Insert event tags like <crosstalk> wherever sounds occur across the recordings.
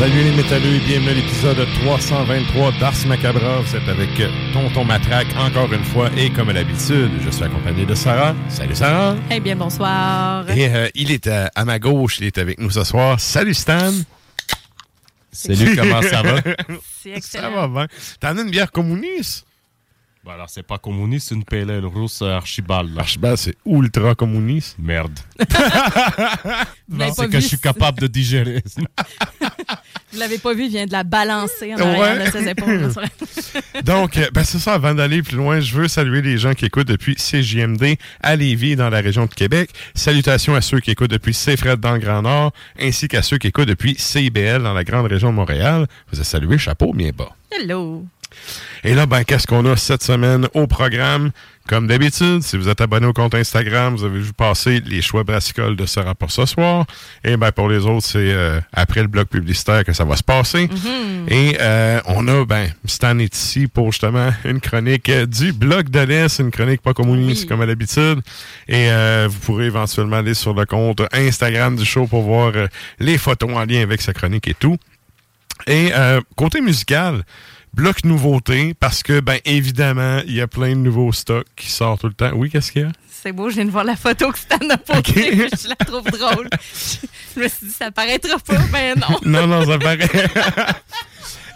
Salut les métalleux et bienvenue à l'épisode 323 d'Ars Macabra. Vous êtes avec Tonton Matraque encore une fois et comme à l'habitude, je suis accompagné de Sarah. Salut Sarah. Eh bien, bonsoir. Et euh, il est à, à ma gauche, il est avec nous ce soir. Salut Stan. Salut, comment ça va? <laughs> C'est Ça excellent. va bien. T'en as une bière communiste? Alors, c'est pas communiste, c'est une PLL rousse euh, Archibald. là. Archibald, c'est ultra communiste. Merde. <laughs> Vous l'avez c'est pas que vu, je suis capable de digérer. <laughs> Vous l'avez pas vu, il vient de la balancer en arrière Ouais. de ses épaules. <laughs> Donc, euh, ben c'est ça, avant d'aller plus loin, je veux saluer les gens qui écoutent depuis CJMD à Lévis, dans la région de Québec. Salutations à ceux qui écoutent depuis CFRED dans le Grand Nord, ainsi qu'à ceux qui écoutent depuis CIBL dans la grande région de Montréal. Vous êtes salués, chapeau bien bas. Hello. Et là, ben, qu'est-ce qu'on a cette semaine au programme? Comme d'habitude, si vous êtes abonné au compte Instagram, vous avez vu passer les choix brassicoles de ce rapport ce soir. Et ben, pour les autres, c'est euh, après le bloc publicitaire que ça va se passer. Et euh, on a, ben, Stan est ici pour justement une chronique euh, du bloc de l'Est, une chronique pas communiste Oui. comme à l'habitude. Et euh, vous pourrez éventuellement aller sur le compte Instagram du show pour voir les photos en lien avec sa chronique et tout. Et côté musical, bloc nouveauté, parce que, ben évidemment, il y a plein de nouveaux stocks qui sortent tout le temps. Oui, qu'est-ce qu'il y a? C'est beau, je viens de voir la photo que Stan a postée. Ok. Je la trouve drôle. <laughs> Je me suis dit, ça paraîtra pas, mais non. non, non, ça paraît. <laughs>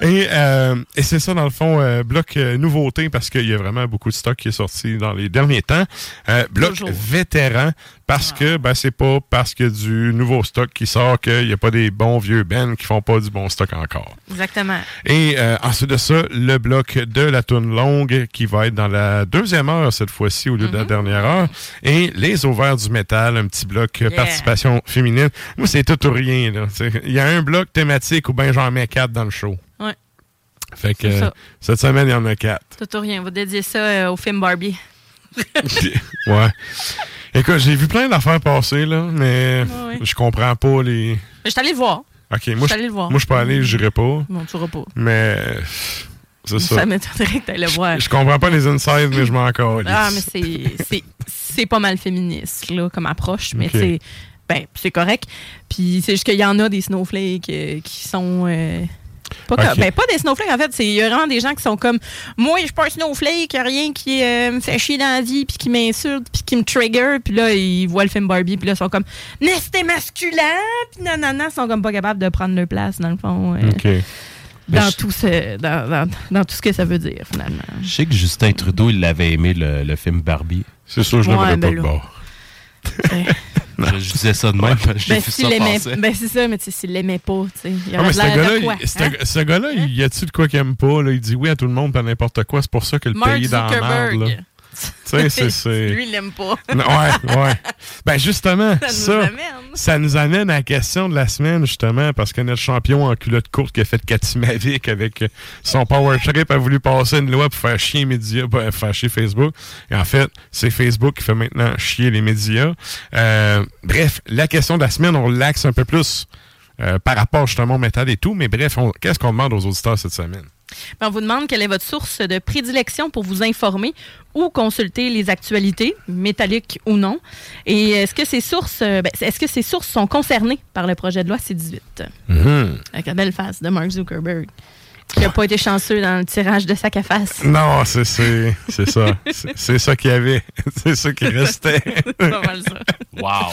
Et, euh, et c'est ça, dans le fond, euh, bloc euh, nouveauté, parce qu'il y a vraiment beaucoup de stock qui est sorti dans les derniers temps. Euh, bloc vétéran, parce que ben, c'est pas parce qu'il y a du nouveau stock qui sort qu'il n'y a pas des bons vieux bands qui font pas du bon stock encore. Exactement. Et euh, ensuite de ça, le bloc de la toune longue qui va être dans la deuxième heure cette fois-ci au lieu de la dernière heure. Et les ouverts du métal, un petit bloc participation féminine. Moi, c'est tout ou rien. Il y a un bloc thématique où ben j'en mets quatre dans le show. Fait que euh, cette semaine, il y en a quatre. Tout ou rien. On va dédier ça euh, au film Barbie. <laughs> ouais. Écoute, j'ai vu plein d'affaires passer, là, mais Ouais, ouais. je comprends pas les. Mais Je suis allée le voir. Ok, moi, Je suis je allée le voir. moi, je peux aller, j'irai pas. Non, tu iras pas. Mais euh, c'est ça. Ça m'étonnerait que tu le voir. Je comprends pas les insides, mais je m'en calisse. Ah, mais c'est- pas mal féministe, là, comme approche, mais Ok. c'est ben, c'est correct. Puis c'est juste qu'il y en a des snowflakes euh, qui sont. Pas, comme- ben, pas des snowflakes, en fait. c'est- Il y a vraiment des gens qui sont comme Moi, je suis pas un snowflake, rien qui euh, me fait chier dans la vie, puis qui m'insulte, puis qui me trigger. Puis là, ils voient le film Barbie, puis là, ils sont comme Mais c'était masculin, puis nanana, ils sont comme pas capables de prendre leur place, dans le fond, euh, OK. dans, Mais tout ce, dans, dans- dans tout ce que ça veut dire, finalement. Je sais que Justin Trudeau, il l'avait aimé, le, le film Barbie. C'est sûr, je Ouais, n'aimerais ben pas de là. bord. <laughs> Je, je disais ça de même. Ben, passer. ben c'est ça, mais tu sais, s'il l'aimait pas, tu sais. Il Ah, mais aurait ce l'air de gars-là, ce- hein? ce gars-là, il y a-tu de quoi qu'il aime pas? Là? Il dit oui à tout le monde, pas n'importe quoi. C'est pour ça que le Mark pays est dans la merde. C'est-. <laughs> Lui, il l'aime pas. Ouais, ouais. Ben justement, Ça ça, nous amène. ça nous amène à la question de la semaine, justement, parce que notre champion en culotte courte qui a fait Cathy Mavic avec son power trip a voulu passer une loi pour faire chier les médias, pas faire chier Facebook. Et en fait, c'est Facebook qui fait maintenant chier les médias. Euh, bref, la question de la semaine, on l'axe un peu plus euh, par rapport justement au métal et tout, mais bref, qu'est-ce qu'on demande aux auditeurs cette semaine? Ben, on vous demande quelle est votre source de prédilection pour vous informer ou consulter les actualités, métalliques ou non. Et est-ce que ces sources, euh, ben, est-ce que ces sources sont concernées par le projet de loi C-18? Mhm. Avec la belle face de Mark Zuckerberg, qui n'a pas été chanceux dans le tirage de sac à face. Non, c'est c'est c'est ça. C'est- C'est ça qu'il y avait. <laughs> C'est ça qui restait. <laughs> C'est pas mal ça. Wow.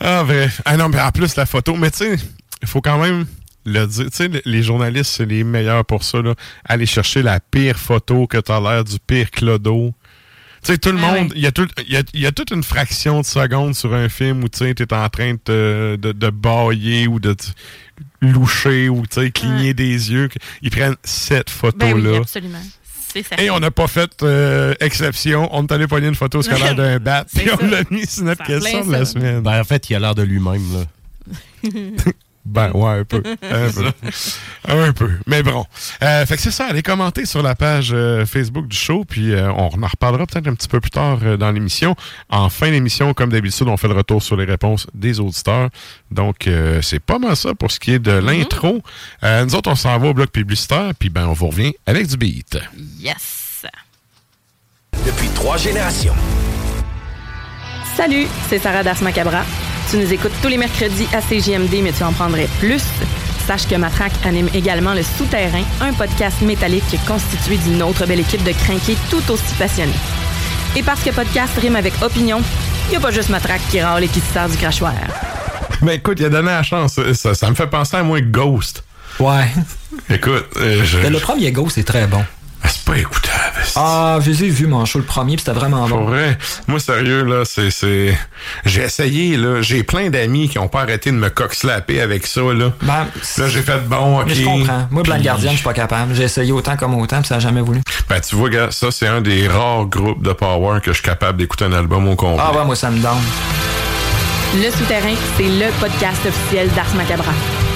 Ah, bref. Ah non, mais en plus, la photo. Mais tu sais, il faut quand même le dire. Tu sais, le- les journalistes, c'est les meilleurs pour ça. Là. Aller chercher la pire photo que t'as l'air du pire clodo. Tu sais, tout le Ah monde, ouais. il y, a tout- y, a, il y a toute une fraction de seconde sur un film où tu sais, t'es en train de, de, de bailler ou de te loucher ou tu sais, cligner Ouais. des yeux. Ils prennent cette Ben oui, photo-là. absolument. C'est certain. Et on n'a pas fait euh, exception. On est allé pogner une photo scolaire d'un bat. Puis on l'a mis sur notre Ça question de la semaine. Ben, en fait, il a l'air de lui-même, là. <laughs> Ben ouais, un peu. <laughs> Un peu. Un peu. Mais bon. Euh, fait que c'est ça, allez commenter sur la page euh, Facebook du show, puis euh, on en reparlera peut-être un petit peu plus tard euh, dans l'émission. En fin d'émission, comme d'habitude, on fait le retour sur les réponses des auditeurs. Donc, euh, c'est pas mal ça pour ce qui est de l'intro. Euh, nous autres, on s'en va au bloc publicitaire, puis ben on vous revient avec du beat. Yes! Depuis trois générations. Salut, c'est Sarah Das Macabra. Tu nous écoutes tous les mercredis à CJMD, mais tu en prendrais plus. Sache que Matraque anime également Le Souterrain, un podcast métallique constitué d'une autre belle équipe de crinqués tout aussi passionnés. Et parce que podcast rime avec opinion, il n'y a pas juste Matraque qui râle et qui se sert du crachoir. Ben écoute, il a donné la chance. Ça, ça me fait penser à moi Ghost. Ouais. Écoute, euh, je, Le premier Go, c'est très bon. Ah, c'est pas écoutable. Ah, je les ai vus, mon show, le premier, puis c'était vraiment Pour bon. vrai, moi sérieux là, c'est c'est j'ai essayé là, j'ai plein d'amis qui ont pas arrêté de me cock-slapper avec ça là. Ben, Là, j'ai fait bon, OK. mais je comprends. Moi, Blind Puis- Guardian, je suis pas capable. J'ai essayé autant comme autant, puis ça n'a jamais voulu. Ben tu vois gars, ça c'est un des rares groupes de power que je suis capable d'écouter un album au complet. Ah ouais, moi, ça me donne. Le Souterrain, c'est le podcast officiel d'Ars Macabra.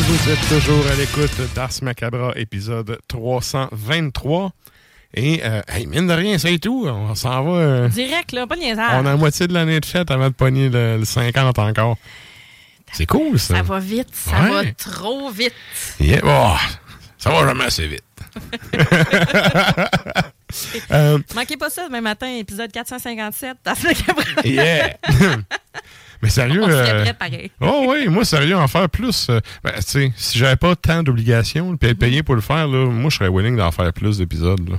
Vous êtes toujours à l'écoute d'Ars Macabra, épisode 323. Et, euh, hey, mine de rien, c'est tout. On s'en va. euh, Direct, là, pas de niaisage. on a la moitié de l'année de fête avant de pogner le, le 50 encore. C'est cool, ça. Ça va vite, ça Ouais. va trop vite. Yeah. Oh, ça va jamais assez vite. <laughs> Euh, Manquez pas ça demain matin, épisode 457 d'Ars Macabra. yeah. <laughs> Mais sérieux. On euh, pareil. <laughs> Oh oui, moi sérieux, en faire plus. euh, ben, tu sais, si j'avais pas tant d'obligations, puis être payé pour le faire, là, moi je serais willing d'en faire plus d'épisodes.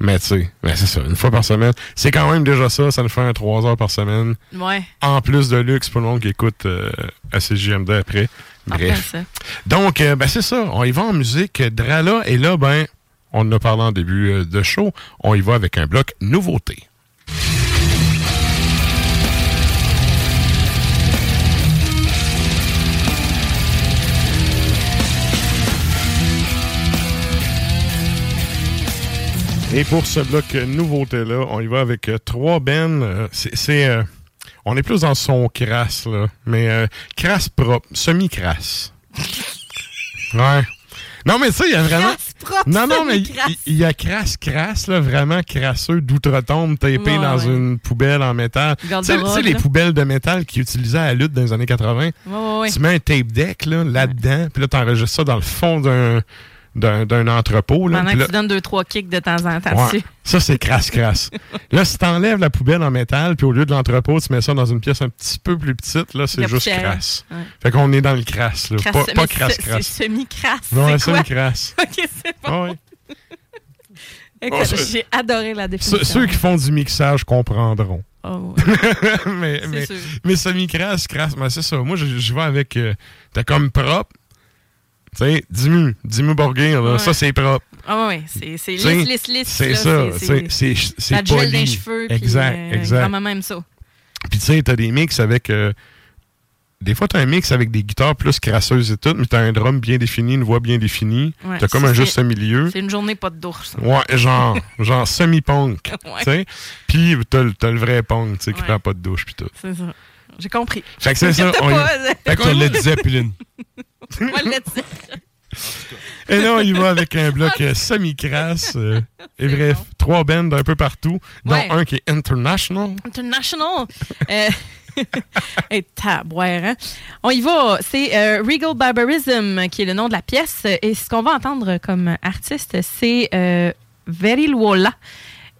Mais tu sais, ben, c'est ça, une fois par semaine. C'est quand même déjà ça, ça nous fait un 3 heures par semaine. Ouais, En plus de luxe pour le monde qui écoute euh, à CJMD après. Bref. ça. Donc, euh, ben c'est ça, on y va en musique. Drala, et là, ben, on en a parlé en début euh, de show, on y va avec un bloc nouveauté. Et pour ce bloc euh, nouveauté-là, on y va avec euh, trois bennes. Euh, c'est, euh, On est plus dans son crasse, là. Mais euh, crasse propre, semi-crasse. <laughs> ouais. Non, mais ça, il y a vraiment. Crasse propre, non, non, mais il y, a crasse, crasse, là, vraiment crasseux, d'outre-tombe, tapé Ouais, dans ouais. une poubelle en métal. Tu sais, tu sais, les poubelles de métal qu'ils utilisaient à la lutte dans les années 80. Ouais, ouais, ouais. Tu mets un tape deck là, là-dedans, puis là, t'enregistres ça dans le fond d'un, d'un, d'un entrepôt. Là, Pendant puis que là- tu donnes deux, trois kicks de temps en temps Ouais. Ça, c'est crasse-crasse. <laughs> là, si t'enlèves la poubelle en métal, puis au lieu de l'entrepôt, tu mets ça dans une pièce un petit peu plus petite, là, c'est juste poussière. crasse. Ouais. Fait qu'on est dans le crasse, là. Crasse- pas crasse-crasse. C'est semi-crasse. Non, c'est c'est quoi? crasse. <laughs> ok, c'est bon. Ouais, ouais. <laughs> Écoute, Oh, ça- J'ai adoré la définition. Ceux, ceux qui font du mixage comprendront. Oh, mais, C'est mais, sûr. mais semi-crasse, crasse, mais c'est ça. Moi, je, je vais avec. euh, T'as comme propre. Tu sais, Dimu, Dimu Borgir, là, Ouais. ça, c'est propre. Ah ouais, c'est lisse, lisse, lisse. C'est ça. c'est- C'est poli. cheveux. puis, Exact, euh, exact. Grand-maman même ça. Puis tu sais, t'as des mix avec. euh, des fois, t'as un mix avec des guitares plus crasseuses et tout, mais t'as un drum bien défini, une voix bien définie. Ouais, t'as comme un juste milieu. C'est une journée pas de douche. ça. Ouais, genre, <laughs> genre semi-punk. Ouais. tu sais. Puis t'as, le- vrai punk, tu sais, qui prend pas de douche, puis tout. C'est ça. J'ai compris. Fait que c'est ça. On y- pas- Fait qu'on le disais, Piline. Moi, le dire. Et là, on y va avec un bloc euh, semi-crasse. euh, et bref, bon. trois bands un peu partout, dont Ouais. un qui est international. International? Euh, <laughs> Et taboire, hein? On y va. C'est euh, Regal Barbarism qui est le nom de la pièce. Et ce qu'on va entendre comme artiste, c'est euh, Very Luola.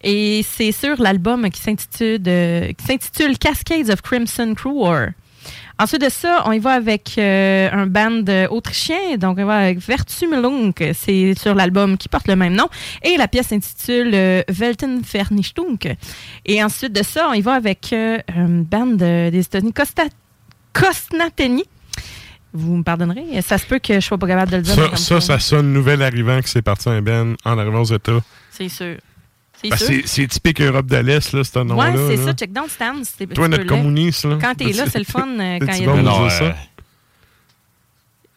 Et c'est sur l'album qui s'intitule euh, qui s'intitule Cascades of Crimson Cruor. Ensuite de ça, on y va avec euh, un band autrichien, donc on va avec Vertumlung, c'est sur l'album qui porte le même nom, et la pièce s'intitule euh, Weltenvernichtung. Et ensuite de ça, on y va avec euh, un band euh, des États-Unis, Costa Kostnateni. Vous me pardonnerez, ça se peut que je sois pas capable de le dire. Ça, comme ça, ça sonne nouvel arrivant que c'est parti un band en arrivant aux États. C'est sûr. C'est Ben, sûr. c'est, c'est typique Europe de l'Est, là, ce nom-là. Ouais, c'est là. ça, check down stand. c'est- Toi, tu notre communiste, là. Quand t'es là, c'est le fun euh, <laughs> quand il y a ça? euh,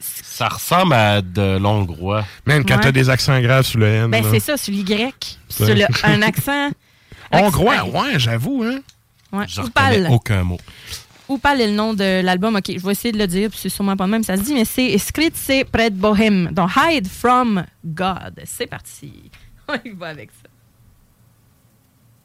ça ressemble à de l'hongrois. Man, quand Ouais. t'as des accents graves sur le N. Ben, là. c'est ça, sur l'Y. C'est- Sur le, <laughs> un accent. <laughs> Hongrois, accent- ouais, j'avoue, hein. Ouais. Je reconnais Oupal. aucun mot. Oupal est le nom de l'album. OK, je vais essayer de le dire, puis c'est sûrement pas le même, ça se dit, mais c'est Skritse Pred Bohem. Donc, Hide from God. C'est parti. On y va avec ça.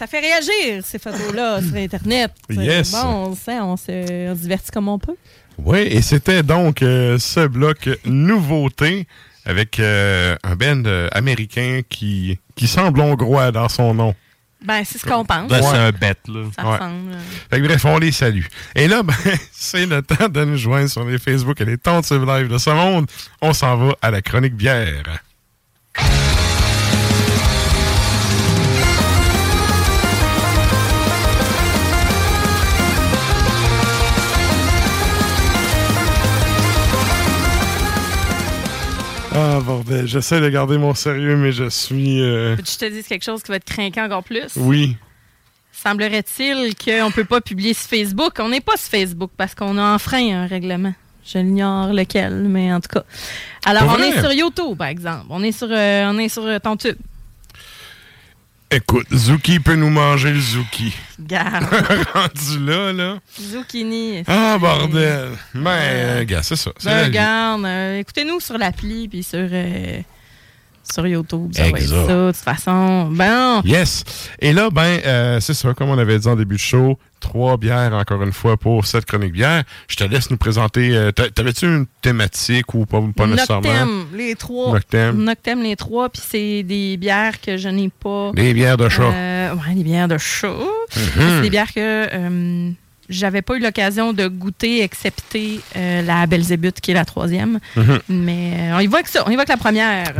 ça fait réagir, ces photos-là, <clears throat> sur Internet. Yes. Bon, on, sait, on, se, on se divertit comme on peut. Oui, et c'était donc euh, ce bloc nouveauté avec euh, un band euh, américain qui, qui semble hongrois dans son nom. Ben, c'est ce qu'on pense. Ben, C'est Ouais. un bête, là. Ça Ouais. ressemble. Fait que bref, on les salue. Et là, ben, <laughs> c'est le temps de nous joindre sur les Facebook et les tentatives live de ce monde. On s'en va à la chronique bière. Ah, bordel, j'essaie de garder mon sérieux, mais je suis... euh, que je te dise quelque chose qui va te craquer encore plus? Oui. Semblerait-il qu'on ne peut pas publier sur Facebook? On n'est pas sur Facebook parce qu'on a enfreint un règlement. Je l'ignore lequel, mais en tout cas. Alors, on est sur YouTube, par exemple. On est sur, euh, on est sur euh, ton tube. Écoute, Zuki peut nous manger le Zuki. Garde. <laughs> Rendu là, là. Zucchini. Ah, bordel. Ben, euh, gars, c'est ça. Ben, regarde, euh, écoutez-nous sur l'appli puis sur, euh, sur YouTube. Ça va être Exact. ça, de toute façon. Ben, Yes. Et là, ben, euh, c'est ça, comme on avait dit en début de show, trois bières encore une fois pour cette chronique bière. Je te laisse nous présenter. euh, t'a- T'avais-tu une thématique ou pas, pas nécessairement? Noctem, les trois. Noctem. Noctem, les trois. Puis c'est des bières que je n'ai pas. Des bières de chat. Euh, ouais, des bières de chat. Mhm. C'est des bières que j'avais pas eu l'occasion de goûter, excepté euh, la Belzébuth, qui est la troisième. Mhm. Mais euh, on y va avec ça. On y va avec la première.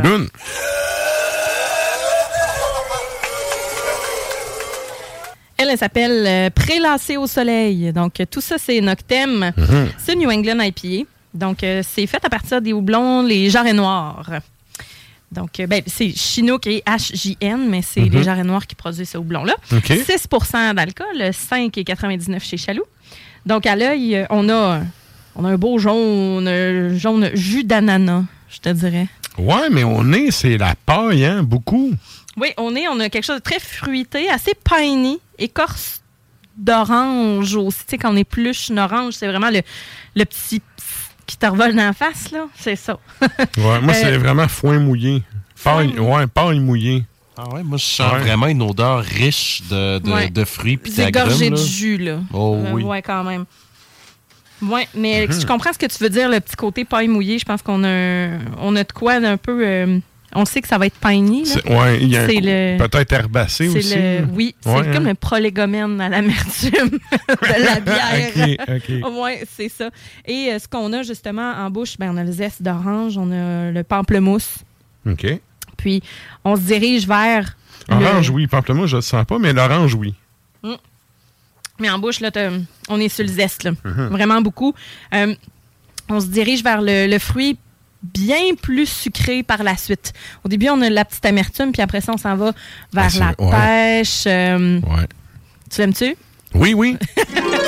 Elle, elle s'appelle euh, Prélassée au soleil. Donc, tout ça, c'est Noctem. Mhm. C'est New England IPA. Donc, euh, c'est fait à partir des houblons, les jarrets noirs. Donc, euh, ben, c'est Chinook et HJN, mais c'est les jarrets noirs qui produisent ce houblon-là. Mhm. OK. 6 d'alcool, 5,99 chez Chaloux. Donc, à l'œil, euh, on a, on a un beau jaune, euh, jaune jus d'ananas, je te dirais. Ouais, mais on est, c'est la paille, hein, beaucoup. Oui, on est, on a quelque chose de très fruité, assez piney, écorce d'orange aussi. Tu sais, quand on épluche une orange, c'est vraiment le, le petit qui te revole dans la face, là. C'est ça. <laughs> Ouais, moi, Euh, c'est vraiment foin mouillé. Paille, ouais, paille mouillée. Ah ouais, moi, je sens Ouais. vraiment une odeur riche de, de, Ouais. de fruits puis C'est d'agrumes. de jus, là. Oh Euh, oui. ouais, quand même. Ouais, mais Mhm. je comprends ce que tu veux dire, le petit côté paille mouillée. Je pense qu'on a, un- on a de quoi d'un peu. euh, on sait que ça va être piney. C'est- Ouais, il y a le- peut-être herbacé aussi. le, oui, c'est comme hein. le prolégomène à l'amertume <laughs> de la <laughs> bière. OK, OK. Oui, c'est ça. Et euh, ce qu'on a justement en bouche, ben, on a le zeste d'orange, on a le pamplemousse. OK. Puis on se dirige vers. le- Orange, oui. Pamplemousse, je le sens pas, mais l'orange, oui. Mais en bouche, là, on est sur le zeste, là. Mhm. Vraiment beaucoup. Euh, on se dirige vers le, le fruit bien plus sucré par la suite. Au début, on a la petite amertume, puis après ça, on s'en va vers Ah, la ouais. pêche. euh, Ouais. tu l'aimes-tu? Oui, oui. <laughs>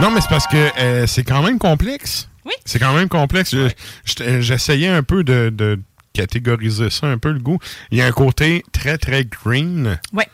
non, mais c'est parce que euh, c'est quand même complexe. Oui. C'est quand même complexe. Je- je- J'essayais un peu de, de catégoriser ça, un peu le goût. Il y a un côté très, très green. Ouais.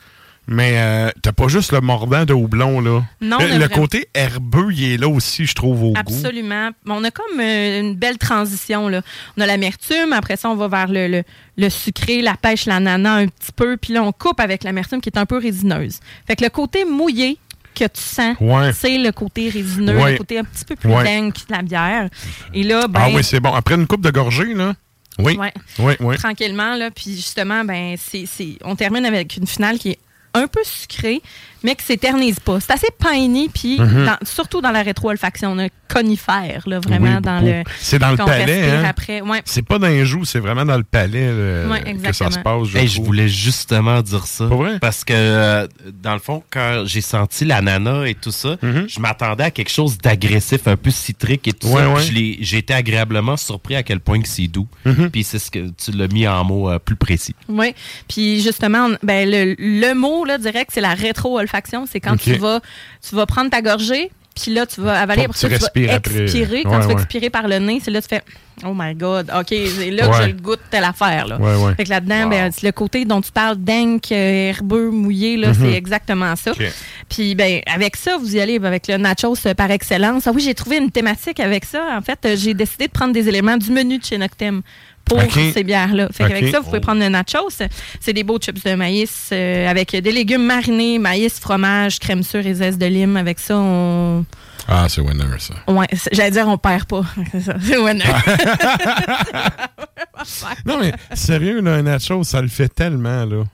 Mais euh, t'as pas juste le mordant de houblon, là. Non, le mais le vraiment- côté herbeux, il est là aussi, je trouve, au goût. Absolument. On a comme euh, une belle transition. Là. On a l'amertume, après ça, on va vers le, le, le sucré, la pêche, l'ananas un petit peu, puis là, on coupe avec l'amertume qui est un peu résineuse. Fait que le côté mouillé que tu sens, Ouais. c'est le côté résineux, Ouais. le côté un petit peu plus Ouais. dingue de la bière. Et là, ben, Ah oui, c'est bon. Après une coupe de gorgée, là. Oui. Ouais. Oui, oui. tranquillement, là, puis justement, ben, c'est, c'est- on termine avec une finale qui est un peu sucrée, mais qui s'éternise pas. C'est assez piney, puis Mhm. dans- surtout dans la rétro-olfaction, on a conifère, là, vraiment Oui, dans le... C'est dans le palais, respire hein? après. Ouais. C'est pas dans les joues, c'est vraiment dans le palais là, Ouais, que ça se passe. Je Hey, je trouve. voulais justement dire ça. Vrai? Parce que, euh, dans le fond, quand j'ai senti l'ananas et tout ça, Mhm. je m'attendais à quelque chose d'agressif, un peu citrique et tout Ouais, ça. J'ai été agréablement surpris à quel point que c'est doux. Mhm. Puis c'est ce que tu l'as mis en mots euh, plus précis. Oui. Puis justement, ben, le, le mot là, direct, c'est la rétro-olfaction. C'est quand tu vas tu vas prendre ta gorgée, puis là, tu vas avaler, après ça, tu vas après. expirer. Quand Ouais, tu vas ouais. expirer par le nez, c'est là que tu fais Oh my God, OK, c'est là que j'ai le goût de telle affaire. Là. Ouais, ouais. Fait que là-dedans, Wow. ben, le côté dont tu parles, dank, euh, herbeux, mouillé, là, c'est exactement ça. Mhm. Puis, ben, avec ça, vous y allez avec le nachos euh, par excellence. Ah oui, j'ai trouvé une thématique avec ça. En fait, euh, j'ai décidé de prendre des éléments du menu de chez Noctem pour ces bières-là. Fait qu'avec ça, vous pouvez prendre le nachos. C'est des beaux chips de maïs euh, avec des légumes marinés, maïs, fromage, crème sûre et zeste de lime. Avec ça, on... Ah, c'est winner, ça. Ouais, j'allais dire on perd pas. <laughs> C'est ça, c'est winner. <laughs> Non, mais sérieux, là, un nacho, ça le fait tellement, là.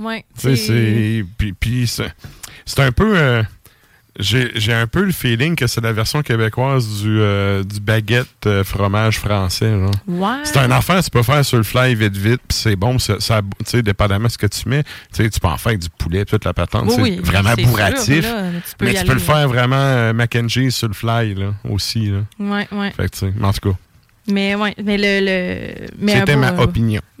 ouais, Tu sais, c'est. Puis, puis c'est c'est un peu. euh, J'ai j'ai un peu le feeling que c'est la version québécoise du, euh, du baguette euh, fromage français. C'est un affaire, tu peux faire sur le fly vite vite, puis c'est bon, ça, ça- tu sais, dépendamment de ce que tu mets, tu peux en faire avec du poulet, toute la patente, c'est oui, vraiment sûr, bourratif. là, tu peux mais y tu peux le faire vraiment euh, mac and cheese sur le fly, là, aussi, là. Ouais, ouais. Fait que, mais en tout cas, Mais ouais, mais le. le c'était ma opinion. <laughs>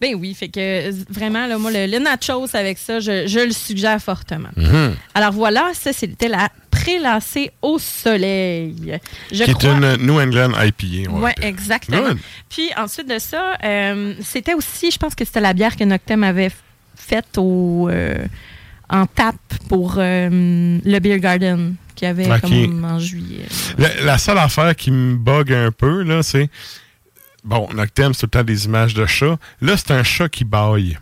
ben oui, fait que vraiment, là, moi, le, le nachos avec ça, je, je le suggère fortement. Mhm. Alors voilà, ça, c'était la prélancée au soleil. Je Qui est une New England IPA. Oui, exactement. Good. Puis ensuite de ça, euh, c'était aussi, je pense que c'était la bière que Noctem avait faite au, euh, en tape pour euh, le Beer Garden qu'il y avait comme en juillet. La, la seule affaire qui me bug un peu, là, c'est. Bon, Noctem, c'est tout le temps des images de chat. Là, c'est un chat qui baille.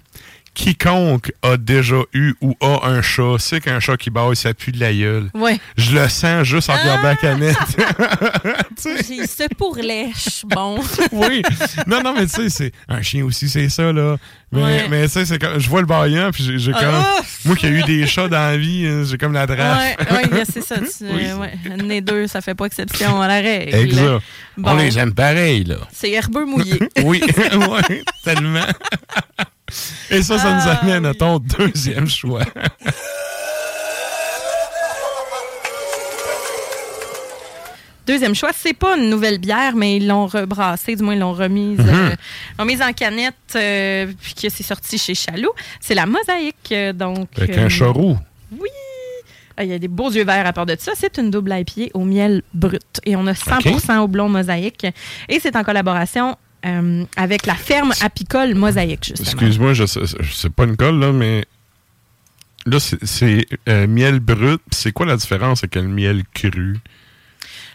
Quiconque a déjà eu ou a un chat sait qu'un chat qui baille, ça pue de la gueule. Ouais. Je le sens juste en regardant la canette. <laughs> J'ai ce pour lèche, bon. <laughs> oui. Non, non, mais tu sais, c'est un chien aussi, c'est ça, là. Mais, Ouais. mais tu sais, c'est comme. Je vois le baillant, puis j'ai Ah, comme. ah! Moi qui ai eu des chats dans la vie, hein, j'ai comme la drape. Ouais, ouais, c'est ça. Tu, Oui. euh, ouais. Né deux, ça fait pas exception à la règle. Exact. Bon. On les aime pareil, là. C'est herbeux mouillé. <laughs> Oui, oui, tellement. Et ça, ça nous Ah, amène à ton deuxième choix. Deuxième choix, c'est pas une nouvelle bière, mais ils l'ont rebrassée, du moins ils l'ont remise, Mhm. euh, en canette, euh, puis que c'est sorti chez Chaloux. C'est la mosaïque, euh, donc. Avec un chat roux. Oui! Ah, Il y a des beaux yeux verts à part de ça. C'est une double IPA au miel brut. Et on a 100 au blond mosaïque. Et c'est en collaboration euh, avec la ferme apicole mosaïque, justement. Excuse-moi, je sais, pas une colle, là, mais. Là, c'est- euh, miel brut. C'est quoi la différence avec le miel cru?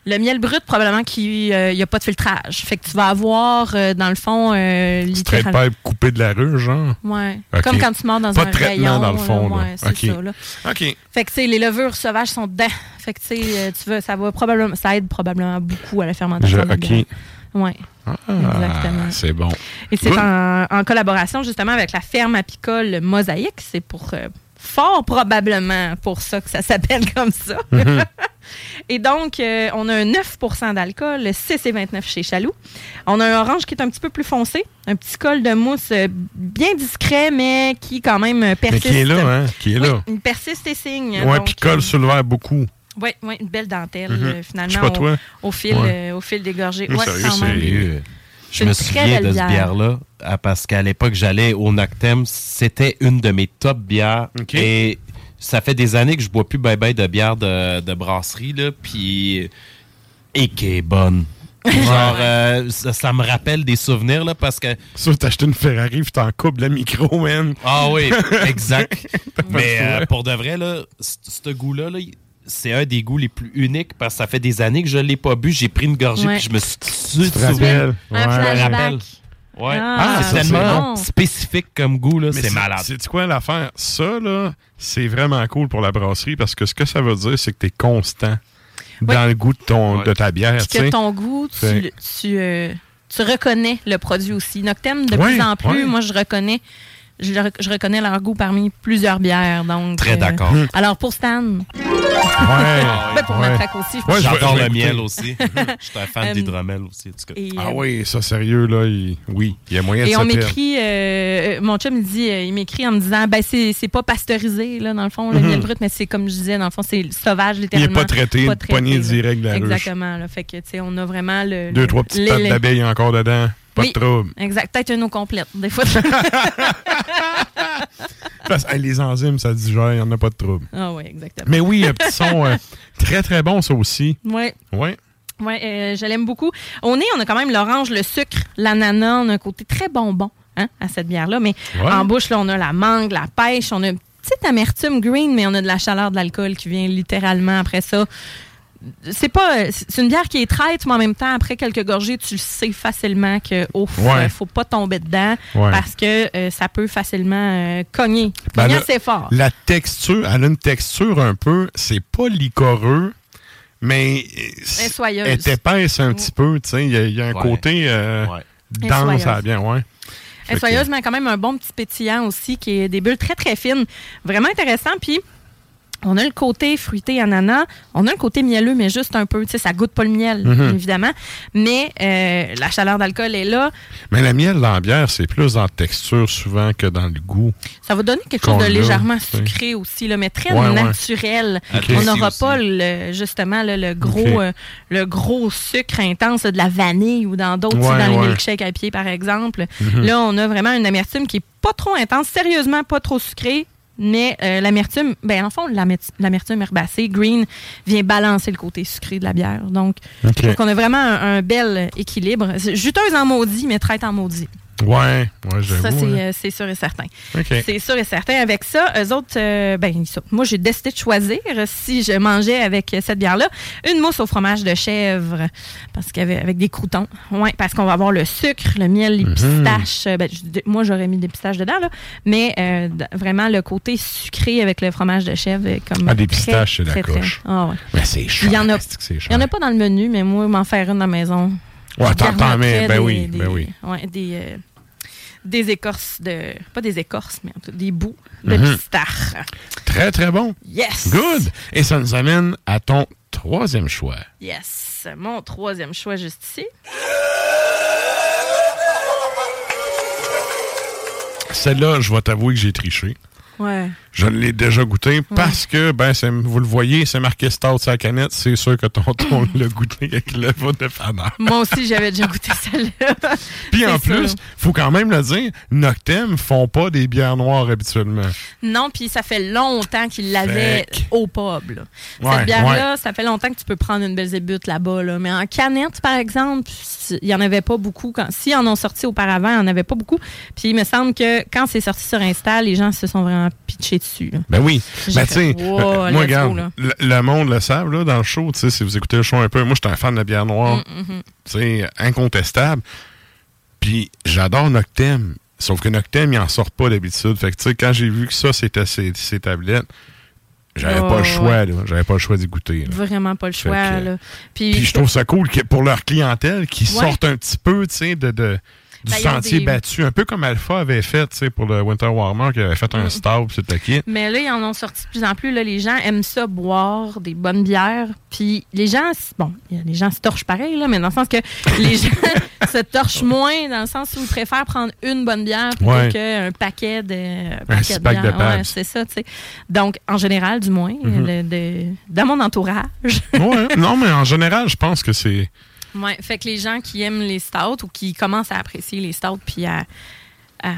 Le miel brut, probablement qu'il n'y a pas de filtrage. Fait que tu vas avoir, euh, dans le fond, euh, Tu traites littéral- pas coupé de la rue, genre? Ouais. Comme quand tu mords dans Pas un de traitement rayon. dans le fond, là. Ouais, ça, là. OK. Fait que, tu sais, les levures sauvages sont dedans. Fait que, tu sais, euh, tu veux, ça va probablement, ça aide probablement beaucoup à la fermentation. Je- OK. Ouais. Ah, Exactement. c'est bon. Et c'est en, en collaboration justement avec la ferme apicole Mosaïque. C'est pour euh, fort probablement pour ça que ça s'appelle <laughs> comme ça. Mhm. Et donc, euh, on a un 9% d'alcool, 6,29 chez Chaloux. On a un orange qui est un petit peu plus foncé, un petit col de mousse euh, bien discret, mais qui quand même Mais persiste. qui est là, hein? Qui est Oui, là. il persiste et signe. Ouais, Donc, puis colle euh, sur le verre beaucoup. Oui, oui, une belle dentelle, Je sais finalement, pas au, toi. au fil, Ouais. euh, au fil des gorgées. Ouais, sérieux, Je me souviens de cette bière. bière-là ah, parce qu'à l'époque, j'allais au Noctem. C'était une de mes top bières. Et ça fait des années que je bois plus ben de bière de, de brasserie. Là, puis, et qui est bonne. <laughs> Genre, euh, ça, ça me rappelle des souvenirs là, parce que. Ça, t'as acheté une Ferrari puis t'en coupes le micro, man. Ah oui, exact. <laughs> Mais euh, pour de vrai, là, ce goût-là, là, il- c'est un des goûts les plus uniques parce que ça fait des années que je ne l'ai pas bu. J'ai pris une gorgée Ouais. puis je me suis tout de Tu? Un Ouais. Je me flashback. rappelle. Ouais. Ah, c'est tellement bon. spécifique comme goût, là, Mais c'est malade. C'est quoi l'affaire? Ça, là, c'est vraiment cool pour la brasserie parce que ce que ça veut dire, c'est que t'es constant Oui. dans le goût de, ton, Ouais. de ta bière, Puis tu que ton goût, tu, tu, euh, tu reconnais le produit aussi. Noctem, de Ouais, plus en plus, ouais. moi, je reconnais, je, reconnais leur goût parmi plusieurs bières. Donc, Très euh, d'accord. Alors, pour Stan, Ouais. ben, pour ouais. ma track aussi, Ouais, J'adore le miel aussi. Je suis un fan Euh, d'hydromel aussi. en tout cas. Et, Ah euh, oui, ça, sérieux, là, il- oui, il y a moyen de Et se on perdre. m'écrit, euh, euh, mon chum, il dit, euh, il m'écrit en me disant, ben c'est c'est pas pasteurisé, là, dans le fond, le Mhm. miel brut, mais c'est comme je disais, dans le fond, c'est sauvage, Il littéralement. n'est pas traité, pas de poignée direct de la ruche. Exactement, là. Fait que, tu sais, on a vraiment le. Deux, le- trois petites pattes d'abeilles encore dedans. Pas Oui. de trouble. Exact. Peut-être une eau complète, des fois. <laughs> Parce hey, les enzymes, ça digère, il n'y en a pas de trouble. ah oui, exactement. Mais oui, un petit son euh, très, très bon, ça aussi. Ouais. Ouais. Ouais, euh, je l'aime beaucoup. Au nez, on a quand même l'orange, le sucre, l'ananas. On a un côté très bonbon hein, à cette bière-là. Mais Ouais. en bouche, là, on a la mangue, la pêche. On a petite amertume green, mais on a de la chaleur de l'alcool qui vient littéralement après ça. C'est pas. C'est une bière qui est traite, mais en même temps, après quelques gorgées, tu le sais facilement que, ouf, Ouais. euh, faut pas tomber dedans Ouais. parce que euh, ça peut facilement euh, cogner. Ben Cogner là, assez fort. La texture, elle a une texture un peu, c'est pas licoreux, mais Elle est soyeuse. elle est épaisse un petit peu, tu sais. Il y, a- il y a un Ouais. côté euh, dense à la bière, ouais. Soyeuse, mais quand même un bon petit pétillant aussi, qui est des bulles très, très fines. Vraiment intéressant. Puis, on a le côté fruité ananas. On a le côté mielleux, mais juste un peu. Tu sais, ça goûte pas le miel, Mhm. évidemment. Mais euh, la chaleur d'alcool est là. Mais la miel dans la bière, c'est plus dans la texture souvent que dans le goût. Ça va donner quelque chose de sais. sucré aussi, là, mais très Ouais, ouais. naturel. On n'aura pas le, justement là, le gros Ok. euh, le gros sucre intense là, de la vanille ou dans d'autres, Ouais, dans les milkshakes à pied par exemple. Mhm. Là, on a vraiment une amertume qui est pas trop intense, sérieusement pas trop sucrée. Mais euh, l'amertume, ben en fond, l'amer- l'amertume herbacée, green, vient balancer le côté sucré de la bière. Donc, OK. je trouve qu'on a vraiment un, un bel équilibre. Juteuse en maudit, mais traite en maudit. Ouais, ouais, j'avoue. Ça, c'est hein. euh, c'est sûr et certain. C'est sûr et certain. Avec ça, eux autres, euh, ben, ça. moi, j'ai décidé de choisir, euh, si je mangeais avec euh, cette bière-là, une mousse au fromage de chèvre, parce qu'avec avec des croutons. Ouais, parce qu'on va avoir le sucre, le miel, les Mhm. pistaches. Ben, moi, j'aurais mis des pistaches dedans, là, mais euh, vraiment le côté sucré avec le fromage de chèvre, comme Ah, des très, pistaches, c'est la coche. Ah, ouais. Mais c'est cher. Il en n'y en a pas dans le menu, mais moi, m'en faire une dans la maison. Ouais, t'en mets. Ben des- oui, des- ben oui. ouais, des, euh, des écorces de. Pas des écorces, mais en tout- des bouts de pistache. Très, très bon. Yes! Good. Et ça nous amène à ton troisième choix. Yes! Mon troisième choix juste ici. Celle-là, je vais t'avouer que j'ai triché. Ouais. Je l'ai déjà goûté parce que, ben, vous le voyez, c'est marqué Stout sur la canette. C'est sûr que tonton <laughs> l'a goûté avec le vote de faneur. Moi aussi, j'avais déjà goûté celle-là. <laughs> Puis en plus, faut quand même le dire, Noctem font pas des bières noires habituellement. Non, puis ça fait longtemps qu'ils l'avaient Fait au pub. là. Ouais, Cette bière-là, ça fait longtemps que tu peux prendre une Belzébuth là-bas. Là. Mais en canette, par exemple, il n'y en avait pas beaucoup. Quand, si en ont sorti auparavant, il n'y en avait pas beaucoup. Puis il me semble que quand c'est sorti sur Insta, les gens se sont vraiment pitchés dessus. là. Ben oui. Ben, tu sais, wow, euh, moi, go, regarde, le, le monde le savent, là, dans le show, tu sais, si vous écoutez le show un peu, moi, j'étais un fan de bière noire, Mm, mhm. tu sais, incontestable. Puis, j'adore Noctem. Sauf que Noctem, il en sort pas d'habitude. Fait que, tu sais, quand j'ai vu que ça, c'était ses, ses tablettes, j'avais Oh, pas le choix, ouais. là. J'avais pas le choix d'y goûter, là. Vraiment pas le choix. que- là. Puis, Puis je trouve ça cool que pour leur clientèle, qu'ils Ouais. sortent un petit peu, tu sais, de, de- du Ben, sentier des- battu. Un peu comme Alpha avait fait, pour le Winter Warmer, qui avait fait un stout, pis tout le kit. Mais là, ils en ont sorti de plus en plus. Là, les gens aiment ça boire des bonnes bières. Puis les gens, bon, les gens se torchent pareil, là, mais dans le sens que <laughs> les gens se torchent moins, dans le sens où ils préfèrent prendre une bonne bière plutôt Ouais. qu'un paquet de, Un paquet de bières. Pabst. Ouais, c'est ça, tu sais. Donc, en général, du moins, Mhm. de- de- dans mon entourage. ouais, non, mais en général, je pense que c'est. Ouais, fait que les gens qui aiment les stouts ou qui commencent à apprécier les stouts puis à, à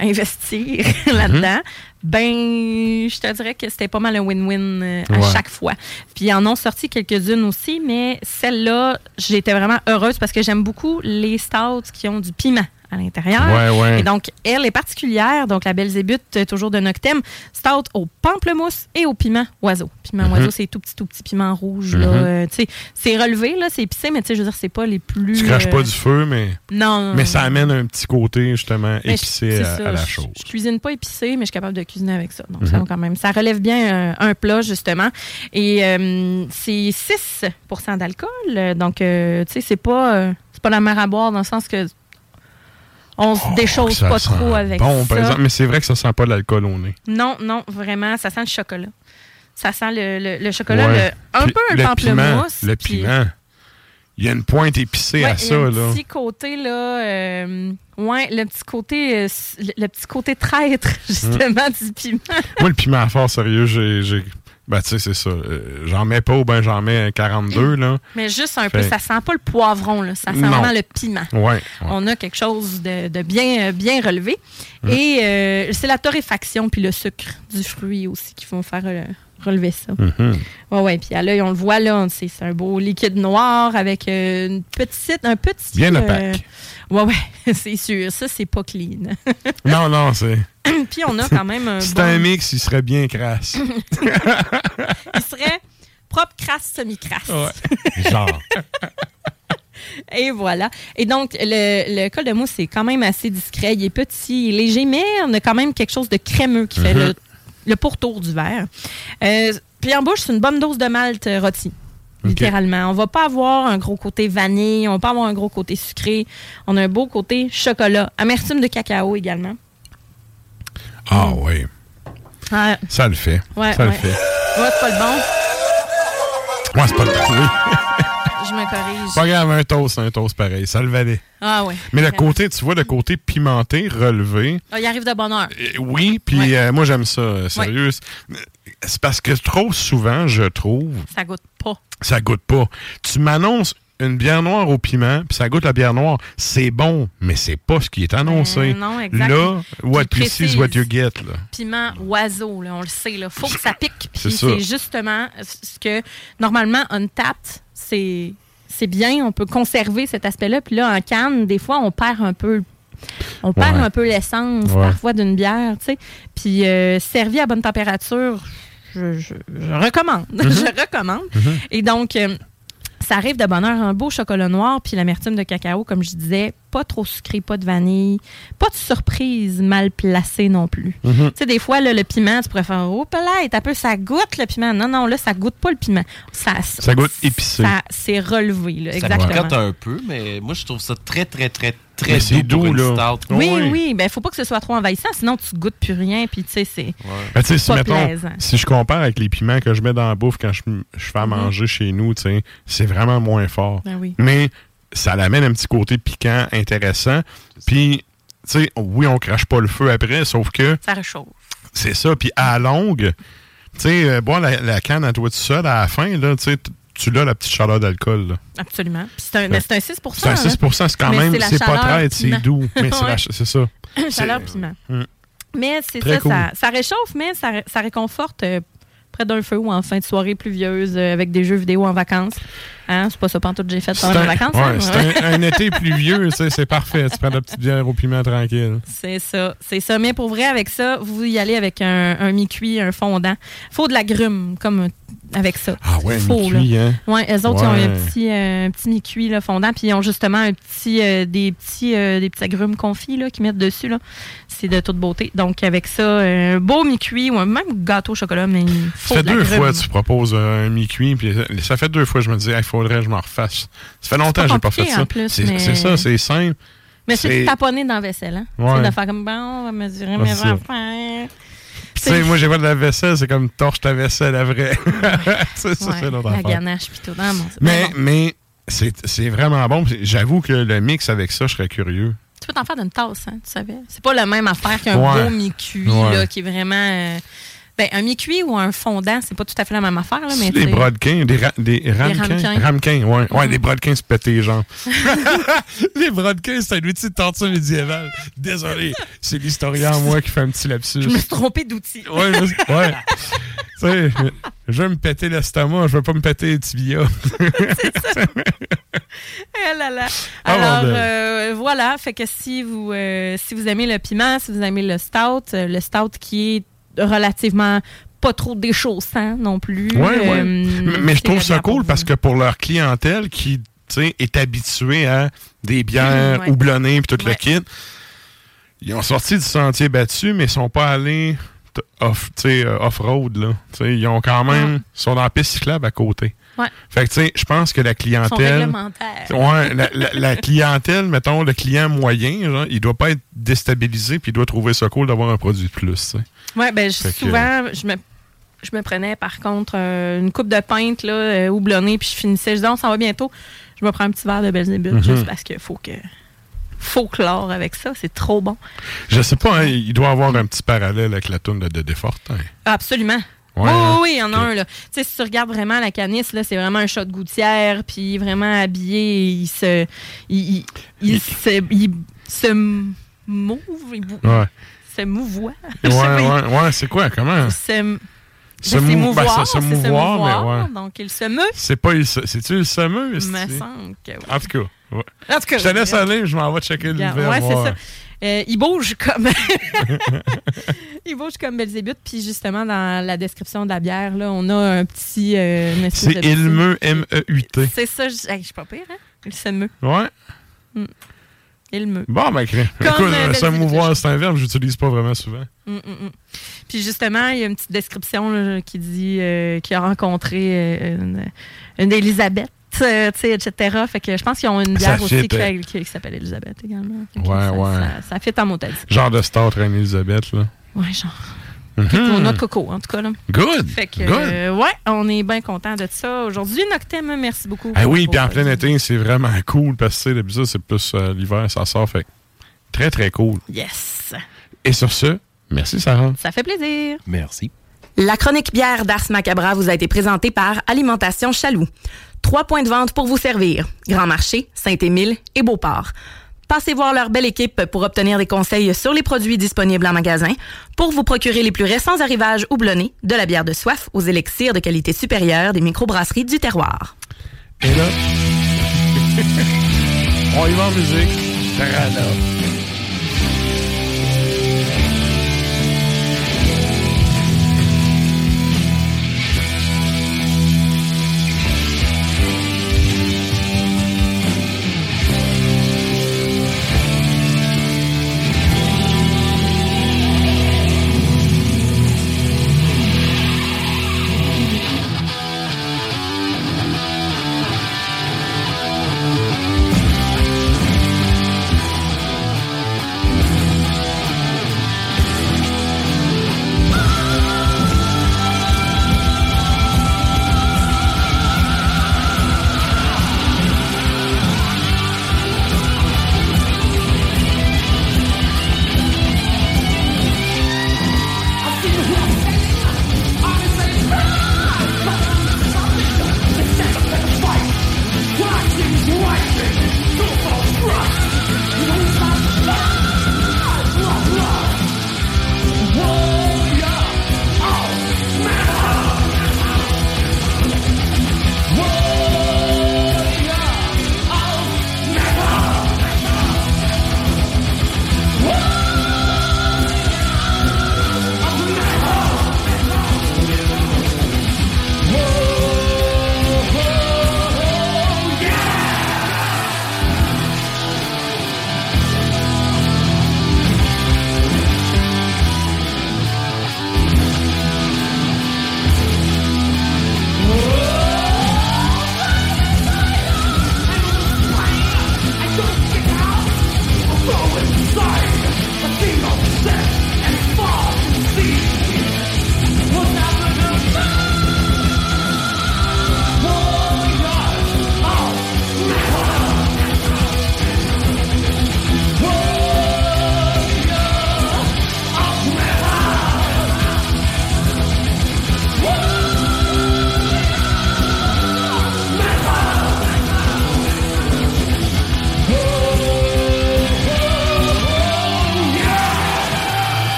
investir <laughs> là-dedans, ben, je te dirais que c'était pas mal un win-win euh, à Ouais. chaque fois. Puis ils en ont sorti quelques-unes aussi, mais celle-là, j'étais vraiment heureuse parce que j'aime beaucoup les stouts qui ont du piment à l'intérieur. Ouais, ouais. Et donc, elle est particulière. Donc, la Belzébuth, euh, toujours de Noctem, stout au pamplemousse et au piment oiseau. Piment Mhm. oiseau, c'est tout petit, tout petit piment rouge. Mhm. Euh, tu sais, c'est relevé, là, c'est épicé, mais tu sais, je veux dire, c'est pas les plus. Tu craches euh, pas du feu, mais, Non. mais ça amène un petit côté, justement, je- épicé à, ça, à la chose. Je, cuisine pas épicé, mais je suis capable de cuisiner avec ça. Donc, Mhm. ça va quand même. Ça relève bien euh, un plat, justement. Et euh, c'est 6% d'alcool. Donc, euh, tu sais, c'est pas, euh, c'est pas la mer à boire dans le sens que on se Oh, déchausse pas trop avec bon, ça. par exemple, mais c'est vrai que ça sent pas de l'alcool au nez. Non, non, vraiment, ça sent le chocolat. Ça sent le, le- le chocolat, Ouais. le- un Puis peu le le piment, pamplemousse. Le piment. Il y a une pointe épicée Ouais, à ça, là. petit côté, là, euh, ouais, le petit côté, euh, le, le petit côté traître, <laughs> justement, du piment. Moi, le piment fort, sérieux, j'ai. Ben, tu sais, c'est ça. Euh, j'en mets pas ou ben j'en mets 42, là. Mais juste un peu, ça sent pas le poivron, là, ça sent Non. vraiment le piment. Ouais. ouais. On a quelque chose de, de bien, euh, bien relevé. Mm. Et euh, c'est la torréfaction puis le sucre du fruit aussi qui vont faire relever ça. Mhm. Ouais, ouais. Puis à l'œil, on le voit là, c'est c'est un beau liquide noir avec euh, une petite, un petit. Bien euh, opaque. ouais, ouais, <laughs> c'est sûr. Ça, c'est pas clean. <laughs> Non, non, c'est. <coughs> Puis on a quand même un un bon... mix, il serait bien crasse. <coughs> Il serait propre, crasse, semi-crasse. Ouais. <laughs> Genre. Et voilà. Et donc, le, le col de mousse, c'est quand même assez discret. Il est petit, il est léger, mais on a quand même quelque chose de crémeux qui fait Mhm. le, le pourtour du verre. Euh, puis en bouche, c'est une bonne dose de malt euh, rôti. Littéralement. On va pas avoir un gros côté vanille, on va pas avoir un gros côté sucré. On a un beau côté chocolat. Amertume de cacao également. Ah oui, Ah, ça le fait. ouais, ça le ouais. fait. Ouais, c'est pas le bon. Moi, c'est pas le oui. Je me corrige. Pas grave, un toast, un toast pareil, ça le valait. Ah ouais. Mais le côté, tu vois, le côté pimenté, relevé, Ah, il arrive de bonne heure. euh, oui, puis Ouais. euh, moi j'aime ça, euh, sérieux. C'est parce que trop souvent, je trouve, Ça goûte pas. ça goûte pas. Tu m'annonces une bière noire au piment, puis ça goûte la bière noire. C'est bon, mais c'est pas ce qui est annoncé. Euh, non, exact. Là, what you see is what you get. Là. piment oiseau, là, on le sait. Il faut que ça pique. Puis C'est justement ce que, normalement, Untapped, c'est c'est bien. On peut conserver cet aspect-là. Puis là, en canne, des fois, on perd un peu on perd un peu l'essence Ouais. parfois d'une bière, tu sais. Puis euh, servi à bonne température, je, je- je recommande. <laughs> Mm-hmm. je recommande. Et donc, euh, ça arrive de bonne heure, un beau chocolat noir, puis l'amertume de cacao, comme je disais, pas trop sucré, pas de vanille, pas de surprise mal placée non plus. Mm-hmm. Tu sais, des fois, là, le piment, tu pourrais faire, oh, peut-être, un peu, ça goûte le piment. Non, non, là, ça goûte pas le piment. Ça, Ça goûte épicé. Ça, c'est relevé, là, Ça exactement. picote un peu, mais moi, je trouve ça très, très, très, très Mais c'est doux pour doux, une là. stout. Oui, Oui. oui, ben faut pas que ce soit trop envahissant, sinon tu goûtes plus rien, puis tu sais, c'est... Ben, tu sais, si, Pas mettons, plaisant. si je compare avec les piments que je mets dans la bouffe quand je, je fais à manger chez nous, tu sais, c'est vraiment moins fort. Ben oui. Mais ça l'amène un petit côté piquant, intéressant. Puis, tu sais, oui, on crache pas le feu après, sauf que Ça réchauffe. c'est ça. Puis à la longue, tu sais, euh, boire la, la canne à toi tout seul à la fin, là, tu sais, tu l'as la petite chaleur d'alcool. Absolument. Puis c'est un, mais c'est un 6 C'est un 6% c'est quand Mais même, c'est la c'est pas chaleur traite, c'est doux. Mais c'est Ouais. ça. Chaleur piment. Mm. Mais c'est Très ça, cool. ça, ça réchauffe, mais ça réconforte euh, près d'un feu ou en fin de soirée pluvieuse euh, avec des jeux vidéo en vacances. Hein? C'est pas ça pantoute que j'ai fait pendant un, vacances. ouais, hein? c'est un, <laughs> un été pluvieux, c'est parfait. Tu prends de la petite bière au piment tranquille. C'est ça, c'est ça. Mais pour vrai, avec ça, vous y allez avec un, un mi-cuit, un fondant. faut de la grume, comme avec ça. Ah ouais, Faut, mi-cuit, hein? Ouais, eux autres, ils ont un petit, euh, un petit mi-cuit là, fondant, puis ils ont justement un petit, euh, des petits, euh, des petits agrumes confits là, qu'ils mettent dessus. Là. C'est de toute beauté. Donc, avec ça, un beau mi-cuit ou un même gâteau au chocolat, mais il faut Ça fait de la deux grume. fois que tu proposes un mi-cuit, puis ça- fait deux fois que je me dis, il faudrait que je m'en refasse. Ça fait longtemps que j'ai pas fait ça. C'est mais- ça, c'est simple. Mais c'est de taponner dans la vaisselle. Hein? Ouais. C'est de faire comme, bon, on va mesurer mes ça. affaires. Tu sais, moi, j'ai pas de la vaisselle, c'est comme torche ta vaisselle à vrai. <laughs> c'est ça, Ouais, c'est la ganache, puis tout. Non, bon, c'est Mais, bon. mais c'est vraiment bon. J'avoue que le mix avec ça, je serais curieux. Tu peux t'en faire d'une tasse, hein, tu savais. C'est pas la même affaire qu'un Ouais. beau Ouais. là, qui est vraiment. euh, ben, un mi-cuit ou un fondant, c'est pas tout à fait la même affaire, là, mais. C'est des sais, brodequins, des, ra- des ramequins. ramequins. Ramequins, ouais. Ouais, les brodequins se péter les jambes. <laughs> <laughs> les brodequins, c'est un outil de torture médiévale. Désolé, c'est l'historien en moi qui fait un petit lapsus. Je me suis trompée d'outil. Ouais, mais- ouais. tu sais, je veux me péter l'estomac, je veux pas me péter les tibias. <laughs> Eh là là. Ah, Alors, euh, voilà. Fait que si vous, euh, si vous aimez le piment, si vous aimez le stout, euh, le stout qui est relativement pas trop déchaussant non plus. Ouais. euh, Mais, je trouve ça cool parce que pour leur clientèle qui est habituée à des bières ouais. houblonnées et tout le kit, ils ont sorti du sentier battu, mais ils sont pas allés off, euh, off-road. sais, Ils ont quand même. Ils sont dans la piste cyclable à côté. Ouais. Fait que tu sais, je pense que la clientèle. Ouais, la, la- <laughs> la clientèle, mettons, le client moyen, genre, il doit pas être déstabilisé puis il doit trouver ça cool d'avoir un produit de plus. Ouais, ben, que- souvent, je me, je me prenais par contre euh, une coupe de pinte là, euh, houblonnée, puis je finissais. Je disais, on s'en va bientôt. Je me prends un petit verre de Belzébuth Mhm. juste parce qu'il faut que. Faut clore avec ça, c'est trop bon. Je sais pas, hein, il doit avoir un petit parallèle avec la toune de Dédé Fortin. Absolument. Ouais, hein? oui, il y en a un. Là. Tu sais, si tu regardes vraiment la canisse, là, c'est vraiment un shot de gouttière, puis vraiment habillé, il se. Il, il, il Il- se. Il se mouve, il Ouais. se mouvoie. Ouais, il- <laughs> ouais, ouais, c'est quoi? Comment? Se, Se ben, c'est mou- mouvoir, ben, se- se mouvoir, mais ouais. Donc, il se meut. C'est pas il se- C'est-tu le semeux? me c'est-tu? semble que oui. En tout cas, ouais. En tout cas, Je te laisse aller, je m'en vais checker le verre. ouais, c'est ça. Euh, il bouge comme. <laughs> il bouge comme Belzébuth. Puis justement, dans la description de la bière, là, on a un petit. euh, C'est Ilmeux, M-E-U-T. C'est ça, je hey, suis pas pire, hein? Il se meut. Ouais. Il meut. Bon, ben, écoute, euh, euh, se Belzébuth. mouvoir, c'est un verbe que j'utilise pas vraiment souvent. Mm, mm, mm. Puis justement, il y a une petite description là, qui dit euh, qu'il a rencontré euh, une, une Élisabeth. Euh, tu sais, etc. Fait que je pense qu'ils ont une Ça bière aussi fit, qui, hein. qui- qui s'appelle Elisabeth également. Ouais, ça, ouais. Ça, ça fit en mot dit. Genre de star Reine Elisabeth, là. Ouais, genre. Mhm. Notre coco, en tout cas. Là. Good. Fait que, Good. euh, ouais, on est bien content de ça. Aujourd'hui, Noctem, merci beaucoup. Ah oui, puis en plein été, c'est vraiment cool parce que d'habitude, c'est plus euh, l'hiver, ça sort. Fait très, très cool. Yes. Et sur ce, merci, Sarah. Ça fait plaisir. Merci. La chronique bière d'Ars Macabra vous a été présentée par Alimentation Chaloux. Trois points de vente pour vous servir. Grand Marché, Saint-Émile et Beauport. Passez voir leur belle équipe pour obtenir des conseils sur les produits disponibles en magasin, pour vous procurer les plus récents arrivages houblonnés, de la bière de soif aux élixirs de qualité supérieure des microbrasseries du terroir. Et là, <laughs> on y va en musique.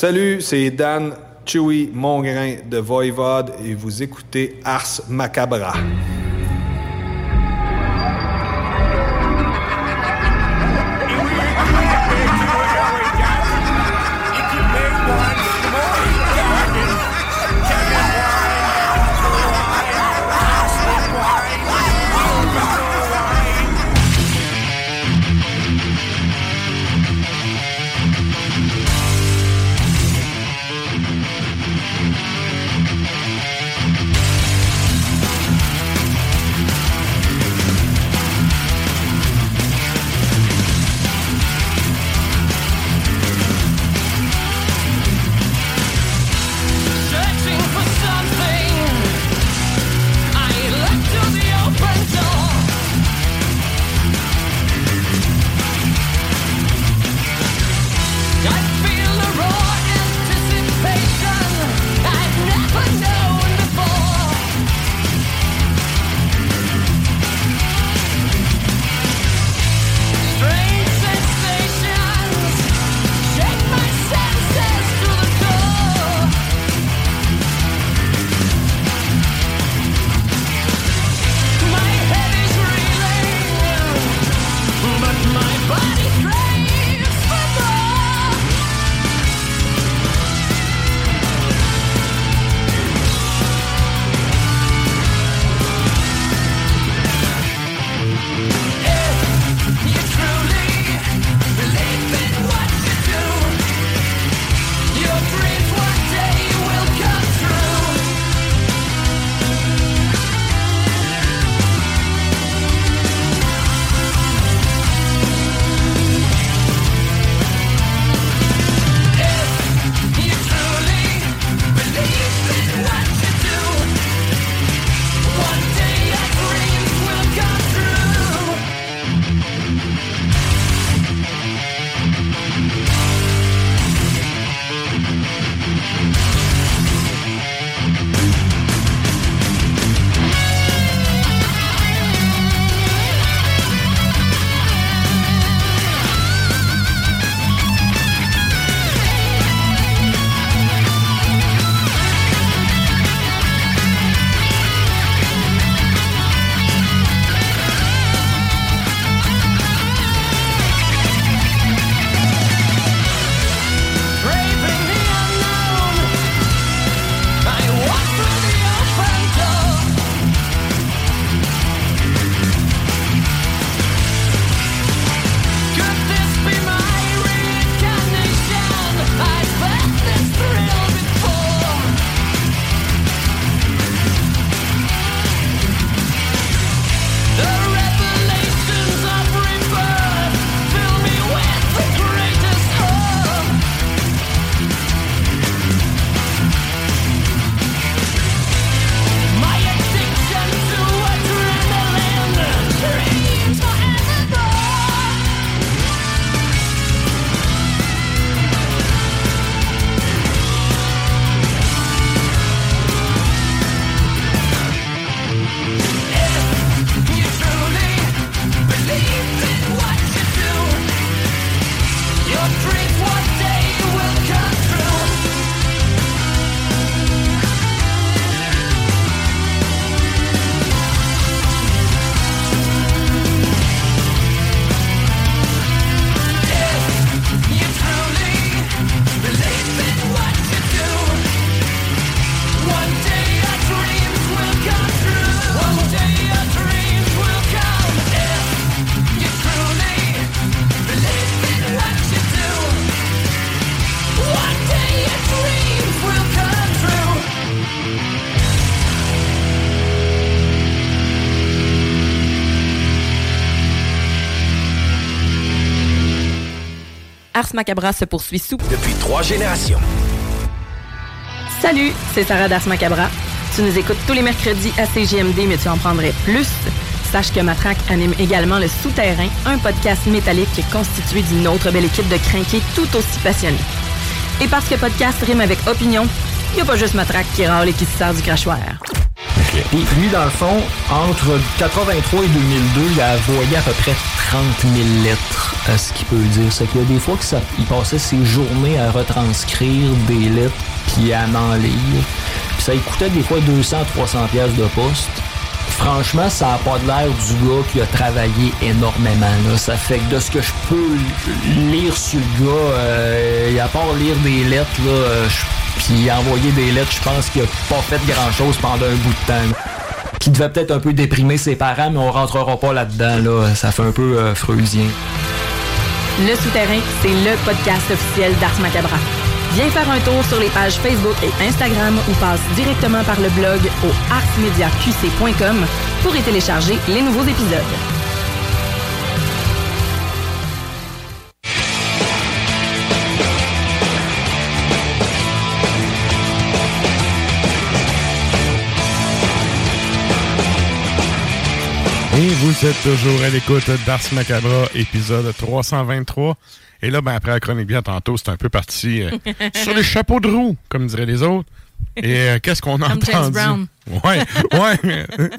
Salut, c'est Dan Chewy Mongrain de Voivode et vous écoutez Ars Macabra. Ars Macabra se poursuit sous. Depuis trois générations. Salut, c'est Sarah d'Ars Macabra. Tu nous écoutes tous les mercredis à CGMD, mais tu en prendrais plus. Sache que Matraque anime également Le Souterrain, un podcast métallique constitué d'une autre belle équipe de crinqués tout aussi passionnés. Et parce que podcast rime avec opinion, il n'y a pas juste Matraque qui râle et qui se sert du crachoir. Puis lui, dans le fond, entre 83 et 2002, il a voyé à peu près 30 000 lettres, ce qu'il peut dire. C'est qu'il y a des fois qu'il passait ses journées à retranscrire des lettres puis à en lire. Puis ça coûtait des fois 200-300 pièces de poste. Franchement, ça n'a pas l'air du gars qui a travaillé énormément. Là. Ça fait que de ce que je peux lire sur le gars, euh, à part lire des lettres, euh, puis envoyer des lettres, je pense qu'il a pas fait grand-chose pendant un bout de temps. Qui devait peut-être un peu déprimer ses parents, mais on rentrera pas là-dedans. Là. Ça fait un peu euh. Le Souterrain, c'est le podcast officiel d'Ars Macabra. Viens faire un tour sur les pages Facebook et Instagram ou passe directement par le blog au artsmediaqc.com pour y télécharger les nouveaux épisodes. Et vous êtes toujours à l'écoute d'Ars Macabra, épisode 323. Et là, ben, après la chronique bien tantôt, c'est un peu parti euh, <laughs> sur les chapeaux de roue, comme diraient les autres. <laughs> Et euh, qu'est-ce qu'on a Comme James entendu? Brown. <laughs> Ouais, ouais. <laughs>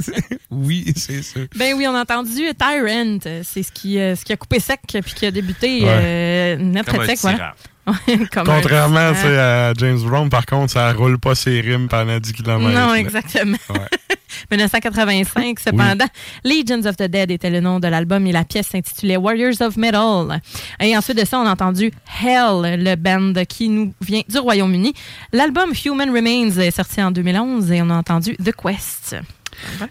oui, c'est ça. Ben oui, on a entendu Tyrant. C'est ce qui, euh, ce qui a coupé sec puis qui a débuté Ouais. euh, net Comme un sec. Voilà. tyran. Comme un Contrairement tyran. tu sais, à James Brown, par contre, ça roule pas ses rimes pendant 10 km. Non, exactement. 1985, cependant, Legions of the Dead était le nom de l'album et la pièce s'intitulait Warriors of Metal. Et ensuite de ça, on a entendu Hell, le band qui nous vient du Royaume-Uni. L'album Human Remains est sorti en 2011 et on a entendu The Quest.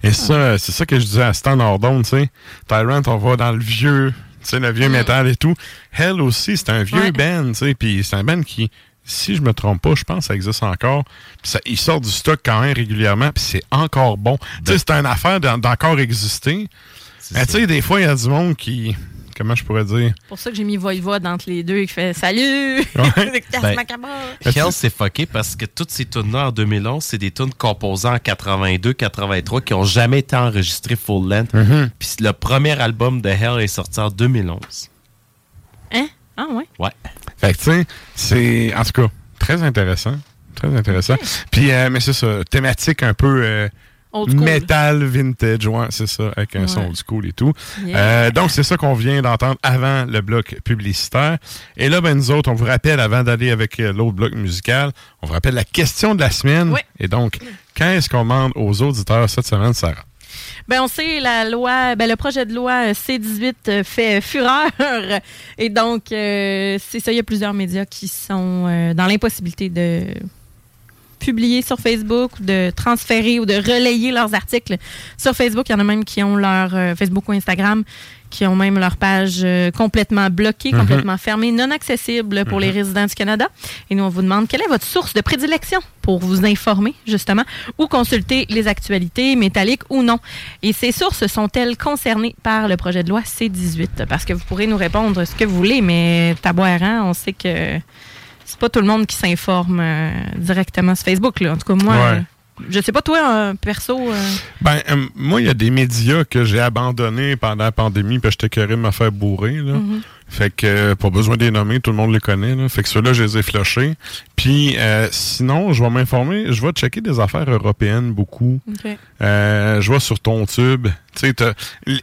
Et ça, c'est ça que je disais à Stan Ordon, tu sais. Tyrant, on va dans le vieux, tu sais, le vieux métal et tout. Hell aussi, c'est un vieux Ouais. band, tu sais, puis c'est un band qui, si je me trompe pas, je pense que ça existe encore. Puis ça, il sort du stock quand même régulièrement, puis c'est encore bon. Tu sais, c'est une affaire d'en- d'encore exister. Mais tu sais, des fois, il y a du monde qui, comment je pourrais dire? C'est pour ça que j'ai mis Voivod entre les deux qui fait Salut! Ouais. Casse <laughs> Ben, macabre! Hell, c'est fucké parce que toutes ces tunes-là en 2011, c'est des tunes composées en 82, 83 qui ont jamais été enregistrées full length. Mhm. Puis le premier album de Hell est sorti en 2011. Hein? Ah ouais? Ouais. Fait que, tu sais, c'est, en tout cas, très intéressant. Très intéressant. Puis, euh, mais c'est ça, thématique un peu euh, Old school. metal vintage, ouais, c'est ça, avec un Ouais. son old school et tout. Yeah. Euh, donc, c'est ça qu'on vient d'entendre avant le bloc publicitaire. Et là, ben, nous autres, on vous rappelle, avant d'aller avec euh, l'autre bloc musical, on vous rappelle la question de la semaine. Et donc, qu'est-ce qu'on demande aux auditeurs cette semaine, Sarah? Ben, on sait, la loi, ben, le projet de loi C-18 euh, fait fureur. Et donc, euh, c'est ça, il y a plusieurs médias qui sont euh, dans l'impossibilité de publier sur Facebook, de transférer ou de relayer leurs articles sur Facebook. Il y en a même qui ont leur euh, Facebook ou Instagram, qui ont même leur page euh, complètement bloquée, Mhm. complètement fermée, non accessible pour les résidents du Canada. Et nous, on vous demande quelle est votre source de prédilection pour vous informer, justement, ou consulter les actualités métalliques ou non. Et ces sources sont-elles concernées par le projet de loi C-18? Parce que vous pourrez nous répondre ce que vous voulez, mais taboirant, on sait que c'est pas tout le monde qui s'informe euh, directement sur Facebook. Là. En tout cas, moi, Ouais. euh, je sais pas, toi, euh, perso. euh, Ben, euh, moi, il y a des médias que j'ai abandonnés pendant la pandémie, puis j'étais curé de me faire bourrer, là. Mhm. Fait que, euh, pas besoin de les nommer, tout le monde les connaît, là. Fait que ceux-là, je les ai flushés. Puis, euh, sinon, je vais m'informer, je vais checker des affaires européennes beaucoup. OK. Euh, je vais sur ton tube. Tu sais,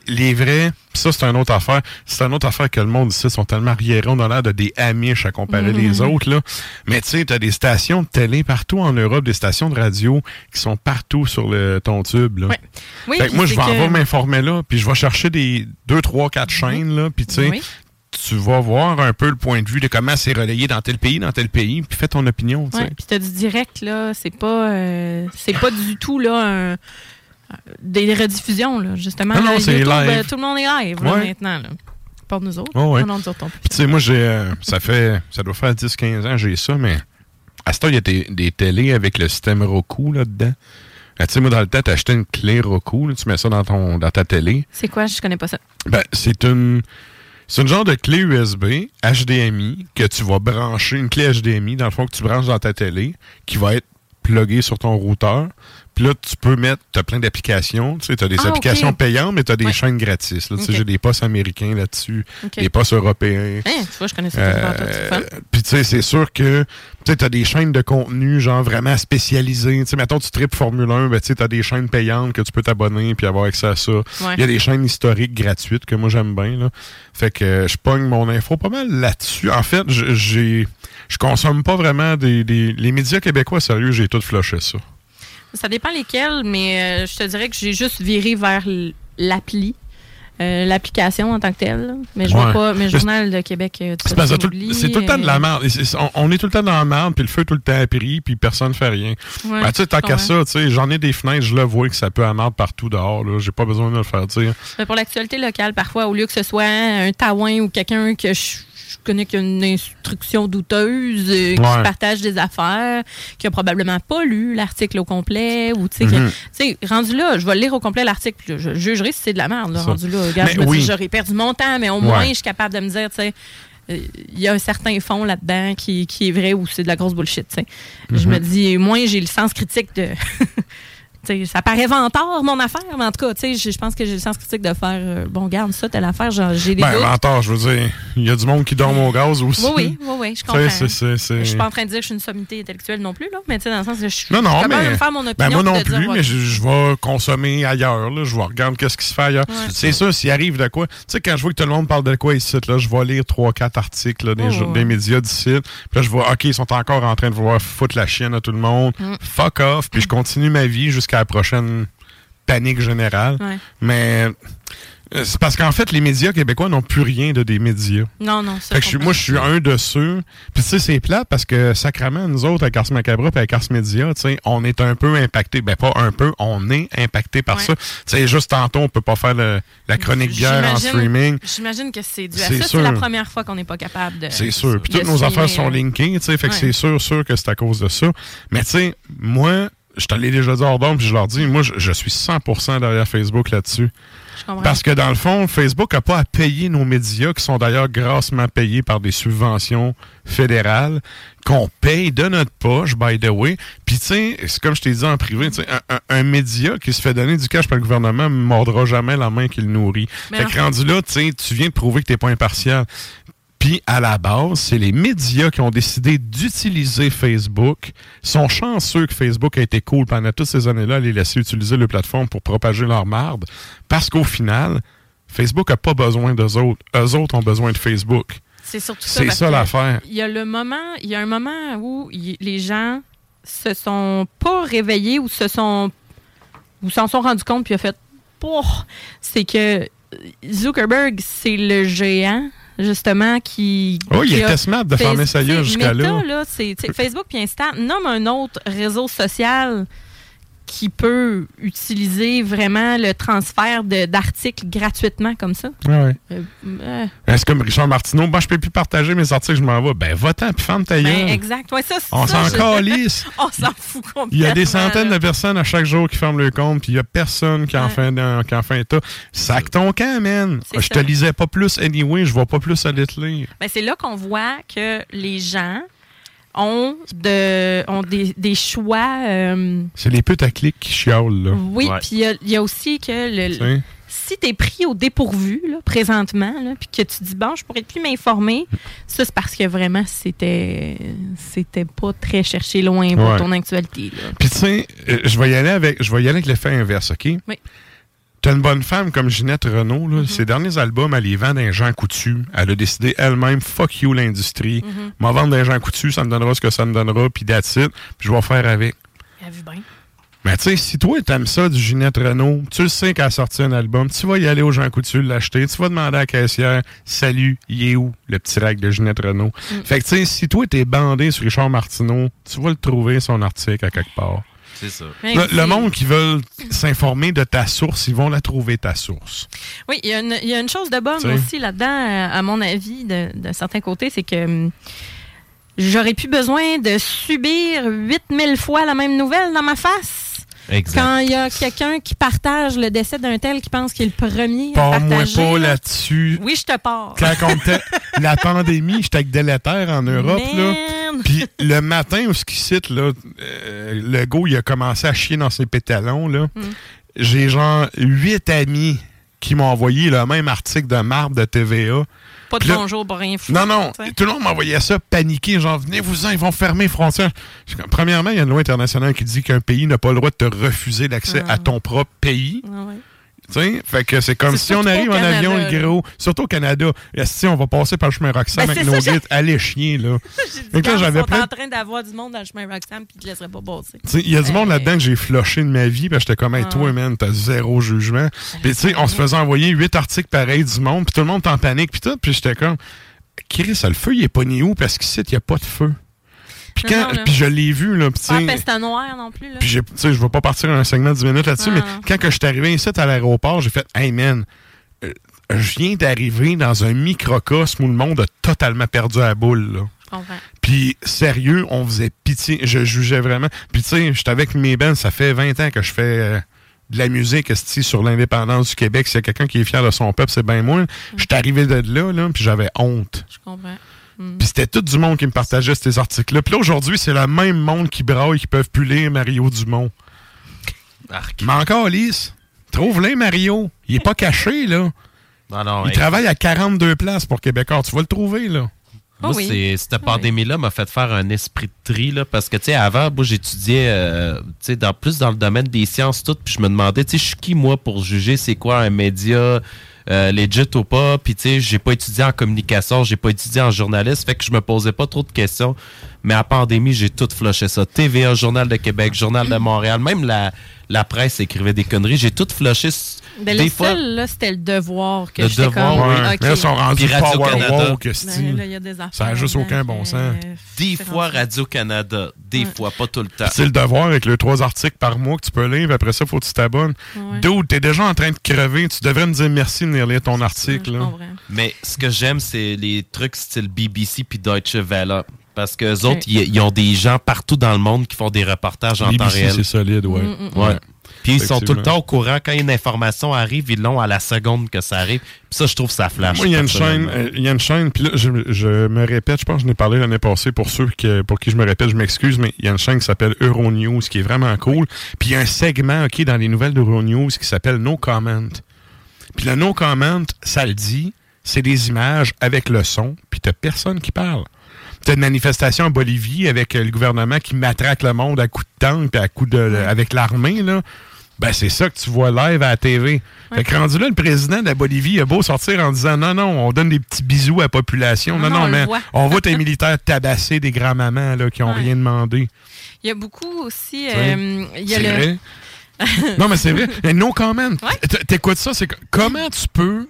les vrais, pis ça, c'est une autre affaire. C'est une autre affaire que le monde ici sont tellement arriérés, on a l'air de des amiches à comparer Mhm. les autres, là. Mais tu sais, t'as des stations de télé partout en Europe, des stations de radio qui sont partout sur le, ton tube, là. Oui, Fait que moi, je vais en que- m'informer là, puis je vais chercher des deux, trois, quatre chaînes, là, puis tu sais, Oui. Tu vas voir un peu le point de vue de comment c'est relayé dans tel pays, dans tel pays, puis fais ton opinion, tu. Ouais, puis t'as du direct, là, c'est pas, euh, c'est pas du tout, là, un- des rediffusions, là, justement. Non, non, c'est live. euh, tout le monde est live, là, maintenant, là. Pas nous autres. Oh, ouais. Non plus. Puis tu sais, moi, j'ai, euh, ça fait, ça doit faire 10-15 ans, j'ai ça, mais à ce temps, il y a des, des télés avec le système Roku là-dedans. Euh, tu sais, moi, dans le temps, t'achetais une clé Roku, là, tu mets ça dans, ton, dans ta télé. C'est quoi? Je connais pas ça. Ben, c'est une. C'est une genre de clé USB HDMI que tu vas brancher, une clé HDMI, dans le fond, que tu branches dans ta télé, qui va être pluguée sur ton routeur. Puis là, tu peux mettre, tu as plein d'applications. Tu sais, as des Ah, applications payantes, mais tu as des Ouais. chaînes gratis. Là. Tu sais, Ok. J'ai des postes américains là-dessus, des postes européens. Hein, tu vois, je connaissais pas ça. Euh, Puis tu sais, c'est sûr que tu as des chaînes de contenu genre vraiment spécialisées. Tu sais, mettons, tu tripes Formule 1, ben, tu sais, as des chaînes payantes que tu peux t'abonner puis avoir accès à ça. Il y a des chaînes historiques gratuites que moi j'aime bien. Là. Fait que euh, je pogne mon info pas mal là-dessus. En fait, je- j'ai je consomme pas vraiment des, des- les médias québécois sérieux, j'ai tout flushé ça. Ça dépend lesquels, mais euh, je te dirais que j'ai juste viré vers l'appli. euh, l'application en tant que telle. là. Mais je Ouais. vois pas. Mais Journal de Québec, euh, tu C'est tout- oublies, c'est tout le temps de la merde. On, on est tout le temps dans la merde, puis le feu est tout le temps pris, puis personne ne fait rien. Ouais, Ben, tu sais, tant qu'à ça, tu sais, j'en ai des fenêtres, je le vois que ça peut à merde partout dehors. J'ai pas besoin de le faire dire. Mais pour l'actualité locale, parfois, au lieu que ce soit un taouin ou quelqu'un que je, je connais qui a une instruction douteuse, euh, qui Ouais. partage des affaires, qui a probablement pas lu l'article au complet, ou tu sais, que- Mhm. rendu là, je vais lire au complet l'article, je jugerai si c'est de la merde, là, rendu là. Regarde, Mais je me dis, oui. j'aurais perdu mon temps, mais au moins, Ouais. je suis capable de me dire, tu sais, euh, il y a un certain fond là-dedans qui, qui est vrai ou c'est de la grosse bullshit. Je Mhm. me dis, moins j'ai le sens critique de... <laughs> Ça paraît vantard, mon affaire, mais en tout cas, tu sais, je pense que j'ai le sens critique de faire, euh, bon, garde ça, telle affaire, j'ai des Ben, je veux dire, il y a du monde qui dorme au gaz aussi. Oui, oui, oui, oui, je comprends. Je suis pas en train de dire que je suis une sommité intellectuelle non plus, là, mais tu sais, dans le sens que je suis Non, non, capable mais. de faire mon opinion. ben, moi non plus, dire, mais je, je vais consommer ailleurs. Là, je vais regarder qu'est-ce qui se fait ailleurs. Ouais. C'est ça, s'il arrive de quoi. Tu sais, quand je vois que tout le monde parle de quoi ici, là, je vais lire 3-4 articles là, des, Oh, jo- ouais. des médias d'ici. Puis là, je vois, OK, ils sont encore en train de vouloir foutre la chienne à tout le monde. Mm. Fuck off. Puis je continue ma vie jusqu'à la prochaine panique générale. Ouais. Mais. euh, C'est parce qu'en fait, les médias québécois n'ont plus rien de des médias. Non, non, que je moi, je suis un de ceux. Puis tu sais, c'est plat parce que sacrément, nous autres, avec Ars Macabra et avec Ars Media, tu sais, on est un peu impacté. Ben pas un peu, on est impacté par Ouais. ça. Tu sais, juste tantôt, on peut pas faire le- la chronique bière en streaming. J'imagine que c'est dû à C'est ça. C'est la première fois qu'on n'est pas capable de. C'est sûr. Puis toutes nos affaires sont euh, linkées, tu sais. Fait que c'est sûr, sûr que c'est à cause de ça. Mais tu sais, moi, je t'allais déjà dit hors puis je leur dis, moi, je, je suis 100% derrière Facebook là-dessus. Parce que dans le fond, Facebook n'a pas à payer nos médias, qui sont d'ailleurs grassement payés par des subventions fédérales, qu'on paye de notre poche, by the way. Puis, tu sais, c'est comme je t'ai dit en privé, un, un- un média qui se fait donner du cash par le gouvernement ne mordra jamais la main qui le nourrit. Mais fait que rendu là, tu sais, tu viens de prouver que tu n'es pas impartial. Puis, à la base, c'est les médias qui ont décidé d'utiliser Facebook. Ils sont chanceux que Facebook a été cool pendant toutes ces années-là les laisser utiliser le plateforme pour propager leur marde. Parce qu'au final, Facebook n'a pas besoin d'eux autres. Eux autres ont besoin de Facebook. C'est surtout ça. C'est ça l'affaire. Il y a le moment, il y a un moment où les gens se sont pas réveillés ou se sont ou s'en sont rendus compte puis a fait Pouh! c'est que Zuckerberg c'est le géant justement qui Oh, il était smart de fermer sa gueule jusqu'à là. là, Facebook puis Insta nomme un autre réseau social qui peut utiliser vraiment le transfert d'articles gratuitement comme ça? Ouais. Euh, euh, Ben, C'est comme Richard Martineau? Ben, je peux plus partager mes articles, je m'en vais. Ben, va-t'en, puis ferme ta ben, gueule. exact. Ouais, ça, On s'en je- calisse. <laughs> On s'en fout complètement. Il y a des centaines là. de personnes à chaque jour qui ferment le compte, puis il y a personne qui en Ouais. fait, un- qui en fait état. Sac ton camp, man. C'est Je te lisais pas plus anyway, je vois pas plus aller te lire. Ben, c'est là qu'on voit que les gens ont, de, ont des, des choix. euh, C'est les putaclics qui chiolent, là. oui, puis il y a- il y, a aussi que le, si tu es pris au dépourvu là, présentement, là, puis que tu dis, bon, je pourrais plus m'informer, ça, c'est parce que vraiment, c'était c'était pas très cherché loin pour Ouais. ton actualité. Là. Puis tu sais, euh, je vais y aller avec, je vais y aller avec l'effet inverse, OK? Oui. Mm-hmm. T'as une bonne femme comme Ginette Renault, là, ses derniers albums, elle les vend d'un Jean Coutu. Elle a décidé elle-même, fuck you l'industrie. Mm-hmm. M'en vendre d'un Jean Coutu, ça me donnera ce que ça me donnera, puis that's it, puis je vais faire avec. Elle a vu bien. Mais tu sais, si toi t'aimes ça du Ginette Renault, tu le sais qu'elle a sorti un album, tu vas y aller au Jean Coutu l'acheter, tu vas demander à la caissière Salut, il est où le petit rag de Ginette Renault? Mm. Fait que tu sais, si toi t'es bandé sur Richard Martineau, tu vas le trouver son article à quelque part. C'est ça. Ouais, Le, monde qui veut s'informer de ta source, ils vont la trouver ta source. Oui, il y, a une- il y a une chose de bonne aussi là-dedans, euh, à mon avis, de- d'un certain côté, c'est que hum, j'aurais plus besoin de subir 8000 fois la même nouvelle dans ma face. Exact. Quand il y a quelqu'un qui partage le décès d'un tel qui pense qu'il est le premier à Pas moi pas là. là-dessus. Oui, je te pars. Quand on était <laughs> la pandémie, j'étais avec Délétère en Europe. Puis le matin où ce qu'il cite, là, euh, le go, il a commencé à chier dans ses pétalons. Là. Mm. J'ai genre huit amis qui m'ont envoyé le même article de marbre de TVA. Pas de là- bonjour, pas rien fou. Non, non, tout le monde m'envoyait ça paniqué, genre, venez-vous-en, ils vont fermer les frontières. Je Premièrement, il y a une loi internationale qui dit qu'un pays n'a pas le droit de te refuser l'accès Ah. à ton propre pays. Ah ouais. Tu sais, fait que c'est comme si on arrive en avion, le gros, surtout au Canada. Si on va passer par le chemin Roxham Ben, avec nos guides, allez chier, là. <laughs> Fait que là, quand j'avais ils sont plein en train d'avoir du monde dans le chemin Roxham puis ils te laisseraient pas passer. Il y a du monde là-dedans que j'ai flushé de ma vie, parce que j'étais comme, hey, Ah. toi, man, t'as zéro jugement. Puis, tu sais, on se faisait envoyer huit articles pareils du monde, puis tout le monde est en panique, puis tout, puis j'étais comme, Chris, le feu, il est pas ni où, parce qu'ici, il n'y a pas de feu. Puis, quand, non, là. puis je l'ai vu, là, tu Pas peste noire non plus. Là. puis tu sais, je vais pas partir un segment de 10 minutes là-dessus, Ah, mais non. quand que je suis arrivé ici à l'aéroport, j'ai fait, hey, man, euh, je viens d'arriver dans un microcosme où le monde a totalement perdu la boule, là. Je comprends. Puis sérieux, on faisait pitié. Je jugeais vraiment. Puis tu sais, j'étais avec mes bands, ça fait 20 ans que je fais euh, de la musique sur l'indépendance du Québec. S'il y a quelqu'un qui est fier de son peuple, c'est bien moi. J'étais arrivé de là, là puis j'avais honte. Je comprends. Mm. Puis c'était tout du monde qui me partageait ces articles-là. Puis là, aujourd'hui, c'est le même monde qui braille qui peuvent plus lire Mario Dumont. Mais encore, Lise, trouve-le, Mario. Il est pas caché, là. Non, non, Il hey. travaille à 42 places pour Québécois. Tu vas le trouver, là. Oh Moi, c'est- cette pandémie-là m'a fait faire un esprit de tri, là, parce que, tu sais, avant, moi, j'étudiais, euh, tu sais, dans, plus dans le domaine des sciences, tout, puis je me demandais, tu sais, je suis qui, moi, pour juger c'est quoi un média euh, legit ou pas, puis, tu sais, j'ai pas étudié en communication, j'ai pas étudié en journalisme, fait que je me posais pas trop de questions, mais à pandémie, j'ai tout flushé ça. TVA, Journal de Québec, Journal de Montréal, même la, la presse écrivait des conneries, j'ai tout flushé. S- Ben, des le fois, seul, là, c'était le devoir que Le j'étais devoir, comme. oui. OK. Mais là, ils sont rendus Puis power Radio-Canada. woke, esti. Ben, là, il y a des affaires Ça n'a juste aucun bon que- sens. des fois Radio-Canada, des Ouais. fois, pas tout le temps. C'est le devoir avec les trois articles par mois que tu peux lire. Après ça, faut que tu t'abonnes. Ouais. Dude, t'es déjà en train de crever. Tu devrais me dire merci de venir lire ton article. là. Mais ce que j'aime, c'est les trucs style BBC puis Deutsche Welle. Parce que Ok. autres, ils ont des gens partout dans le monde qui font des reportages en temps BBC, réel. c'est solide, ouais. Mm, Ouais. Puis ils sont tout le temps au courant. Quand une information arrive, ils l'ont à la seconde que ça arrive. Puis ça, je trouve ça flash. Moi, il y a une chaîne, euh, il y a une chaîne, puis là, je, je me répète, je pense que je n'ai parlé l'année passée pour ceux pour qui je me répète, je m'excuse, mais il y a une chaîne qui s'appelle Euronews, qui est vraiment cool. Puis il y a un segment, OK, dans les nouvelles d'Euronews qui s'appelle No Comment. Puis le No Comment, ça le dit, c'est des images avec le son, puis t'as personne qui parle. T'as une manifestation en Bolivie avec euh, le gouvernement qui matraque le monde à coups de tank, puis à coups de, avec l'armée, là. Ben, c'est ça que tu vois live à la TV. Fait que rendu là, le président de la Bolivie a beau sortir en disant non, non, on donne des petits bisous à la population. Non, Non, non, on le mais voit. on voit <laughs> tes militaires tabasser des grands-mamans là, qui ont Ouais. rien demandé. Il y a beaucoup aussi. euh, il y a C'est le... vrai? <laughs> non, mais c'est vrai. <laughs> No comment. T- T'écoutes ça, c'est comment tu peux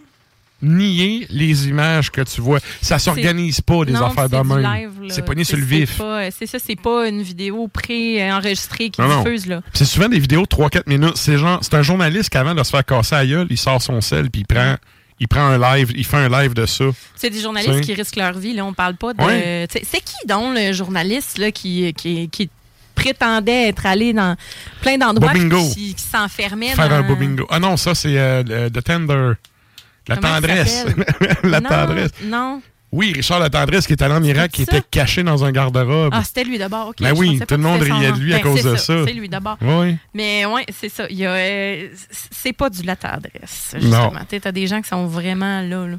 nier les images que tu vois? Ça s'organise pas, des Non, affaires de même. C'est pogné sur le vif. pas- C'est ça, c'est pas une vidéo pré-enregistrée qui Non, non. diffuse, là. C'est souvent des vidéos de 3-4 minutes. C'est un journaliste qui, avant de se faire casser à gueule, il sort son sel puis il prend, il prend un live, il fait un live de ça. C'est des journalistes qui risquent leur vie, là. On parle pas de. C'est qui, donc, le journaliste, là, qui, qui, qui prétendait être allé dans plein d'endroits qui, qui s'enfermait Faire dans... un bobingo. Ah non, ça, c'est euh, The Tender. La Comment tendresse. <laughs> la Non, tendresse. Non. Oui, Richard La Tendresse qui est allé en Irak, qui ça? était caché dans un garde-robe. Ah, c'était lui d'abord. ok. Ben oui, tout le monde riait de lui à Ben, cause de ça. C'est lui d'abord. Oui. Mais ouais, c'est ça. Il euh, c'est pas du latte adresse, justement. Tu as des gens qui sont vraiment là. là.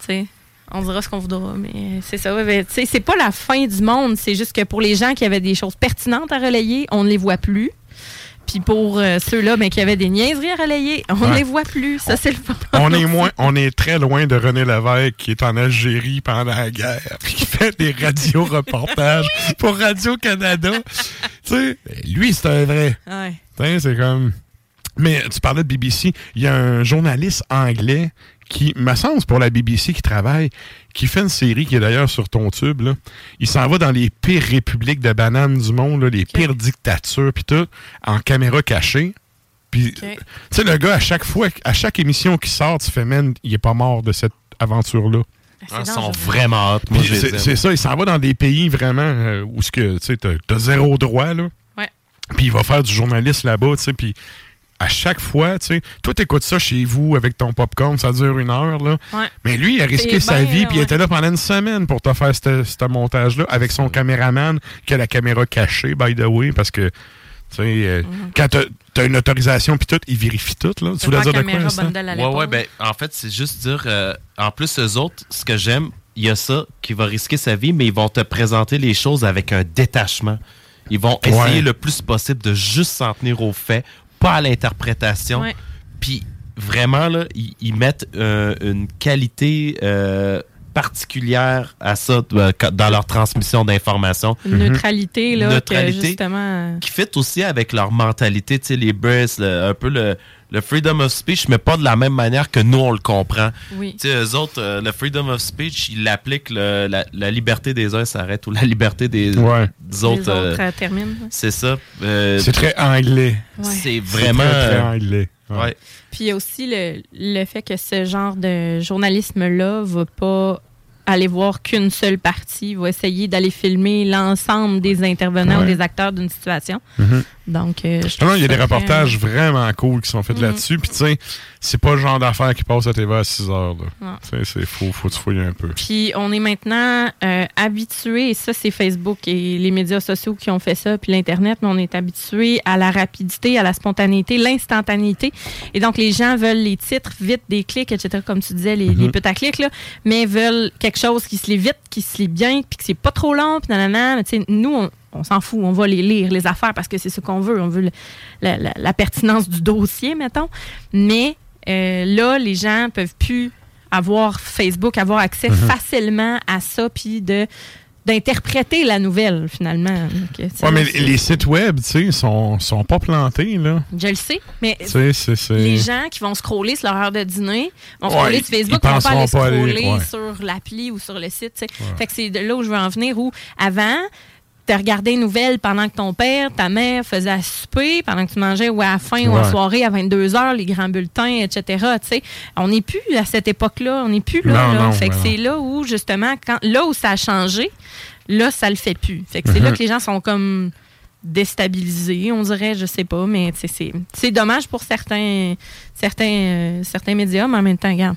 Tu sais, on dira ce qu'on voudra, mais c'est ça. ouais, c'est pas la fin du monde. C'est juste que pour les gens qui avaient des choses pertinentes à relayer, on ne les voit plus. Puis pour euh, ceux-là ben, qui avaient des niaiseries à relayer, on ne Ouais. les voit plus. Ça, c'est le fun. <laughs> On est, moins, on est très loin de René Lévesque qui est en Algérie pendant la guerre, qui fait des radio-reportages <laughs> pour Radio-Canada. <laughs> tu sais, lui, c'est un vrai. Ouais. C'est comme. Mais tu parlais de BBC, il y a un journaliste anglais qui, semble, c'est pour la BBC qui travaille, qui fait une série qui est d'ailleurs sur ton tube. Là. Il s'en va dans les pires républiques de bananes du monde, là, les pires dictatures, puis tout, en caméra cachée. Puis, tu sais, le gars, à chaque fois, à chaque émission qui sort, tu fais, man, il est pas mort de cette aventure-là. Ah, ils sont vraiment hot. C'est ça, il s'en va dans des pays vraiment euh, où ce que, tu sais, t'as t'as zéro droit, là. Ouais. Puis il va faire du journaliste là-bas, tu sais, puis à chaque fois, tu sais, toi, t'écoutes ça chez vous avec ton popcorn, ça dure une heure, là. Ouais. Mais lui, il a risqué sa bien, vie, puis il était là pendant une semaine pour te faire ce montage-là avec son caméraman qui a la caméra cachée, by the way, parce que, tu sais, euh, Mhm. quand t'as as une autorisation, puis tout, il vérifie tout, là. Tu voulais dire de quoi, Instant? Ouais, ouais, ben, en fait, c'est juste dire, euh, en plus, eux autres, ce que j'aime, il y a ça qui va risquer sa vie, mais ils vont te présenter les choses avec un détachement. Ils vont essayer Ouais. le plus possible de juste s'en tenir aux faits, pas à l'interprétation. Ouais. Puis vraiment, là, ils, ils mettent euh, une qualité euh, particulière à ça euh, dans leur transmission d'informations. Une neutralité, là, Neutralité. que justement... Qui fit aussi avec leur mentalité, tu sais, les le- un peu le, le freedom of speech, mais pas de la même manière que nous, on le comprend. Oui. Tu sais, eux autres, euh, le freedom of speech, ils l'appliquent, le- la, la liberté des uns s'arrête ou la liberté des, Ouais. des autres. Les autres euh, euh, terminent. c'est ça. euh, C'est très anglais. Ouais. C'est vraiment. très, très euh, anglais. Ouais. ouais. Puis il y a aussi le, le fait que ce genre de journalisme-là va pas aller voir qu'une seule partie, il va essayer d'aller filmer l'ensemble des intervenants Ouais. ou des acteurs d'une situation. Mhm. Donc, euh, je Non, il y a des reportages vraiment cool qui sont faits Mhm. là-dessus. Puis, tu sais, c'est pas le genre d'affaires qui passe à TV à 6 heures. c'est faut, faut te fouiller un peu. Puis on est maintenant euh, habitué, et ça c'est Facebook et les médias sociaux qui ont fait ça, puis l'Internet, mais on est habitué à la rapidité, à la spontanéité, l'instantanéité. Et donc les gens veulent les titres vite, des clics, etc., comme tu disais, les, Mhm. les putaclics, là, mais veulent quelque chose qui se lit vite, qui se lit bien, puis que c'est pas trop long, puis nanana. Mais tu sais, nous, on, on s'en fout, on va les lire, les affaires, parce que c'est ce qu'on veut. On veut le- la, la- la pertinence du dossier, mettons. Mais euh, là, les gens peuvent plus avoir Facebook, avoir accès Mhm. facilement à ça, puis de d'interpréter la nouvelle, finalement. Sais, Ouais, mais les sites web, tu sais, sont, sont pas plantés, là. Je le sais, mais les gens qui vont scroller sur leur heure de dîner, vont Ouais, scroller sur Facebook, ils vont pas aller scroller ouais. sur l'appli ou sur le site. tu sais. Fait que c'est là où je veux en venir, où avant, tu regardais une nouvelle pendant que ton père, ta mère faisaient à souper, pendant que tu mangeais ou à la fin ou en Ouais. soirée à 22 h les grands bulletins, etc. tu sais. On n'est plus à cette époque-là, on n'est plus là. Non, là. non, fait que c'est là où, justement, quand, là où ça a changé, là, ça le fait plus. Fait que c'est là Mhm. que les gens sont comme déstabilisés, on dirait, je sais pas, mais c'est dommage pour certains, certains, euh, certains médias, mais en même temps, regarde.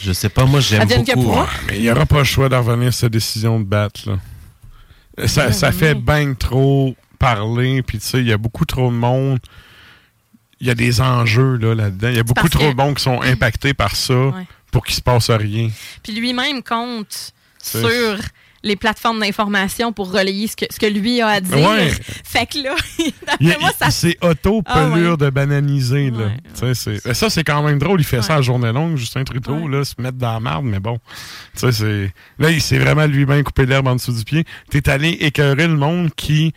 Je sais pas, moi, j'aime beaucoup. hein. Mais il n'y aura pas le choix de revenir sur cette décision de battre, là. Ça, ça fait bien trop parler, puis tu sais, il y a beaucoup trop de monde. Il y a des enjeux là, là-dedans. Il y a beaucoup trop de monde qui sont impactés par ça Ouais. pour qu'il se passe rien. Puis lui-même compte sur les plateformes d'information pour relayer ce que, ce que lui a à dire. Ouais. Fait que là, <laughs> d'après moi, ça c'est auto-pelure Ah ouais. de bananiser. Là. Ouais, Ça, c'est quand même drôle. Il fait ça à journée longue, Justin Trudeau, là, se mettre dans la marde, mais bon. Là, il s'est vraiment lui-même coupé l'herbe en dessous du pied. T'es allé écœurer le monde qui,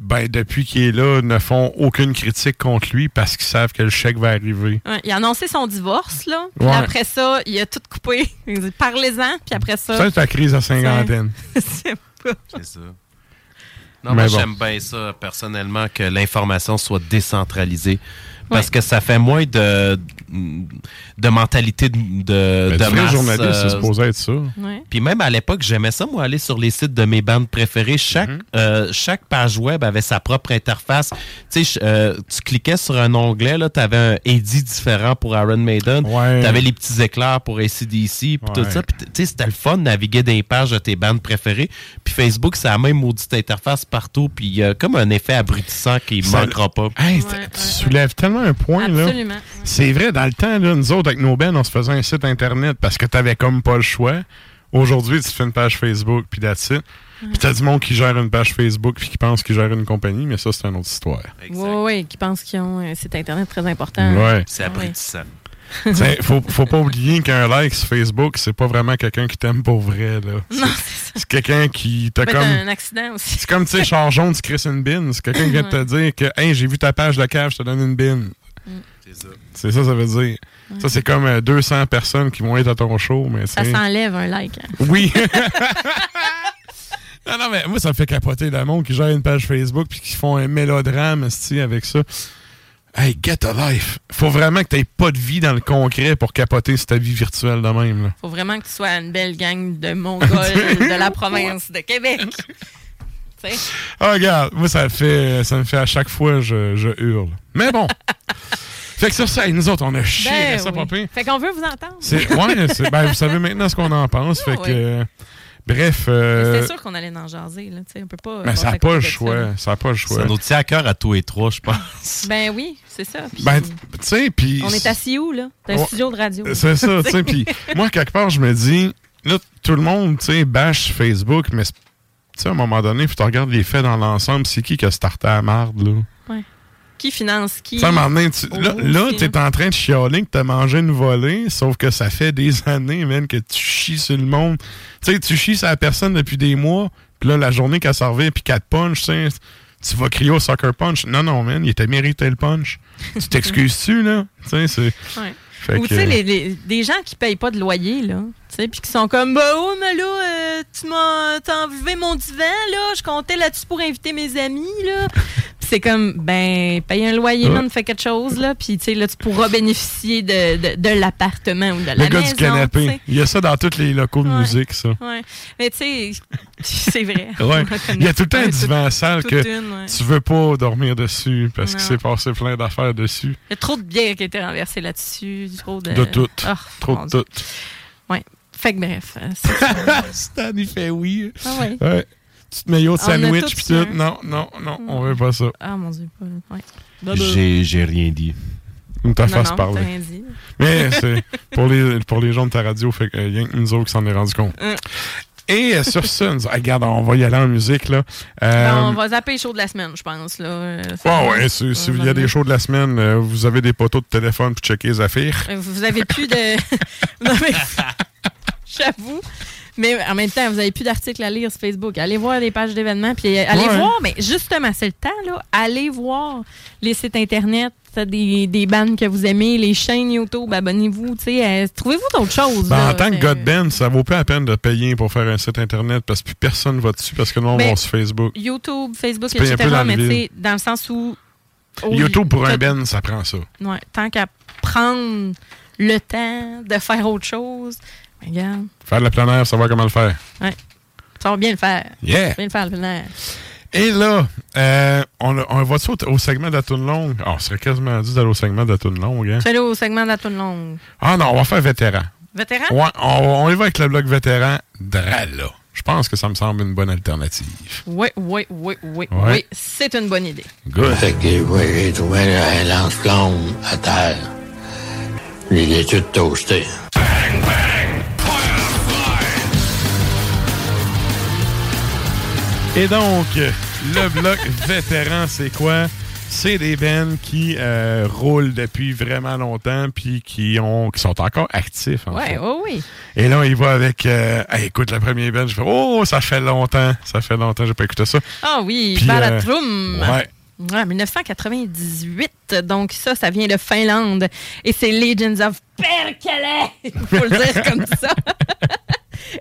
ben, depuis qu'il est là, ne font aucune critique contre lui parce qu'ils savent que le chèque va arriver. Ouais, il a annoncé son divorce, là. Puis Ouais. après ça, il a tout coupé. <laughs> Il a dit, Parlez-en, puis après ça. Ça, c'est la crise à cinquantaine. <laughs> c'est pas. C'est ça. Non, Mais moi, bon. j'aime bien ça, personnellement, que l'information soit décentralisée. Parce que ça fait moins de, de mentalité de, de, Mais de masse, journaliste, c'est euh, supposé être ça. Ouais. Puis même à l'époque, j'aimais ça, moi, aller sur les sites de mes bandes préférées. Chaque, Mhm. euh, chaque page web avait sa propre interface. Tu sais, euh, tu cliquais sur un onglet, là, tu avais un Eddie différent pour Iron Maiden. Ouais. Tu avais les petits éclairs pour ACDC, puis tout ça. Puis tu sais, c'était le fun de naviguer dans les pages de tes bandes préférées. Puis Facebook, c'est la même maudite interface partout. Puis il y a comme un effet abrutissant qui Ça- manquera pas. Hey, Ouais, t- ouais, tu soulèves tellement un point, là. Absolument. C'est vrai, dans le temps, là, nous autres, avec nos bands, on se faisait un site Internet parce que t'avais comme pas le choix. Aujourd'hui, tu te fais une page Facebook, puis that's it. Puis t'as du monde qui gère une page Facebook puis qui pense qu'il gère une compagnie, mais ça, c'est une autre histoire. Oui, oui, qui pensent qu'ils ont un site Internet très important. Ouais. C'est abrutissant. T'sais, <laughs> faut, faut pas oublier qu'un like sur Facebook, c'est pas vraiment quelqu'un qui t'aime pour vrai, là. Non, C'est- C'est quelqu'un qui t'a Mais comme... un accident aussi. C'est comme, tu sais, char jaune, tu crisses une bin. C'est quelqu'un qui vient de te dire que, hey, j'ai vu ta page de cave, je te donne une bin. C'est ça. C'est ça, ça veut dire. Ça, c'est comme euh, 200 personnes qui vont être à ton show, mais Ça s'enlève un like. hein. Oui. <laughs> non, non, mais moi, ça me fait capoter le monde qui gère une page Facebook puis qui font un mélodrame avec ça. Hey, get a life. Faut vraiment que t'aies pas de vie dans le concret pour capoter sur ta vie virtuelle de même. Là. Faut vraiment que tu sois une belle gang de Mongols <laughs> de la province de Québec. <laughs> Ah, regarde, moi, ça, fait, ça me fait à chaque fois, je, je hurle. Mais bon. <laughs> fait que sur ça, nous autres, on a chié Ben ça, oui. Fait qu'on veut vous entendre. C'est, ouais, c'est, ben, vous savez maintenant ce qu'on en pense. Fait Ah que, bref. euh, C'était sûr qu'on allait en jaser. Là, tu sais, on peut pas. ben, ça n'a pas le choix. Ça n'a pas le choix. Ça nous tient à cœur à tous et trois, je pense. Ben oui, c'est ça. Ben, tu sais, puis. on est assis où, là? Dans un Ouais. studio de radio. C'est ça, tu sais. <laughs> Puis moi, quelque part, je me dis, là, tout le monde, tu sais, bâche Facebook, mais, c'est- tu sais, à un moment donné, puis tu regardes les faits dans l'ensemble, c'est qui qui a starté à marde, là? Qui finance qui? Tu tu- là, bout là tu es en train de chialer que t'as mangé une volée, sauf que ça fait des <laughs> années, man, que tu chies sur le monde. Tu sais, tu chies sur la personne depuis des mois, puis là, la journée qu'elle s'en revient, puis qu'elle te punch, tu tu vas crier au soccer punch. Non, non, man, il t'a mérité le punch. tu t'excuses-tu, <laughs> là? Tu sais, c'est... Ouais. Ou tu sais, les, les- des gens qui payent pas de loyer, là, tu puis qui sont comme, bah oh, mais là, euh, tu m'as enlevé mon divan, là, je comptais là-dessus pour inviter mes amis, là. C'est comme, ben, paye un loyer, Ouais. man, fais quelque chose, là, puis tu sais, là, tu pourras bénéficier de, de, de l'appartement ou de la Le gars maison, du canapé. tu sais. Il y a ça dans tous les locaux de Ouais. musique, ça. Ouais. Mais tu sais, <laughs> c'est vrai. Ouais. Il y a tout le temps un divan sale que une, tu veux pas dormir dessus parce qu'il s'est passé plein d'affaires dessus. Il y a trop de bière qui a été renversée là-dessus, trop de... De tout. Ah, Trop de tout. Ouais. Fait que bref. euh. <laughs> Stan, il fait oui. Ah ouais. Ouais. Petite maillot de sandwich tout. Non, non, non, on veut pas ça. Ah mon Dieu. pas- Ouais. J'ai j'ai rien dit. Ou ta Non, fasse non, parler. t'as rien dit. Mais <laughs> c'est pour les, pour les gens de ta radio, fait que rien que nous autres qui s'en est rendu compte. Hum. Et euh, sur ça, nous- regarde, on va y aller en musique, là. Euh, Ben, on va zapper les shows de la semaine, je pense. Là. Euh, ouais, si- il y a des shows de la semaine, euh, vous avez des poteaux de téléphone pour checker les affaires. Vous avez plus de. <laughs> non, mais. J'avoue. Mais en même temps, vous avez plus d'articles à lire sur Facebook. Allez voir les pages d'événements. Puis allez Ouais. voir, mais justement, c'est le temps, là. Allez voir les sites Internet des, des bandes que vous aimez, les chaînes YouTube. Abonnez-vous. tu sais, euh, Trouvez-vous d'autres choses. Ben, là. en tant que God Band, ça vaut pas la peine de payer pour faire un site internet parce que plus personne va dessus parce que monde Ben, va sur Facebook. YouTube, Facebook, Tu payes un peu etc. Mais tu sais, dans le sens où. oh, YouTube pour un Ben, ça prend ça. Ouais, tant qu'à prendre le temps de faire autre chose, regarde, Faire de la plein air, savoir comment le faire. ouais, ça va bien le faire. Yeah! Bien le faire, le plein air. Et là, euh, on, on va au, au segment de la toune longue? Ah, on serait quasiment dit d'aller au segment de la toune longue. Hein? Au segment de la toune longue. Ah non, on va faire vétéran. Vétéran? Ouais, on, on y va avec le bloc vétéran Drala. Je pense que ça me semble une bonne alternative. Oui, oui, oui, oui, Ouais. oui. C'est une bonne idée. Good. Fait que j'ai trouvé un lance-flamme à terre. Tout toasté. Et donc, le bloc vétéran, c'est quoi? C'est des bands qui euh, roulent depuis vraiment longtemps puis qui ont qui sont encore actifs. En Ouais, fait. oh oui. Et là, il va avec euh, hey, écoute la première band, je fais Oh, ça fait longtemps, ça fait longtemps, j'ai pas écouté ça. Ah oui, Puis, Balatrum. euh, ouais. Ouais, 1998. Donc, ça, ça vient de Finlande. Et c'est Legends of Perkele. Il <laughs> faut le dire comme ça. <laughs>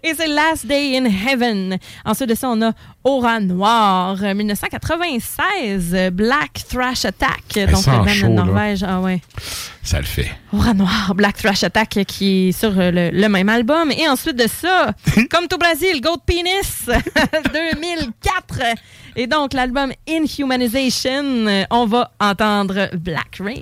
Et c'est Last Day in Heaven. Ensuite de ça, on a Aura Noir, 1996, Black Thrash Attack. Donc, sent le band chaud, de là. Norvège. Ah ouais. Ça le fait. Aura Noir, Black Thrash Attack, qui est sur euh, le, le même album. Et ensuite de ça, <laughs> comme tout Brésil, Goat Penis, <laughs> 2004. Et donc, l'album Inhumanization, euh, on va entendre Black Rain.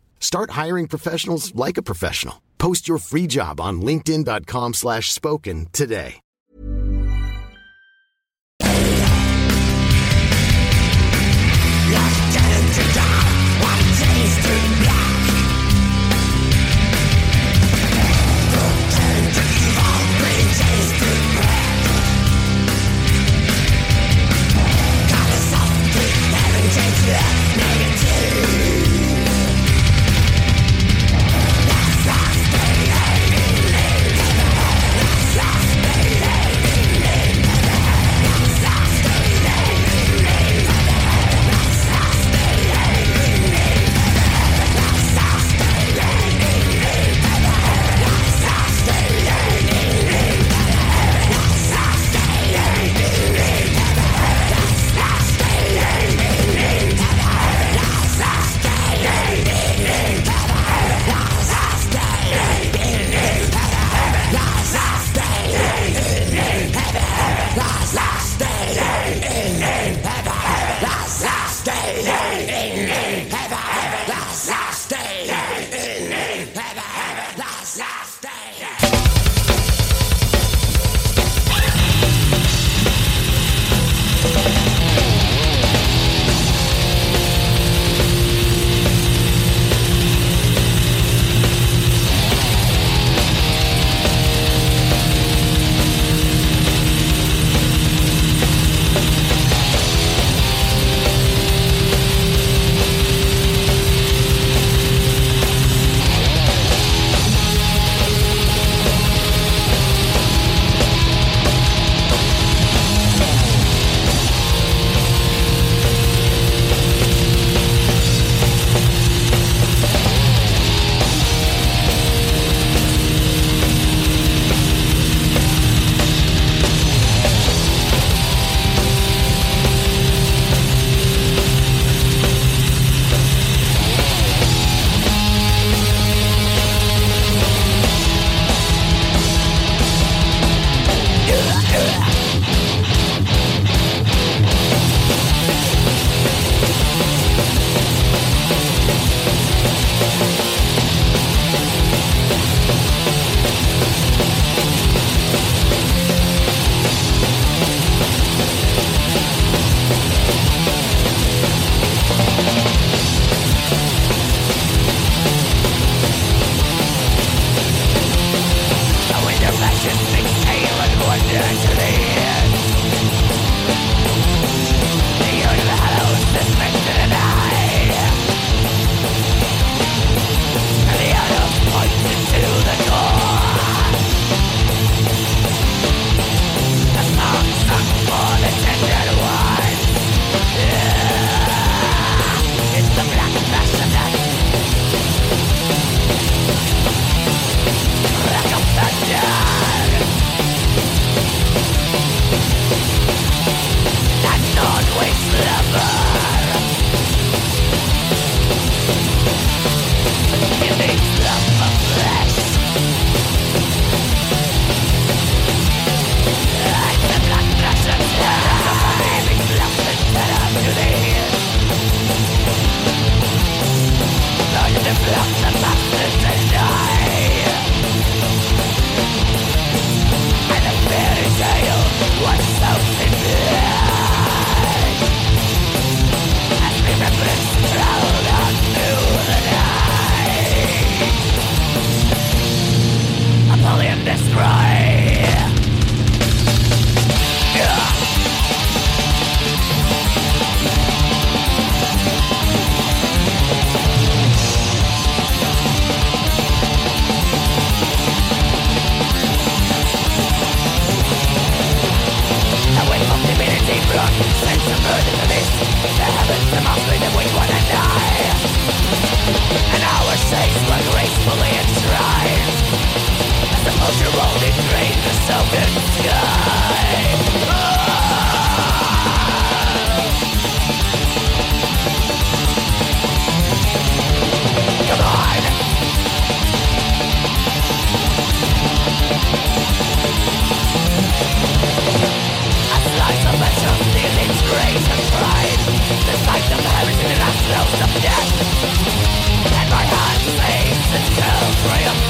Start hiring professionals like a professional. Post your free job on linkedin.com/spoken slash spoken today.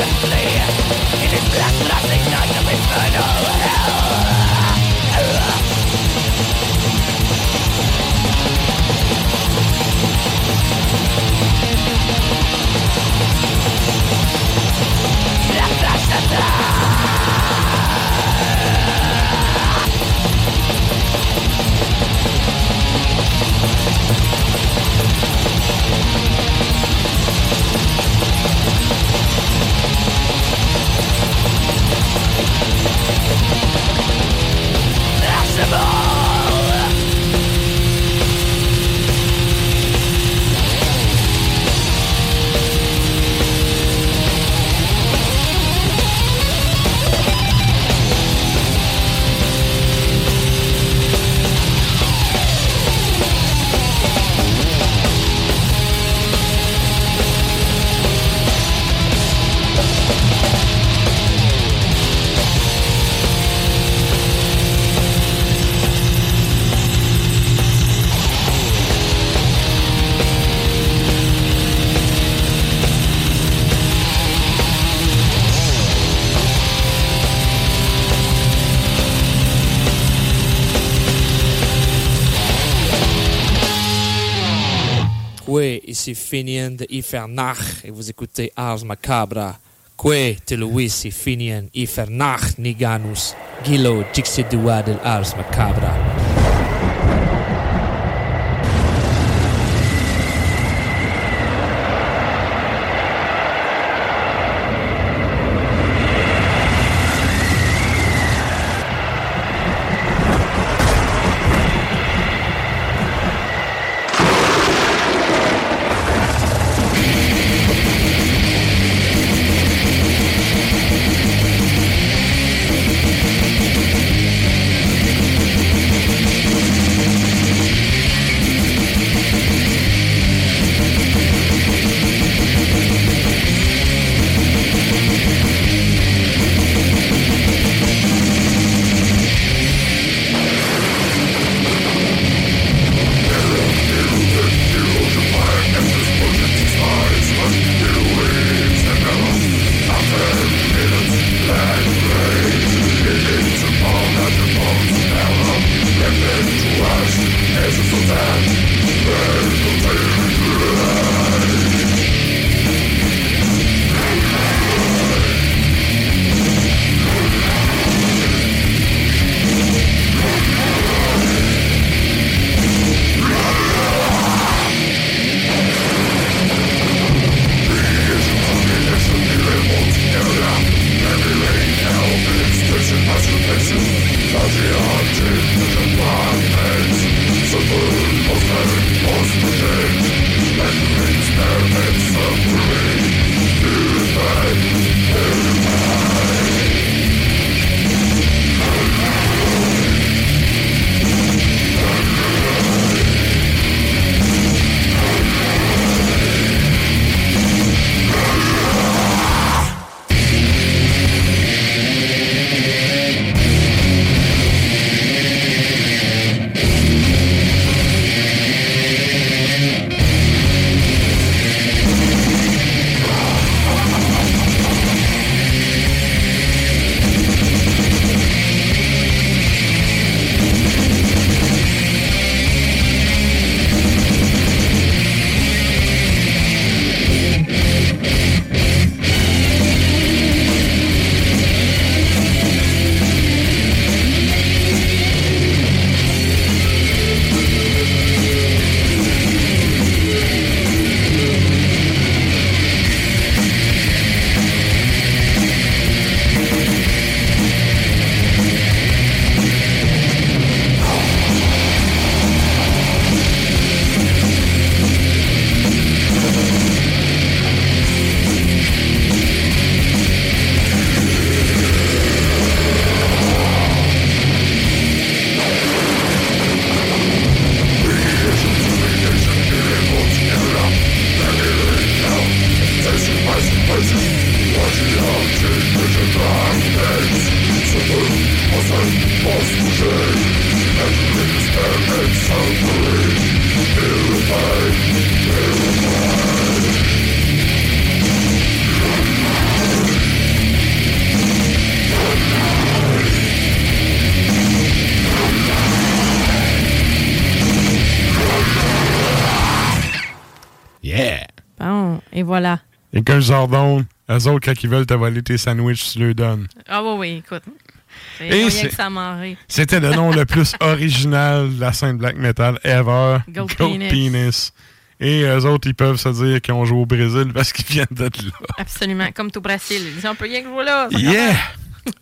back. Finian de Ifernach et vous écoutez Ars Macabra. Que te Luisi Finian Ifernach Niganus Gilo Dixidua del Ars Macabra. Yeah! Bon, et voilà. Et que Zordon, eux autres, quand ils veulent te voler tes sandwichs, tu leur donnes. Ah oui, oui, écoute. Et rien c'est- que ça m'enrire. C'était le nom le plus <laughs> original de la scène black metal ever. Goat Penis. Penis. Et eux autres, ils peuvent se dire qu'ils ont joué au Brésil parce qu'ils viennent d'être là. Absolument, comme tout Brésil. Ils disent, on peut rien que jouer là. Yeah!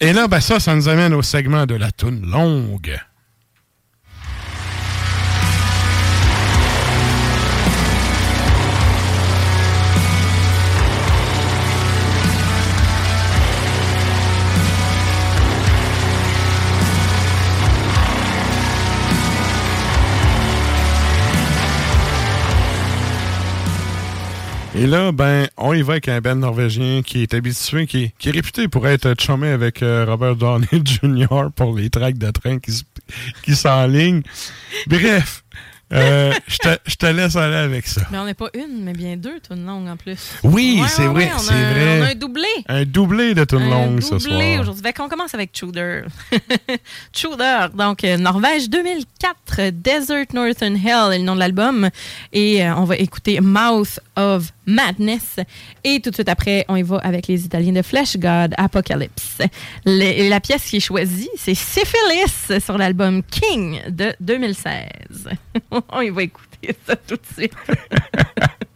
Et là, ben ça, ça nous amène au segment de la toune longue. Et là, ben, on y va avec un band norvégien qui est habitué, qui est, réputé pour être chumé avec euh, Robert Downey <laughs> Jr. pour les tracks de train qui, qui s'enlignent. Bref, Euh, je te- laisse aller avec ça. Mais on n'est pas une, mais bien deux tunes longues en plus. Oui, Ouais, c'est ouais, vrai, ouais, c'est vrai. On a un doublé. Un doublé de tune Un longue ce doublé soir. aujourd'hui. Fait qu'on commence avec Tudor. Tudor, <laughs> donc euh, Norvège 2004, Desert Northern Hell est le nom de l'album. Et euh, on va écouter Mouth of Madness. Et tout de suite après, on y va avec les Italiens de Flesh God Apocalypse. Le- la pièce qui est choisie, c'est Syphilis sur l'album King de 2016. <laughs> <laughs> y va écouter ça tout de suite. <laughs>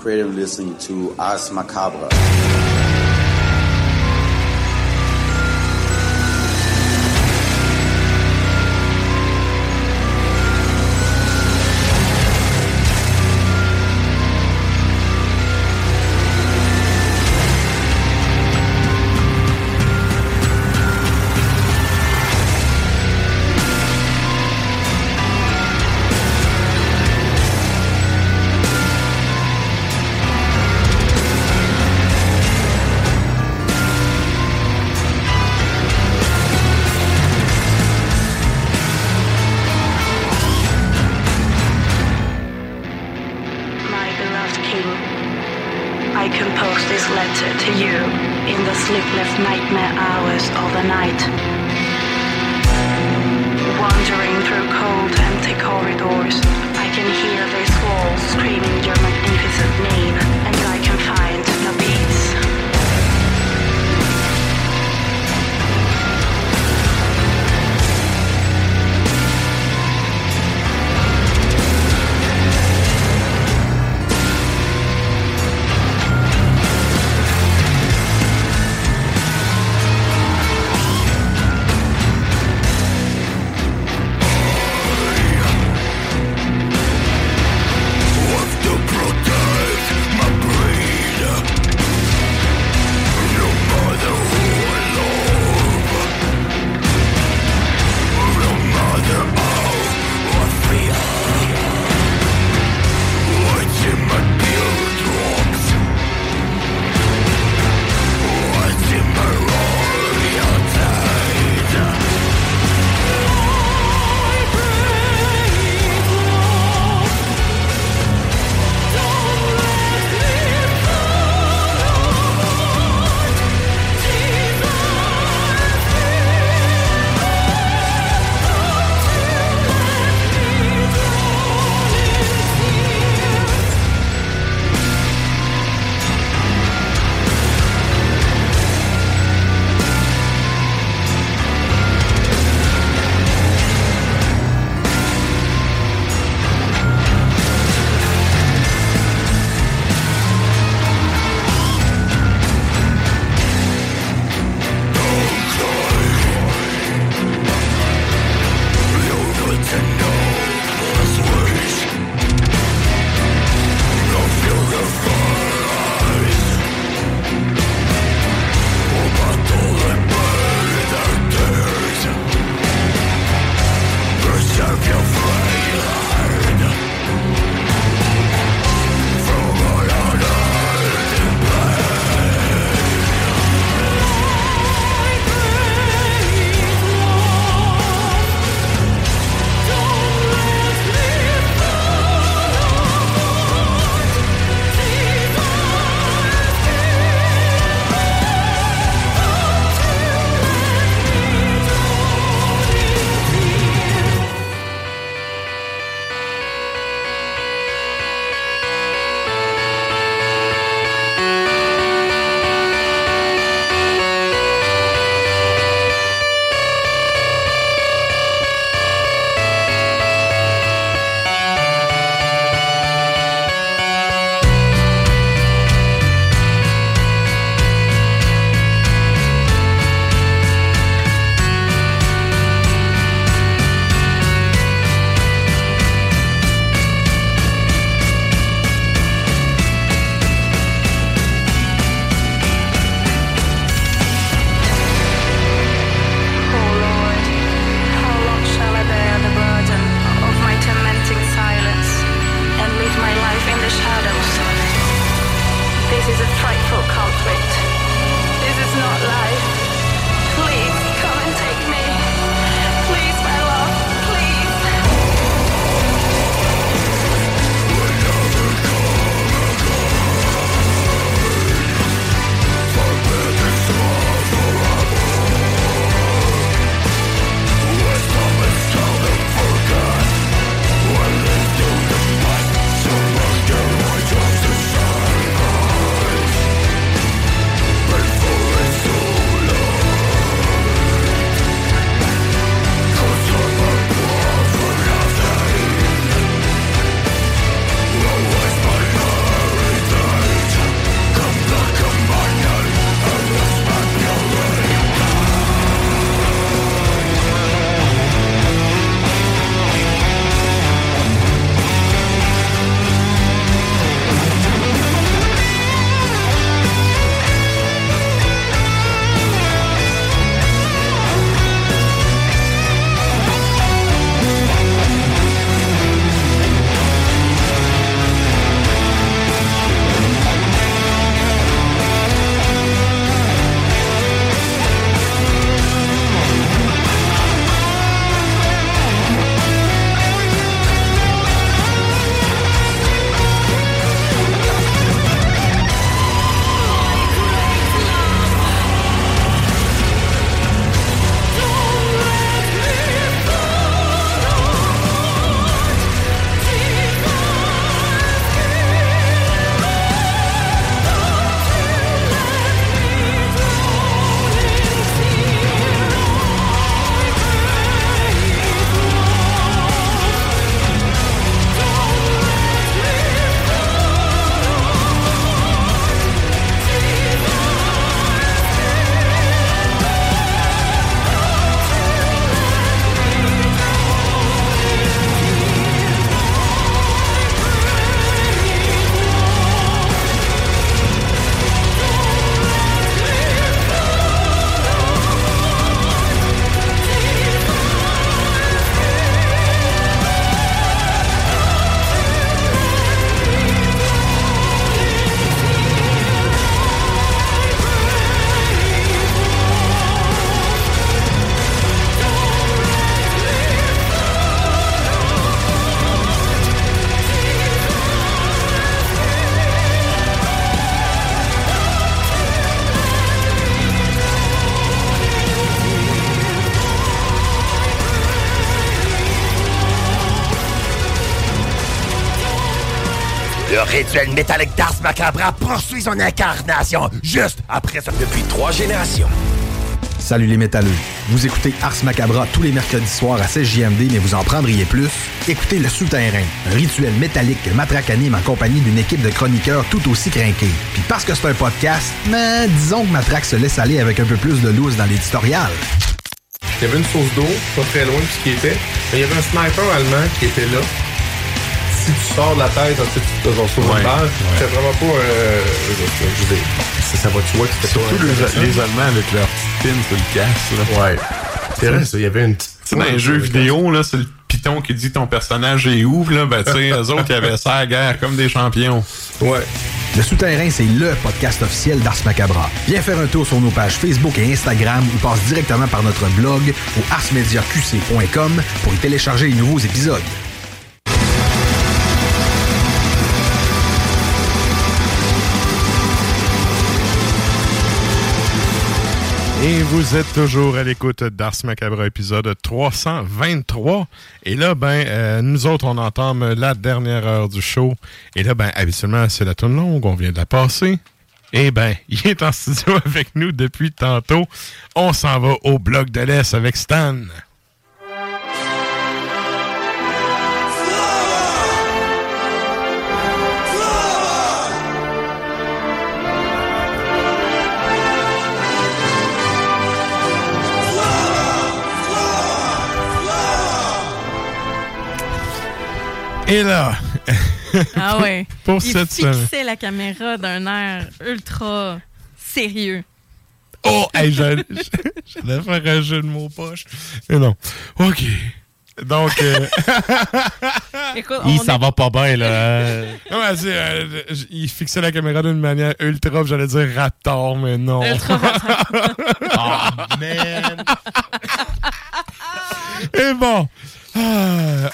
creative listening to Ars Macabre. can hear their squalls screaming your magnificent name. Rituel métallique d'Ars Macabra poursuit son incarnation juste après ça. Depuis trois générations. Salut les métalleux. Vous écoutez Ars Macabra tous les mercredis soirs à 16JMD, mais vous en prendriez plus? Écoutez Le Souterrain, un rituel métallique que Matraque anime en compagnie d'une équipe de chroniqueurs tout aussi crinqués. Puis parce que c'est un podcast, mais disons que Matraque se laisse aller avec un peu plus de loose dans l'éditorial. Il y avait une source d'eau, pas très loin de ce qui était. Mais il y avait un sniper allemand qui était là. Si tu sors de la tête, ensuite tu te Ouais, une balle, ouais. c'est vraiment pas. Euh, je je veux dire, ça, ça va, tu vois que c'était. Surtout les, intéressant. les Allemands avec leur petite pin sur le casque. Là. Ouais. C'est vrai, ça, il y avait une petite. Tu sais, dans les jeux vidéo, là, c'est le piton qui dit ton personnage est où, là, ben, tu sais, <laughs> eux autres, ils avaient ça à la guerre comme des champions. Ouais. Le Souterrain, c'est LE podcast officiel d'Ars Macabra. Viens faire un tour sur nos pages Facebook et Instagram ou passe directement par notre blog au arsmediaqc.com pour y télécharger les nouveaux épisodes. Et vous êtes toujours à l'écoute d'Ars Macabre épisode 323. Et là, ben, euh, nous autres, on entame la dernière heure du show. Et là, ben, habituellement, c'est la tourne longue, on vient de la passer. Et ben, <laughs> il est en studio avec nous depuis tantôt. On s'en va au bloc de l'Est avec Stan. Et là, Ah ouais. <laughs> pour Il cette fixait semaine. la caméra d'un air ultra sérieux. Oh, hey, j'allais faire un jeu de mots poche. Mais non. OK. Donc, euh, <laughs> Écoute, Il est- va pas bien, là. <laughs> non, mais c'est, euh, il fixait la caméra d'une manière ultra, j'allais dire raptor, mais non. Ultra Ah, man. Et bon. Ah,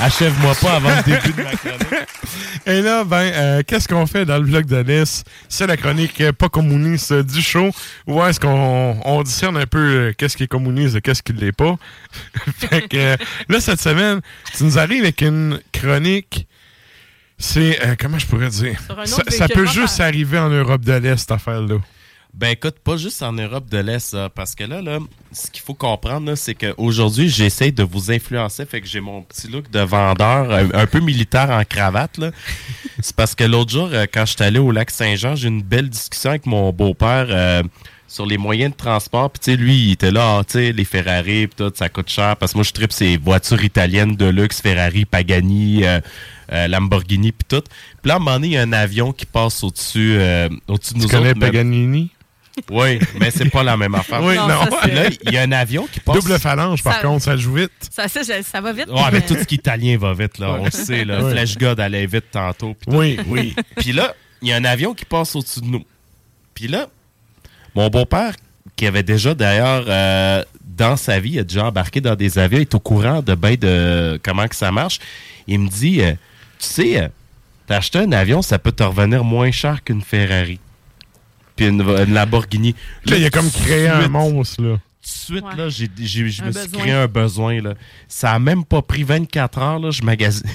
Achève-moi pas avant le début de ma chronique. <laughs> Et là, ben, euh, qu'est-ce qu'on fait dans le vlog de l'Est? C'est la chronique euh, pas communiste euh, du show. Où est-ce qu'on on discerne un peu qu'est-ce qui est communiste et qu'est-ce qui ne l'est pas? <laughs> fait que euh, là, cette semaine, tu nous arrives avec une chronique. C'est, euh, comment je pourrais dire? Sur un Ça, autre ça peut juste arriver en Europe de l'Est, cette affaire-là. Ben écoute, pas juste en Europe de l'Est, parce que là, là, ce qu'il faut comprendre, c'est qu'aujourd'hui, j'essaie de vous influencer, fait que j'ai mon petit look de vendeur, un, un peu militaire en cravate. là. <laughs> c'est parce que l'autre jour, euh, quand je suis allé au lac Saint-Jean, j'ai eu une belle discussion avec mon beau-père euh, sur les moyens de transport. Puis tu sais, lui, il était là, ah, tu sais, les Ferrari, puis tout, ça coûte cher. Parce que moi, je tripe ces voitures italiennes de luxe, Ferrari, Pagani, euh, euh, Lamborghini, puis tout. Puis là, à un moment donné, il y a un avion qui passe au-dessus euh, au-dessus de Tu nous connais autres. Paganini? Oui, mais c'est pas la même affaire. Oui, Non, non. ça, là, il y a un avion qui passe. Double phalange, par Ça- contre, ça joue vite. Ça, ça, ça- ça va vite. Ouais, mais tout ce qui est italien va vite, là. On le sait, là. Ouais. Flash God allait vite tantôt. Oui, oui. Puis là, il y a un avion qui passe au-dessus de nous. Puis là, mon beau-père, qui avait déjà d'ailleurs euh, dans sa vie, il a déjà embarqué dans des avions, est au courant de ben de comment que ça marche. Il me dit, euh, tu sais, euh, t'acheter un avion, ça peut te revenir moins cher qu'une Ferrari. Puis une, une Lamborghini. Là, il a comme créé un monstre, là. tout de suite, là, j'ai, j'ai- je Un me suis besoin. créé un besoin. Là. Ça a même pas pris 24 heures. Là, je, magasine...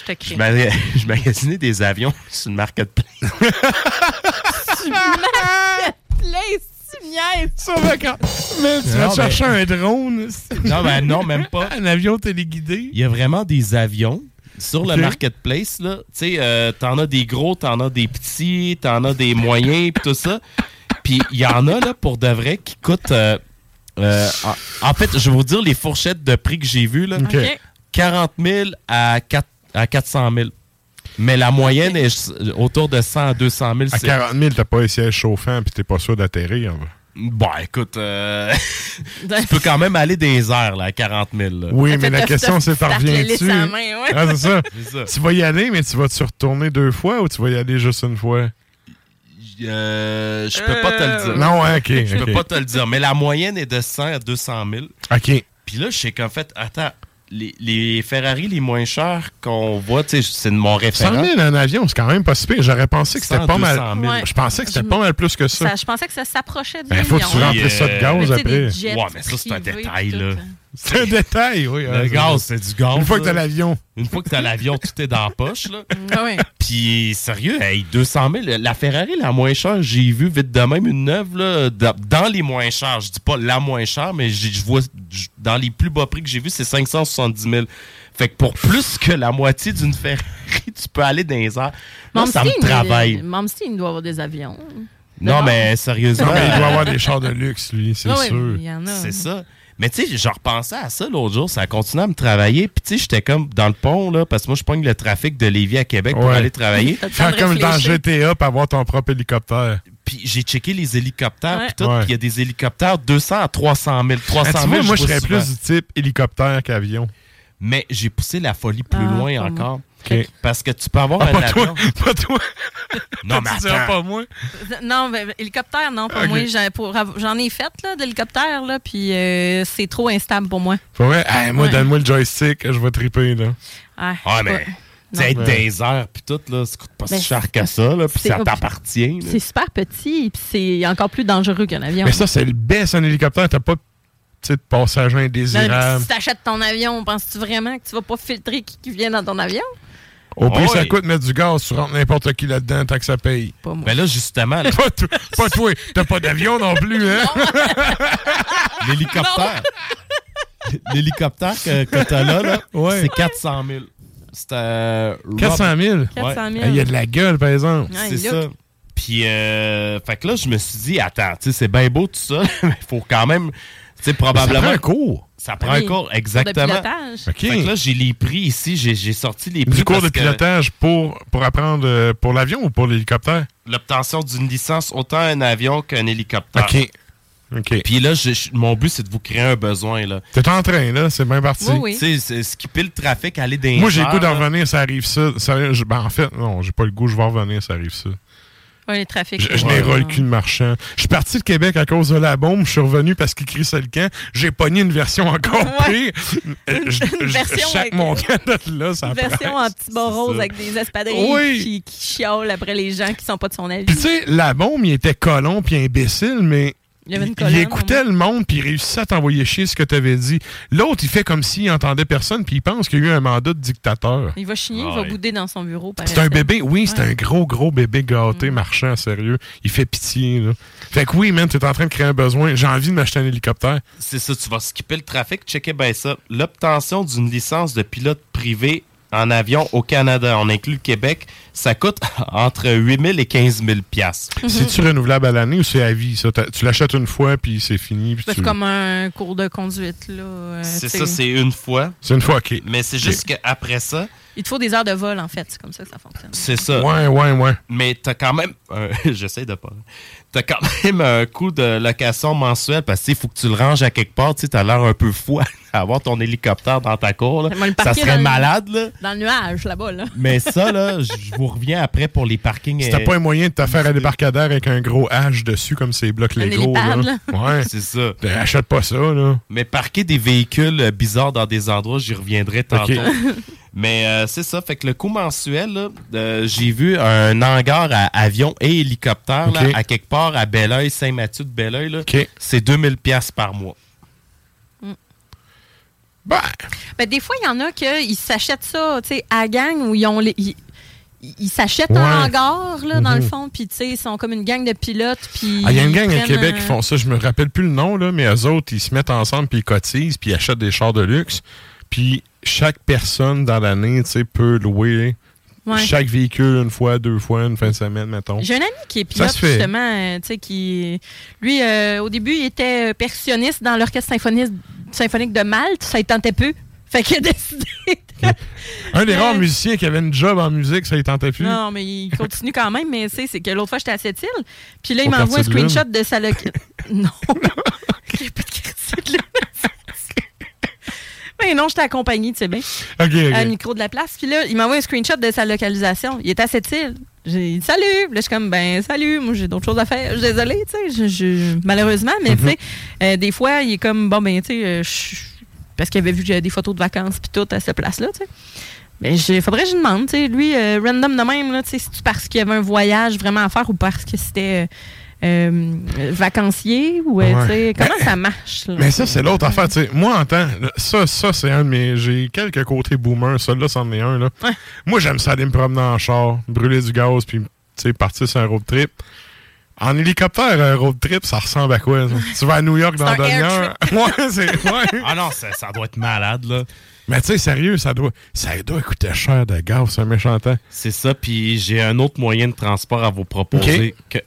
Je te crie. je, maga- <laughs> je magasinais des avions <laughs> <laughs> sur une marketplace. Tu marketplace, tu niaises. Ça va quand... Mais tu Non, vas chercher un drone. Non, ben non, même pas. Un avion téléguidé. Il y a vraiment des avions sur le marketplace. là. Tu sais, euh, t'en as des gros, t'en as des petits, t'en as des moyens, puis tout ça. Puis il y en a, là, pour de vrai, qui coûtent... euh, euh, en, en fait, je vais vous dire les fourchettes de prix que j'ai vues. Là. Ok. Ok. 40 000 à, 4 à 400 000. Mais la moyenne est autour de 100 à 200 000. À c'est- 40 000, t'as pas les sièges chauffants puis t'es pas sûr d'atterrir. là. Bon, écoute, euh, <laughs> tu peux quand même aller des airs là, à 40 000. là. Oui, mais la question, c'est t'en reviens-tu? ouais. Ah, <laughs> c'est ça. Tu vas y aller, mais tu vas-tu retourner deux fois ou tu vas y aller juste une fois? Euh, je peux pas te le dire. Non, ouais, ok, Je ok. peux pas te le dire. Mais la moyenne est de 100 à 200 000. OK. Puis là, je sais qu'en fait, attends, les, les Ferrari les moins chers qu'on voit, tu sais, c'est de mon 100 référent. 000 en avion, c'est quand même pas si pire. J'aurais pensé que c'était 100, pas mal. 200 000. Ouais. Je pensais que c'était pas mal plus que ça. Ça, je pensais que ça s'approchait de Ben, faut que tu million. remplisses ça de gaz après. Ouais, mais ça, c'est un détail, tout, là. Hein. C'est un détail, oui. Le Ah, gaz, c'est du gaz. Une fois que t'as l'avion. Une fois que t'as l'avion, tout est dans la poche. Là. <laughs> Ah ouais. Puis, sérieux, hey, 200 000, la Ferrari la moins chère, j'ai vu vite de même une neuve là, dans, les moins chers. Je dis pas la moins chère, mais je vois dans les plus bas prix que j'ai vu, c'est 570 000. Fait que pour plus que la moitié d'une Ferrari, <laughs> tu peux aller dans les airs. Là, ça me travaille. Doit avoir des avions. Non, mais sérieusement. Non, mais il doit avoir des chars de luxe, lui, c'est Ah ouais, sûr. il y en a. C'est ça. Mais tu sais, je repensais à ça l'autre jour, ça a continué à me travailler. Puis tu sais, j'étais comme dans le pont, là, parce que moi, je pogne le trafic de Lévis à Québec pour Ouais. aller travailler. <laughs> Faire comme dans GTA pour avoir ton propre hélicoptère. Puis j'ai checké les hélicoptères, puis tout, puis il y a des hélicoptères 200 à 300 000. 300 Ah, 000, tu vois, moi, je serais souvent. plus du type hélicoptère qu'avion. Mais j'ai poussé la folie plus Ah, loin encore. Parce que tu peux avoir Ah, un pas avion. toi, <laughs> pas toi. Non, mais attends. pas moi. Non, ben, hélicoptère, non, pas moi. J'en, ai fait, là, d'hélicoptère, là, puis euh, c'est trop instable pour moi. Faut vrai? Hey, moi, Ouais. donne-moi le joystick, je vais triper, là. Ah, Ah, mais ouais. tu sais, être les airs, puis tout, là, ça coûte pas Ben, si cher que ça, là, puis ça t'appartient. C'est super petit, puis c'est encore plus dangereux qu'un avion. Mais ça, c'est le best, un hélicoptère. T'as pas de passagers Non, mais indésirables. si t'achètes ton avion, penses-tu vraiment que tu vas pas filtrer qui, qui vient dans ton avion? Au prix, Ah ça ouais. coûte mettre du gaz, tu rentres n'importe qui là-dedans, tant que ça paye. Pas moi. Ben là, justement, là, <laughs> Pas, toi- pas toi. T'as pas d'avion non plus, hein? <laughs> l'hélicoptère. L'hélicoptère que, que t'as là, là <laughs> Ouais. c'est 400 000. C'est euh, Rob- 400 000? 400 000. Hey, Il y a de la gueule, par exemple. Ouais, C'est ça. Puis, euh, fait que là, je me suis dit, attends, tu sais, c'est bien beau tout ça, mais il faut quand même, sais, probablement. Ça prend un cours. Ça prend un cours, exactement. Cours de pilotage. OK. Fait que là, j'ai les prix ici, j'ai sorti les prix. Du cours de que pilotage pour, pour apprendre euh, pour l'avion ou pour l'hélicoptère? L'obtention d'une licence, autant un avion qu'un hélicoptère. OK. OK. Puis là, je- je- mon but, c'est de vous créer un besoin, là. T'es en train, là, c'est bien parti. Oui, oui. Tu skipper le trafic, aller dans Moi, j'ai le goût d'en revenir, ça arrive ça. ça je- ben, en fait, non, j'ai pas le goût, je vais en revenir, ça arrive ça. Ouais, les trafics. Je, je Ouais. n'ai le cul de marchand. Je suis parti de Québec à cause de la bombe. Je suis revenu parce qu'il crie ça le camp. J'ai pogné une version encore Ouais. pire. Euh, je- Une je- version chaque avec- montant de là, ça Une version presse. en petit bas rose avec des espadrilles Oui. qui, qui chiolent après les gens qui sont pas de son avis. Puis tu sais, la bombe, il était colon puis imbécile, mais Il y avait une il colonne, écoutait le monde puis il réussissait à t'envoyer chier ce que tu avais dit. L'autre, il fait comme s'il entendait personne puis il pense qu'il y a eu un mandat de dictateur. Il va chigner, il va bouder dans son bureau. par C'est un bébé, oui, c'est Ouais. Un gros, gros bébé gâté, marchand, sérieux. Il fait pitié, là. Fait que oui, man, t'es en train de créer un besoin. J'ai envie de m'acheter un hélicoptère. C'est ça, tu vas skipper le trafic, checker bien ça. L'obtention d'une licence de pilote privé en avion au Canada, on inclut le Québec, ça coûte <laughs> entre 8 000 et 15 000 piastres. C'est-tu renouvelable à l'année ou c'est à vie, ça? Tu l'achètes une fois, puis c'est fini. puis C'est tu- comme un cours de conduite. là. euh, C'est ça, c'est une fois. C'est une fois, OK. Mais c'est juste qu'après ça, Il te faut des heures de vol, en fait. C'est comme ça que ça fonctionne. c'est ça. Ouais, ouais, ouais. Mais t'as quand même. un- <laughs> J'essaie de pas. T'as quand même un coût de location mensuel parce qu'il faut que tu le ranges à quelque part. Tu sais, t'as l'air un peu fou <laughs> à avoir ton hélicoptère dans ta cour. là. Ça serait le- malade, là. Dans le nuage, là-bas. Là. Mais ça, là, je vous reviens après pour les parkings. Si t'as pas un moyen de te faire un débarcadère avec un gros H dessus, comme ces blocs Lego. Ouais. C'est ça. Ben, Achète pas ça, là. Mais parquer des véhicules euh, bizarres dans des endroits, j'y reviendrai tantôt. Ok. <laughs> Mais euh, c'est ça. Fait que le coût mensuel, là, euh, j'ai vu un hangar à avion et hélicoptère là, à quelque part à Belleuil, Saint-Mathieu de Belleuil. là. OK. C'est 2000 pièces par mois. Ben, Ben, des fois, il y en a qui s'achètent ça tu sais, à gang où ils ont les. Ils, ils s'achètent Ouais. un hangar, là, dans le Mhm. fond, puis tu sais, ils sont comme une gang de pilotes. Puis Ah, Il y a une gang à Québec un- qui font ça. Je me rappelle plus le nom, là, mais eux autres, ils se mettent ensemble, puis ils cotisent, puis ils achètent des chars de luxe. Puis chaque personne dans l'année, peut louer Ouais. chaque véhicule une fois, deux fois, une fin de semaine, mettons. J'ai un ami qui est pilote, justement, euh, tu sais, qui. Lui, euh, au début, il était euh, percussionniste dans l'orchestre symphonique, de Malte. Ça, il tentait peu. <laughs> Fait qu'il a décidé. Un des rares musiciens qui avait une job en musique, ça, il tentait plus. Non, mais il continue quand même. Mais tu c'est que l'autre fois, j'étais à cette île. Puis là, il m'envoie un quartier de screenshot de sa loc- <laughs> Non. <laughs> Il y a pas de quartier de Lune. Mais non, j'étais accompagnée, tu sais bien. OK, OK. À le micro de la place. Puis là, il m'envoie un screenshot de sa localisation. Il est à cette île. J'ai dit salut. Puis là, je suis comme, ben, salut. Moi, j'ai d'autres choses à faire. Je suis désolée, tu sais. je- je- Malheureusement, mais tu sais, euh, des fois, il est comme, bon, ben, tu sais, euh, parce qu'il avait vu que j'avais des photos de vacances puis tout à cette place-là, tu sais. Mais il faudrait que je demande, tu sais, lui, euh, random de même, là, tu sais, c'est parce qu'il y avait un voyage vraiment à faire ou parce que c'était euh, vacancier ou euh, Ouais. sais, comment Mais- ça marche? là? Mais ça, c'est l'autre affaire. tu sais. Moi, en temps, ça, ça c'est un de mes. J'ai quelques côtés boomer. Ça, là, c'en est un. Là. Moi, j'aime ça aller me promener en char, brûler du gaz, puis tu sais, partir sur un road trip. En hélicoptère, un road trip, ça ressemble à quoi? ça? <laughs> tu vas à New York dans demi-heure. <laughs> ouais, c'est. Ouais. Ah non, ça, ça doit être malade, là. Mais tu sais, sérieux, ça doit, ça doit coûter cher de gaz, c'est un méchant temps. C'est ça, puis j'ai un autre moyen de transport à vous proposer. Que...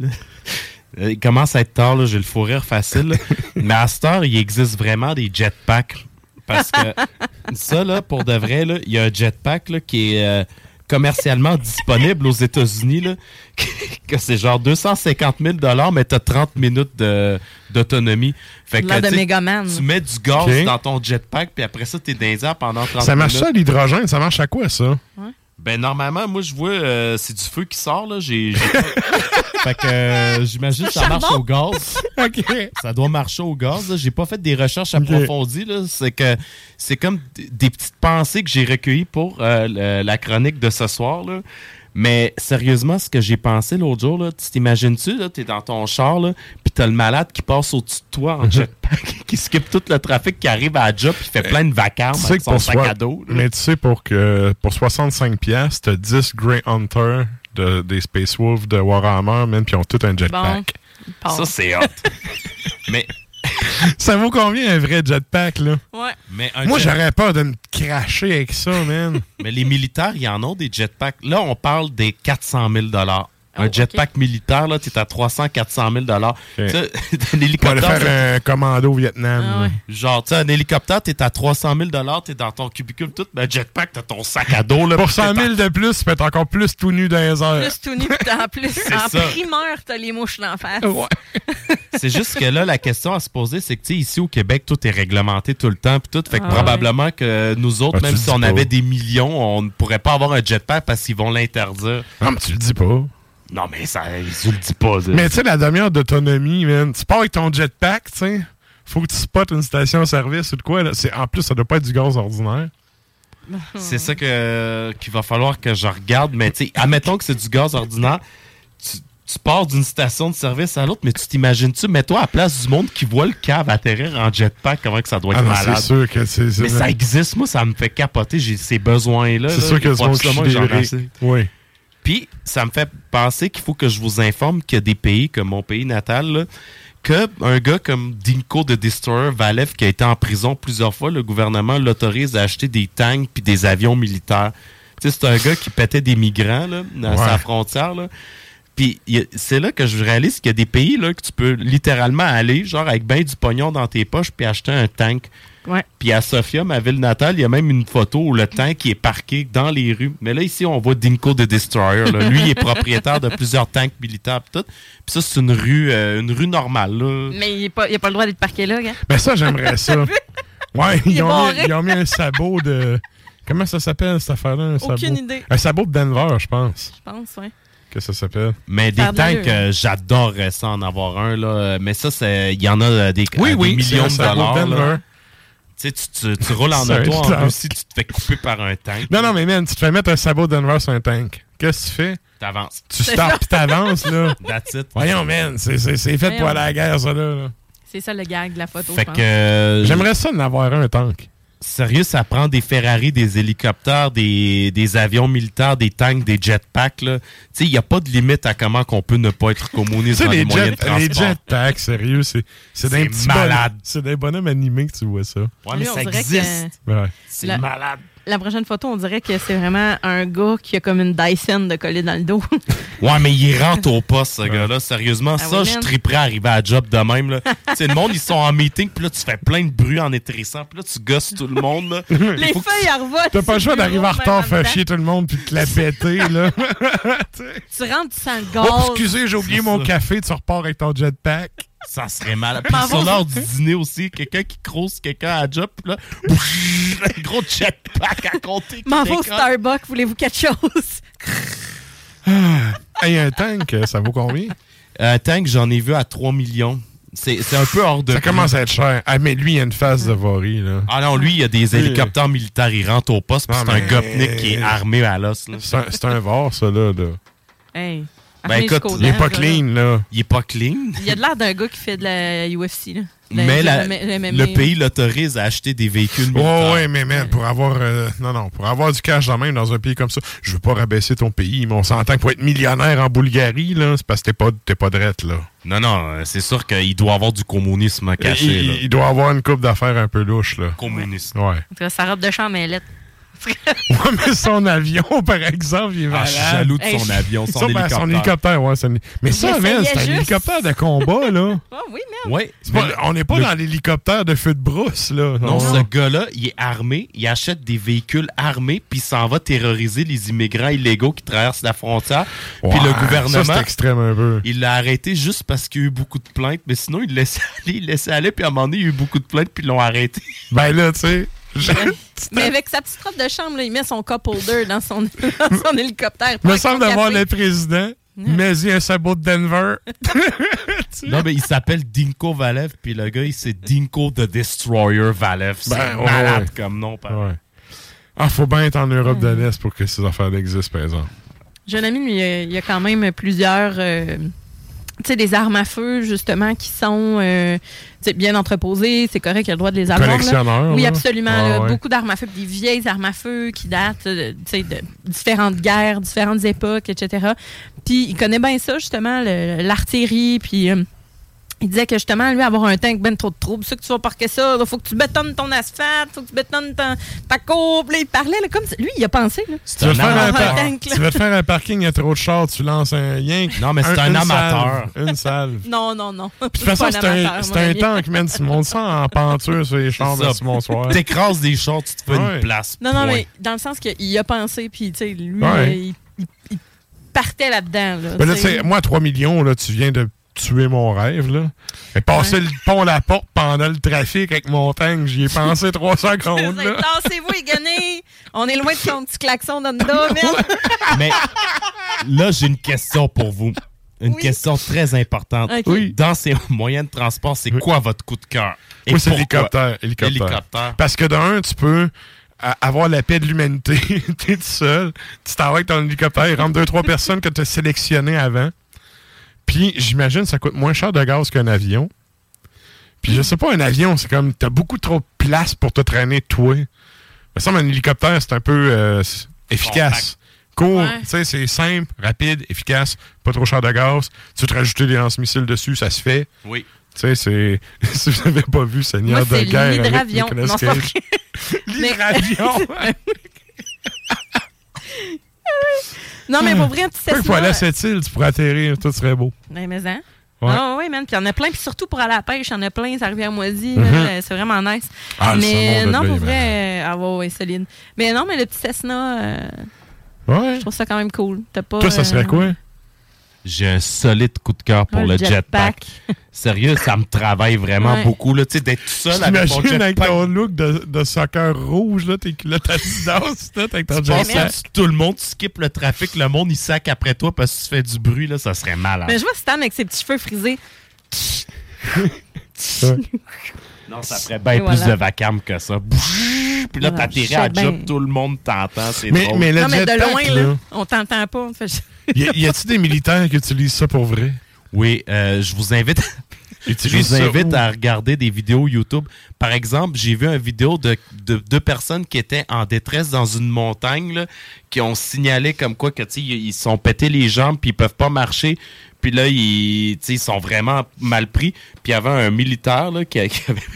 Là, Il commence à être tard, là, j'ai le fou rire facile. là. <laughs> Mais à cette heure, il existe vraiment des jetpacks. Parce que <laughs> ça, là, pour de vrai, là, il y a un jetpack là, qui est euh, commercialement disponible aux États-Unis. là, <laughs> que c'est genre 250 000 mais tu as 30 minutes de- d'autonomie. Fait de tu sais, Megaman. Tu mets du gaz dans ton jetpack, puis après ça, tu es dans les airs pendant 30 Ça marche minutes. ça, l'hydrogène? Ça marche à quoi, ça? Ben normalement, moi je vois euh, c'est du feu qui sort là. J'ai. <laughs> fait que euh, j'imagine que ça marche au gaz. <laughs> Ça doit marcher au gaz. là. J'ai pas fait des recherches approfondies. là. C'est que c'est comme d- des petites pensées que j'ai recueillies pour euh, le- la chronique de ce soir. Là. Mais sérieusement, ce que j'ai pensé l'autre jour, là, tu t'imagines-tu, là, t'es dans ton char, là, puis t'as le malade qui passe au-dessus de toi en <laughs> jetpack, qui skip tout le trafic, qui arrive à la job, puis fait plein de sais avec que son sac à dos. là. Mais tu sais, pour, que, pour 65$, piastres, t'as 10 Grey Hunter de, des Space Wolves de Warhammer, man, puis ils ont tout un jetpack. Ça, c'est hot. <laughs> Mais <laughs> Ça vaut combien un vrai jetpack, là? Ouais. Mais Moi, jet- j'aurais peur de me cracher avec ça, man. <laughs> Mais les militaires, ils en ont des jetpacks. Là, on parle des 400 000 Un jetpack militaire, là, tu es à 300 400 000 Tu sais, <laughs> un Pour hélicoptère. faire un commando au Vietnam. Ah là. Genre, tu sais, un hélicoptère, t'es à 300 000 t'es dans ton cubicule, tout. Mais un jetpack, t'as ton sac à dos, là. Pour puis 100 t'es 000 de plus, tu peux être encore plus tout nu dans les heures. Plus tout nu, puis en plus, en ça. primeur, t'as les mouches d'en face. <laughs> C'est juste que là, la question à se poser, c'est que, tu sais, ici au Québec, tout est réglementé tout le temps, puis tout. Fait que Ah probablement que nous autres, Ah, tu même si on pas. avait des millions, on ne pourrait pas avoir un jetpack parce qu'ils vont l'interdire. Non, mais tu le dis pas. Non, mais ça, je le dis pas. ça. Mais tu sais, la demi-heure d'autonomie, man, tu pars avec ton jetpack, tu sais, faut que tu spots une station-service ou de quoi, là. C'est- En plus, ça doit pas être du gaz ordinaire. C'est ça que qu'il va falloir que je regarde. Mais tu sais, admettons que c'est du gaz ordinaire. Tu, tu pars d'une station de service à l'autre, mais tu t'imagines-tu, mets-toi à la place du monde qui voit le cave atterrir en jetpack, comment que ça doit être Ah non, malade? c'est sûr que c'est... Mais ça existe, moi, ça me fait capoter. J'ai ces besoins-là. C'est sûr que faut monde qui. Oui. Puis, ça me fait penser qu'il faut que je vous informe qu'il y a des pays, comme mon pays natal, là, que un gars comme Dinko de Destroyer Valev, qui a été en prison plusieurs fois, le gouvernement l'autorise à acheter des tanks puis des avions militaires. Tu sais, c'est un gars qui pétait des migrants là, dans Ouais. sa frontière. Là. Puis c'est là que je réalise qu'il y a des pays là, que tu peux littéralement aller, genre avec ben du pognon dans tes poches, puis acheter un tank. Ouais. Puis à Sofia, ma ville natale, il y a même une photo où le tank est parqué dans les rues. Mais là, ici, on voit Dinko de Destroyer. là. Lui, il est propriétaire de plusieurs tanks militaires pis tout. Puis ça, c'est une rue, euh, une rue normale. Là. Mais il n'a pas, le droit d'être parqué là, gars. Ben ça, j'aimerais <laughs> ça. Ouais, Il ils ont, mis, barré. ils ont mis un sabot de... Comment ça s'appelle, cette affaire-là? Un Aucune sabot? idée. Un sabot de Denver, je pense. Je pense, ouais. Que ça s'appelle. Mais des tanks, euh, j'adorerais ça en avoir un. Là. Mais ça, c'est- il y en a euh, des, Oui, à des oui, millions de un sabot dollars. Tu sais, tu, tu, tu roules en auto en. Russie, tu te fais couper par un tank. Non, non, mais man, tu te fais mettre un sabot Denver sur un tank. Qu'est-ce que tu fais? T'avances. Tu ça. pis t'avances, là. <laughs> That's it. Voyons, man, c'est c'est- c'est fait pour aller à la guerre, ça, là. là. C'est ça le gag de la photo. Fait je pense. que. euh, J'aimerais ça en avoir un, un tank. Sérieux, ça prend des Ferrari, des hélicoptères, des, des avions militaires, des tanks, des jetpacks. là. Tu sais, il n'y a pas de limite à comment qu'on peut ne pas être communiste dans les, les, moyens de les transport. jetpacks, sérieux, c'est c'est des C'est malade. des bonhommes animés que tu vois ça. Ouais, mais on ça existe. que- Ouais. C'est La- malade. La prochaine photo, on dirait que c'est vraiment un gars qui a comme une Dyson de coller dans le dos. <laughs> Ouais, mais il rentre au poste, ce gars-là. Sérieusement, Ah ça, oui, je triperais à arriver à la job de même. Là. <laughs> tu sais, le monde, ils sont en meeting, puis là, tu fais plein de bruit en étrissant, puis là, tu gosses tout le monde. Là. <laughs> Les Faut feuilles à revolt. T'as pas le choix d'arriver en retard, faire chier tout le monde puis te la péter, là. Tu rentres, tu sens le gaz. Oh, excusez, j'ai oublié mon ça. café, tu repars avec ton jetpack. Ça serait mal. <laughs> Puis sur l'heure du dîner aussi, quelqu'un qui crouse quelqu'un à la job, là, <laughs> un gros jetpack à compter. qui M'en au. Starbucks, voulez-vous quelque chose? Hey, un tank, euh, ça vaut combien? Un tank, j'en ai vu à 3 millions. C'est c'est un peu hors de Ça prix. commence à être cher. Ah, mais lui, il a une face de Vori, là. Ah non, lui, il y a des Oui. hélicoptères militaires, il rentre au poste, puis Non, c'est un gopnik qui est armé à l'os. là. C'est un, un var, ça, là. là. Hey, armé jusqu'aux il est pas clean, là. Il est pas clean? Il a de l'air d'un gars qui fait de la UFC. Là. La- Mais la- le pays l'autorise à acheter des véhicules Ouais, militaires. ouais, mais man, pour avoir, euh, non, non, pour avoir du cash dans main dans un pays comme ça, je veux pas rabaisser ton pays, mais on s'entend que pour être millionnaire en Bulgarie, là, c'est parce que t'es pas, t'es pas drette, là. Non, non, euh, c'est sûr qu'il doit avoir du communisme caché. il, là. il doit avoir une coupe d'affaires un peu louche, là. Communiste. Ouais. En tout cas, sa robe de chambre, elle est <laughs> Ouais, mais son avion, <laughs> par exemple, il est Ah, malade. je suis jaloux de son Hey, avion, son Ça, hélicoptère. son hélicoptère, ouais. Mais ça, c'est un hélicoptère de combat, là. Oh <laughs> oui, merde. Ouais. Pas- on n'est pas le- dans l'hélicoptère de feu de brousse, là. Non, ce gars-là, il est armé, il achète des véhicules armés, puis il s'en va terroriser les immigrants illégaux qui traversent la frontière. puis le gouvernement, ça, c'est extrême un peu. il l'a arrêté juste parce qu'il y a eu beaucoup de plaintes, mais sinon, il le laissait aller, il laissait aller, puis à un moment donné, il y a eu beaucoup de plaintes, puis ils l'ont arrêté. Ben là, tu sais. Je- <laughs> Mais avec sa petite robe de chambre, là, il met son cup holder dans son, <laughs> dans son hélicoptère. me semble d'avoir le président, mais il y a un sabot de Denver. <laughs> Non, mais il s'appelle Dinko Valev, puis le gars, il c'est Dinko the Destroyer Valev. C'est Ben, ouais, malade ouais. comme nom, pareil. Ouais. Ah, faut bien être en Europe de l'Est pour que ces affaires existent, par exemple. Un ami, il y a- il y a quand même plusieurs. euh, tu sais, des armes à feu, justement, qui sont euh, tu sais, bien entreposées. C'est correct, il a le droit de les avoir. là. Oui, absolument. Ouais, là. ouais. Beaucoup d'armes à feu, des vieilles armes à feu qui datent euh, tu sais, de différentes guerres, différentes époques, etc. Puis il connaît bien ça, justement, le- l'artillerie, puis... euh, il disait que justement, lui, avoir un tank ben trop de troubles, ça que tu vas parquer ça, il faut que tu bétonnes ton asphalte, faut que tu bétonnes ta, ta là, il parlait, là, comme ça. lui, il a pensé. Là. Tu veux, te faire un tank, là. tu veux te faire un parking, il y a trop de chars, tu lances un yank. Non, mais c'est un amateur. salve, une salve. <laughs> Non, non, non. De toute façon, c'est un, c'est un tank, man. Tu montes ça en peinture sur les chars, C'est ça. merci, bonsoir. T'écrases des chars, tu te fais Ouais. une place. Non, non, point. mais dans le sens qu'il a pensé, puis tu sais, lui, Ouais. il, il- il partait là-dedans. Là, là, tu tu sais, moi, 3 millions, là, tu viens de tuer mon rêve, là. Et passer le pont la porte pendant le trafic avec mon tank, j'y ai pensé <laughs> 3 secondes, les guenilles! On est loin de son petit klaxon dans le dos, <laughs> merde! Mais là, j'ai une question pour vous. Une question très importante. Oui. Dans ces moyens de transport, c'est quoi votre coup de cœur? Et Moi, c'est l'hélicoptère. Hélicoptère. Hélicoptère. Parce que d'un, tu peux avoir la paix de l'humanité. <laughs> T'es tout seul. Tu t'en vas avec ton hélicoptère, il rentre deux, trois personnes que tu as sélectionnées avant. Puis, j'imagine, ça coûte moins cher de gaz qu'un avion. Puis, je sais pas, un avion, c'est comme, t'as beaucoup trop de place pour te traîner, toi. Mais ça, un hélicoptère, c'est un peu euh, efficace. Court, Ouais. tu sais, c'est simple, rapide, efficace, pas trop cher de gaz. Tu veux te rajouter des lance-missiles dessus, ça se fait. Oui. Tu sais, c'est. <laughs> si vous n'avez pas vu Seigneur Moi, de c'est guerre. l'hydravion. <laughs> L'hydravion. <laughs> non, mais pour vrai, un petit Peu faut aller à Cessna... cette île, tu pourrais atterrir, tout serait beau. Ouais, mais hein? Ouais. Ah oui, man. Puis il y en a plein. Puis surtout pour aller à la pêche, il y en a plein. Ça revient à moisi. Mhm. là, C'est vraiment nice. Ah, mais non, pour vrai, euh, ah ouais, ouais, solide. Mais non, mais le petit Cessna, euh, Ouais. je trouve ça quand même cool. T'as pas, Toi, ça serait euh, quoi? J'ai un solide coup de cœur pour Un le jetpack. jetpack. <laughs> Sérieux, ça me travaille vraiment Ouais. beaucoup. Là, tu sais, d'être tout seul avec mon T'imagines avec jetpack. ton look de, de soccer rouge, là, tes culottes Adidas, tout, avec ton jetpack. tout le monde, tu skippes le trafic, le monde il sac après toi parce que tu fais du bruit, là, ça serait malade. Mais je vois Stan avec ses petits cheveux frisés. Non, ça ferait bien plus de vacarme que ça. Puis là, t'atterris à job, tout le monde t'entend, c'est Mais- drôle. mais le non, mais de jetpack, loin, là. là, on t'entend pas. Fait- Y a- y a-tu des militaires qui utilisent ça pour vrai? Oui, euh, je vous invite. Je vous invite à regarder des vidéos YouTube. Par exemple, j'ai vu une vidéo de, de deux personnes qui étaient en détresse dans une montagne, là, qui ont signalé comme quoi que tu sais, ils sont pété les jambes puis ils peuvent pas marcher. Puis là, ils, tu sais, ils sont vraiment mal pris. Puis il y avait un militaire là, qui avait,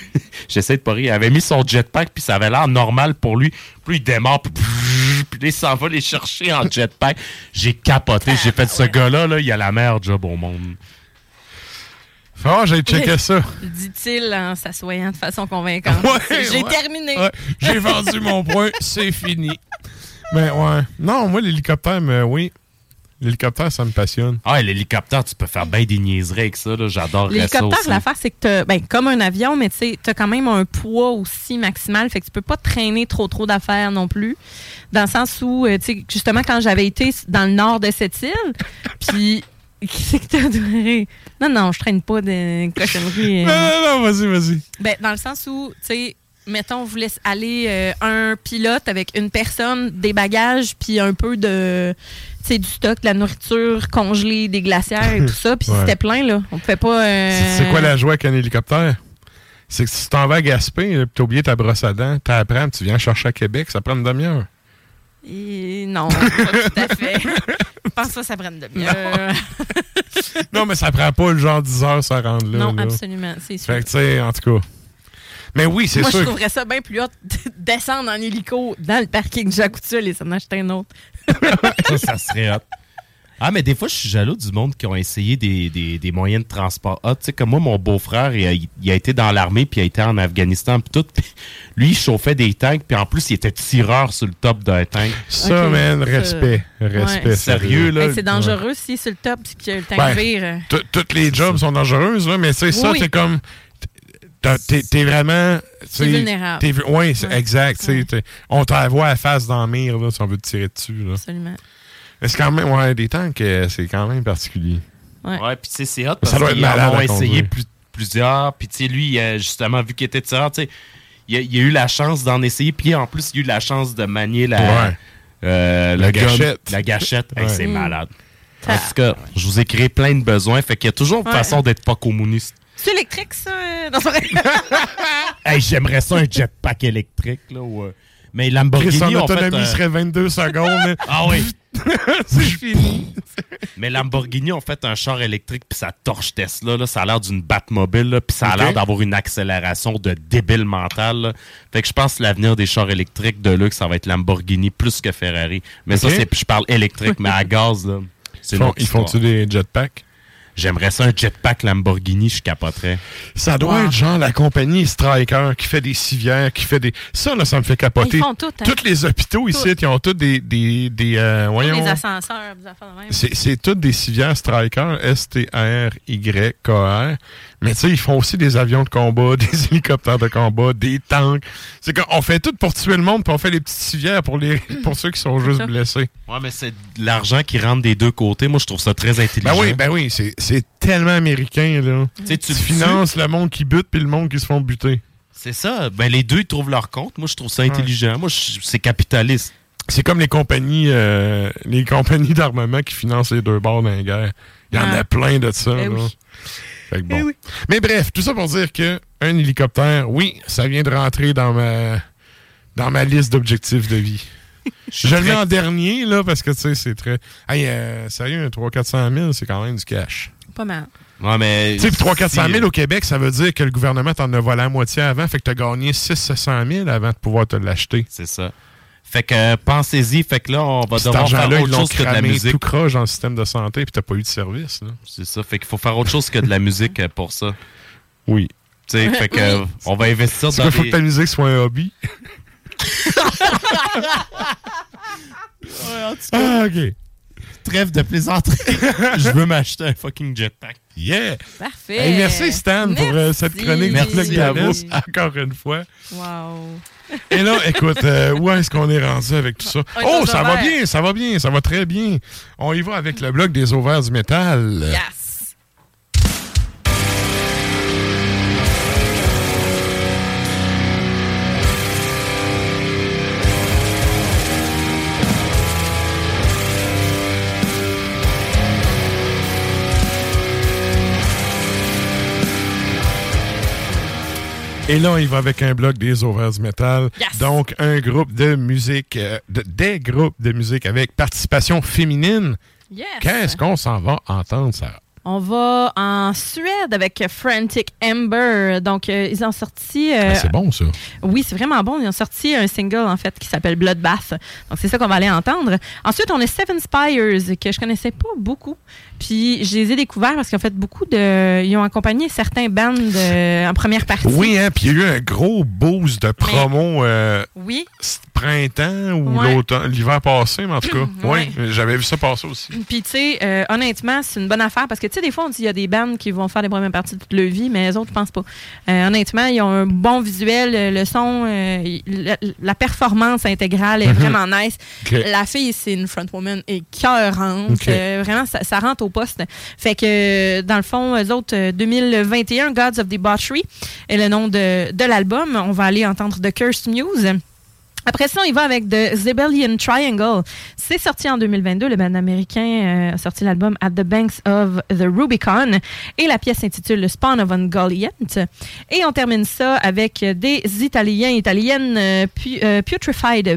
<laughs> j'essaie de pas rire, il avait mis son jetpack puis ça avait l'air normal pour lui. Puis il démarre, puis, puis il s'en va les chercher en jetpack. J'ai capoté. J'ai fait ce gars-là, là, il a la meilleure job au monde. Ah, j'ai checké ça. <laughs> Dit-il en s'assoyant de façon convaincante. Ouais, J'ai ouais. terminé. Ouais, j'ai vendu mon point, c'est fini. Mais <laughs> ouais. Non, moi, l'hélicoptère, mais oui. L'hélicoptère, ça me passionne. Ah, l'hélicoptère, tu peux faire bien des niaiseries avec ça. là. J'adorerais ça L'hélicoptère, l'affaire, c'est que t'as, ben, comme un avion, mais tu sais, t'as quand même un poids aussi maximal, fait que tu peux pas traîner trop trop d'affaires non plus. Dans le sens où, euh, tu sais, justement, quand j'avais été dans le nord de cette île, <laughs> puis qu'est-ce que t'as adoré? Non, non, je traîne pas de cochonneries. euh. Non, non, non, vas-y, vas-y. Ben, dans le sens où, tu sais, mettons, vous laisse aller euh, un pilote avec une personne, des bagages, puis un peu de, du stock, de la nourriture congelée, des glacières et tout ça. Puis Ouais. c'était plein, là. On pouvait pas. euh, C'est quoi la joie avec un hélicoptère? C'est que si tu t'en vas à Gaspé, puis t'as oublié ta brosse à dents, t'as à prendre, tu viens chercher à Québec, ça prend une demi-heure. Et Non, pas tout à fait. <laughs> Je pense pas que ça prenne de mieux. <laughs> non, mais ça prend pas le genre 10 heures, ça rendre là. Non, là. absolument, c'est sûr. Fait que, tu sais, en tout cas. Mais oui, c'est Moi, sûr. je que- trouverais ça bien plus hot de <laughs> descendre en hélico dans le parking Jacques Couture et s'en acheter un autre. <laughs> ça, ça serait hot. Ah, mais des fois, je suis jaloux du monde qui ont essayé des, des- des moyens de transport hot. Tu sais, comme moi, mon beau-frère, il a, il a été dans l'armée, puis il a été en Afghanistan, puis tout. Puis lui, il chauffait des tanks, puis en plus, il était tireur sur le top d'un tank. Ça, Ok, man, ça- respect. Respect. Ouais. Sérieux, là. Hey, c'est dangereux si sur le top puis que le tank Ben, vire. tout- Toutes les jobs sont dangereuses, là, mais tu sais, ça, c'est comme. T'es t'es vraiment. tu sais, vulnérable. t'es vu- ouais, exact. t'es- On t'envoie à face dans le mire, là, si on veut te tirer dessus. Là. Absolument. Mais c'est quand même. Ouais, des tanks, euh, c'est quand même particulier. Ouais, puis tu sais, c'est hot parce qu'ils ont essayé plus- plusieurs. Puis tu sais, lui, justement, vu qu'il était tireur, tu sais, il a, il a eu la chance d'en essayer. Puis en plus, il a eu la chance de manier la, Ouais. euh, La gâchette. La gâchette. Hey, c'est Mm. malade. En tout cas, je vous ai créé plein de besoins. Fait qu'il y a toujours une Ouais. façon d'être pas communiste. C'est électrique, ça? euh, dans son- <laughs> Hey, j'aimerais ça un jetpack électrique, là. ou, euh, Mais Lamborghini, son ont fait, autonomie euh, serait 22 secondes. mais- Ah oui. <laughs> c'est fini. Mais Lamborghini ont fait un char électrique puis ça torche Tesla. Là. Ça a l'air d'une Batmobile là, puis ça a l'air d'avoir une accélération de débile mental. là. Fait que je pense que l'avenir des chars électriques de luxe, ça va être Lamborghini plus que Ferrari. Mais ça, c'est je parle électrique, mais à gaz, là. Ils font-tu des jetpacks? J'aimerais ça un jetpack Lamborghini, je capoterais. Ça doit Wow. être genre la compagnie Striker qui fait des civières, qui fait des. Ça, là, ça me fait capoter. Ils font tout, hein. Tous les hôpitaux ici, ils ont tous des. des, des euh, voyons. Les ascenseurs, des affaires de même. C'est c'est toutes des civières Striker, S-T-R-Y-K-R. Mais tu sais, ils font aussi des avions de combat, <laughs> des hélicoptères de combat, des tanks. C'est qu'on fait tout pour tuer le monde, puis on fait les petites civières pour, les, <clears throat> pour ceux qui sont juste blessés. Ouais, mais c'est de l'argent qui rentre des deux côtés. Moi, je trouve ça très intelligent. Ben oui, ben oui, c'est c'est tellement américain, là. Tu sais, tu finances le monde qui bute, puis le monde qui se font buter. C'est ça. Ben, les deux, ils trouvent leur compte. Moi, je trouve ça intelligent. Moi, je- c'est capitaliste. C'est comme les compagnies euh, les compagnies d'armement qui financent les deux bords d'un guerre. Il y en Ah. a plein de ça. Eh là. oui. Fait que bon. Mais bref, tout ça pour dire que un hélicoptère, oui, ça vient de rentrer dans ma dans ma liste d'objectifs de vie. <laughs> Je le mets en dernier, là, parce que, tu sais, c'est très... Hey, euh, sérieux, un 300-400 000, c'est quand même du cash. Pas mal. Ouais, mais. Tu sais, 300-400 000 si- au Québec, ça veut dire que le gouvernement t'en a volé la moitié avant, fait que t'as gagné 600 000 avant de pouvoir te l'acheter. C'est ça. Fait que euh, pensez-y, fait que là, on va devoir faire autre chose que de la musique. tout croche dans le système de santé, puis t'as pas eu de service. là. C'est ça, fait qu'il faut faire autre chose que de la musique euh, pour ça. Oui. Tu sais, fait que euh, on va investir C'est dans qu'il faut des... que ta musique soit un hobby? <laughs> Ah, OK. Trêve de plaisanterie. <laughs> Je veux m'acheter un fucking jetpack. Yeah! Parfait. Hey, merci Stan pour euh, cette chronique Merci vous. encore une fois. Wow. Et là, écoute, euh, où est-ce qu'on est rendu avec tout ça? Oh, ça va bien, ça va bien, ça va très bien. On y va avec le bloc des ovaires du métal. Yes. Et là, on y va avec un bloc des du métal. Yes. Donc, un groupe de musique, euh, de- des groupes de musique avec participation féminine. Yes. Qu'est-ce qu'on s'en va entendre, Sarah? On va en Suède avec Frantic Ember. Donc, euh, ils ont sorti. euh, Ah, c'est bon, ça. Oui, c'est vraiment bon. Ils ont sorti un single, en fait, qui s'appelle Bloodbath. Donc, c'est ça qu'on va aller entendre. Ensuite, on a Seven Spires, que je connaissais pas beaucoup. Puis, je les ai découverts parce qu'ils ont fait beaucoup de. Ils ont accompagné certains bands euh, en première partie. Oui, hein, puis il y a eu un gros boost de promo euh, Oui. printemps ou Ouais. l'automne, l'hiver passé, mais en tout cas. <laughs> Ouais. Oui, j'avais vu ça passer aussi. Puis, tu sais, euh, honnêtement, c'est une bonne affaire parce que, tu sais, des fois, on dit qu'il y a des bands qui vont faire des premières parties toute leur vie, mais les autres, je pense pas. Euh, honnêtement, ils ont un bon visuel, le son, la, la performance intégrale est Mhm. vraiment nice. La fille, c'est une frontwoman écœurante. Ok. Euh, vraiment, ça, ça rentre au poste. Fait que, euh, dans le fond, eux autres, euh, 2021, Gods of Debauchery est le nom de, de l'album. On va aller entendre The Cursed Muse. Après ça, il va avec The Zebellion Triangle. C'est sorti en 2022. Le band américain euh, a sorti l'album At the Banks of the Rubicon. Et la pièce s'intitule Le Spawn of Ungoliant. Et on termine ça avec des Italiens, Italiennes, euh, pu- euh,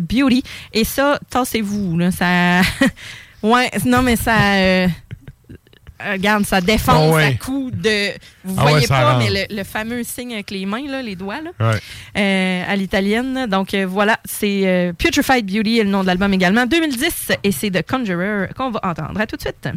Beauty. Et ça, tassez-vous. Ça... <laughs> ouais, non, mais ça... euh, euh, Regarde, ça défonce Oh ouais. à coup de. Vous Ah voyez pas, mais le, le fameux signe avec les mains, là, les doigts, là, Ouais. euh, à l'italienne. Donc euh, voilà, c'est euh, Putrefied Beauty, est le nom de l'album également, 2010, et c'est The Conjurer qu'on va entendre. À tout de suite.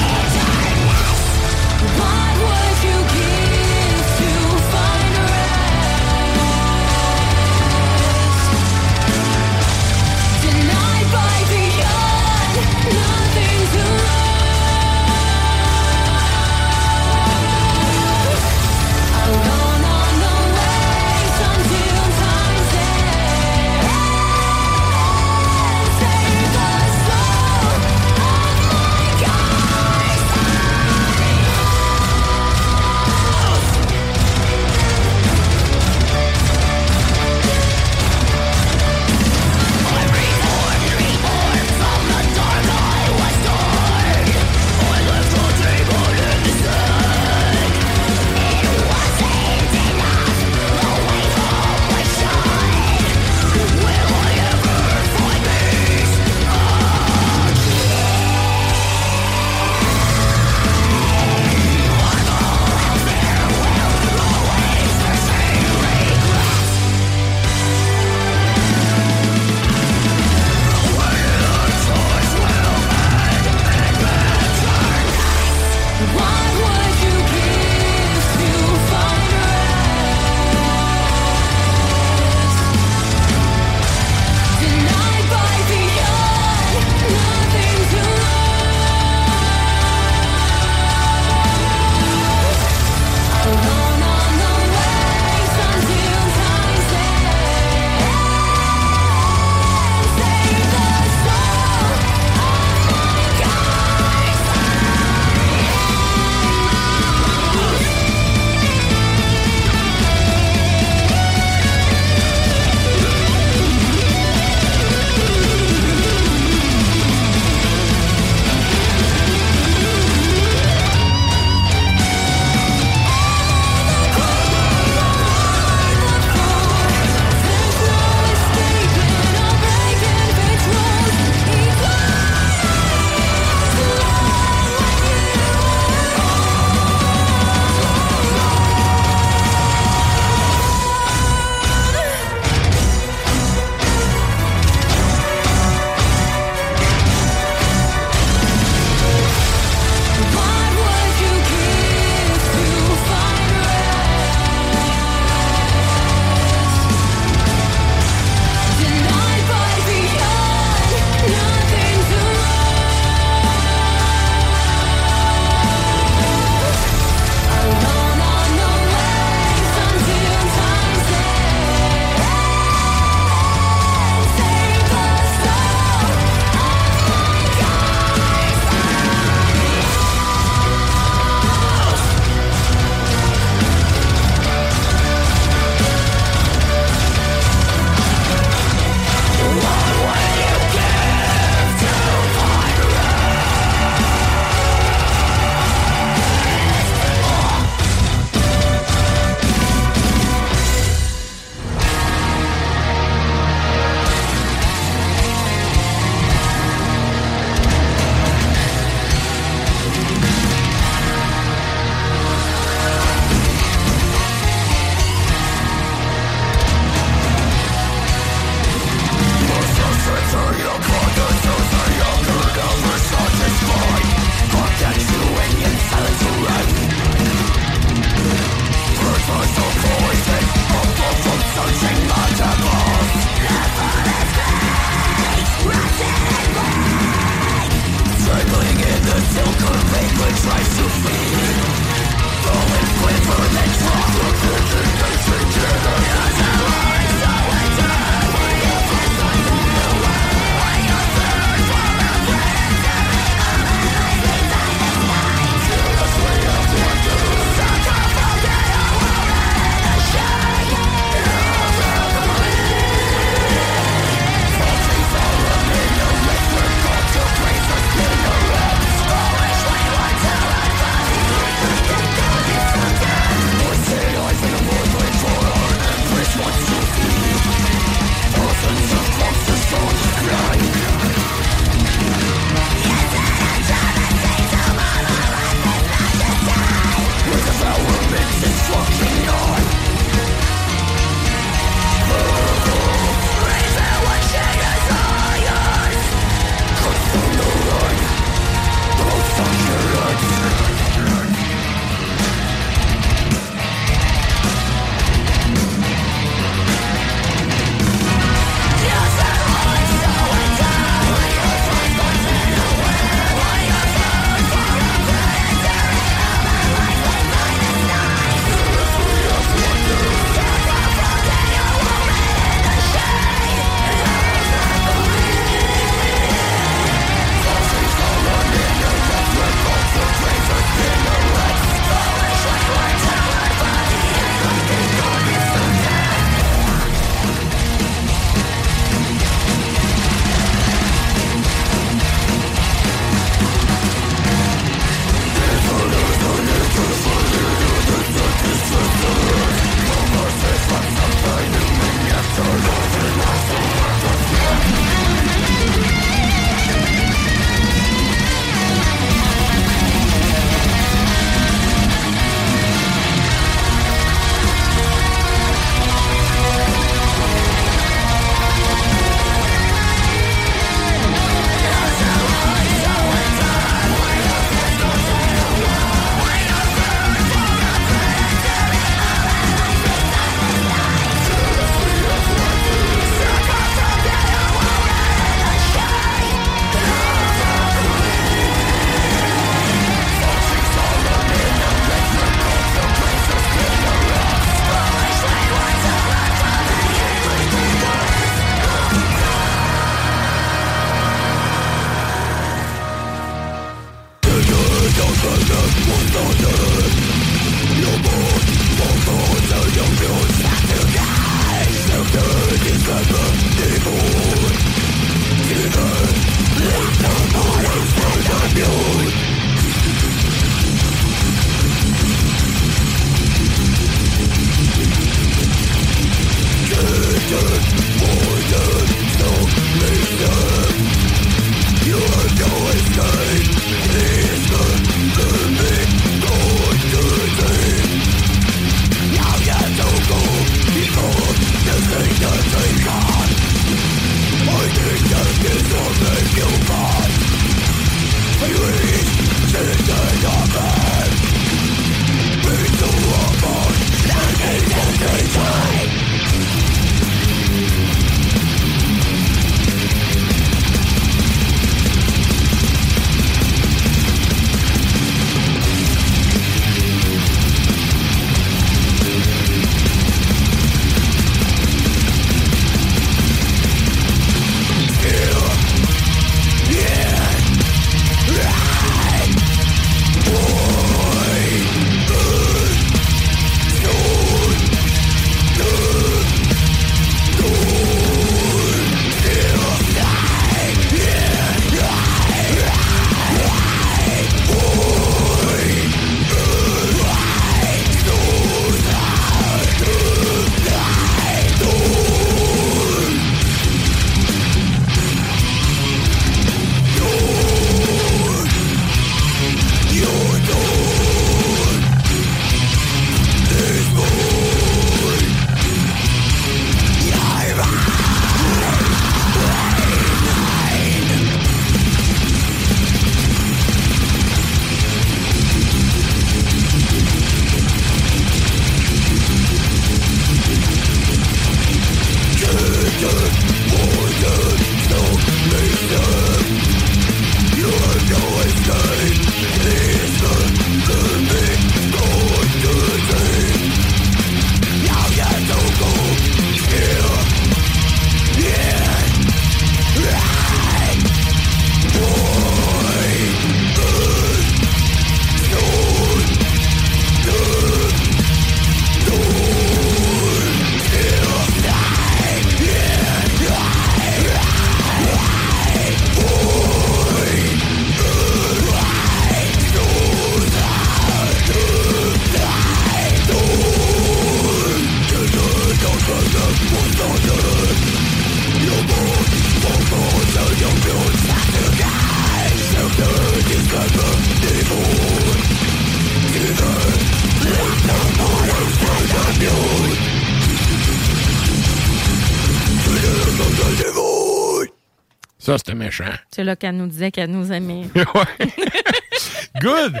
Méchant. C'est là qu'elle nous disait qu'elle nous aimait. <laughs> <laughs> Good!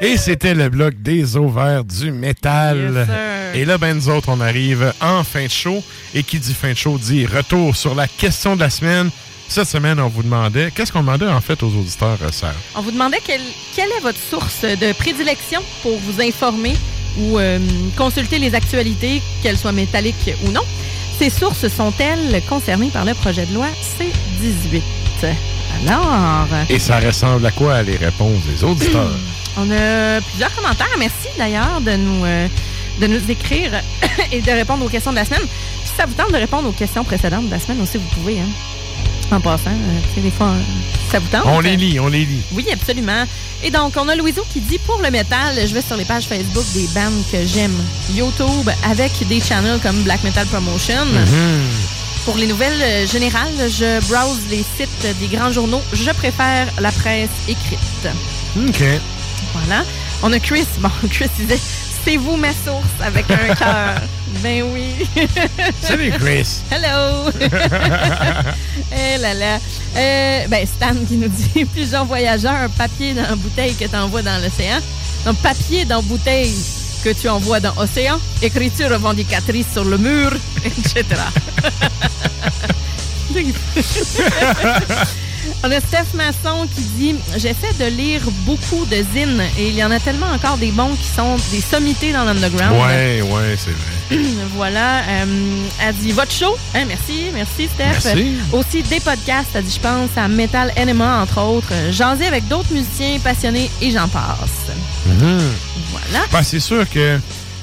Et c'était le bloc des ovaires du métal. Yes, et là, ben, nous autres, on arrive en fin de show. Et qui dit fin de show dit retour sur la question de la semaine. Cette semaine, on vous demandait, qu'est-ce qu'on demandait en fait aux auditeurs, euh, Sarah? On vous demandait quelle, quelle est votre source de prédilection pour vous informer ou euh, consulter les actualités, qu'elles soient métalliques ou non. Ces sources sont-elles concernées par le projet de loi C-18? Alors, Et ça ressemble à quoi les réponses des auditeurs? <clears throat> on a plusieurs commentaires. Merci d'ailleurs de nous, euh, de nous écrire <clears throat> et de répondre aux questions de la semaine. Si ça vous tente de répondre aux questions précédentes de la semaine aussi, vous pouvez. Hein? En passant, euh, des fois, euh, ça vous tente. on les lit, on les lit. Oui, absolument. Et donc, on a Louiseau qui dit pour le métal, je vais sur les pages Facebook des bands que j'aime. YouTube avec des channels comme Black Metal Promotion. Pour les nouvelles euh, générales, je browse les sites des grands journaux. Je préfère la presse écrite. OK. Voilà. On a Chris. Bon, <laughs> Chris disait c'est vous ma source avec un <laughs> cœur. ben oui. Salut, Chris. Hello. <laughs> eh là là. Euh, ben Stan qui nous dit plusieurs voyageurs, papier dans la bouteille que tu envoies dans l'océan. Donc papier dans bouteille que tu envoies dans l'océan. Écriture revendicatrice sur le mur, <laughs> etc. <laughs> <laughs> On a Steph Masson qui dit J'essaie de lire beaucoup de zines et il y en a tellement encore des bons qui sont des sommités dans l'underground. Ouais, ouais, c'est vrai. <clears throat> voilà. euh, elle dit Votre show. Hein, merci, merci, Steph. Merci. Aussi des podcasts. Elle dit Je pense à Metal Enema, entre autres. J'en ai avec d'autres musiciens passionnés et j'en passe. Mhm. Voilà. Ben, c'est sûr que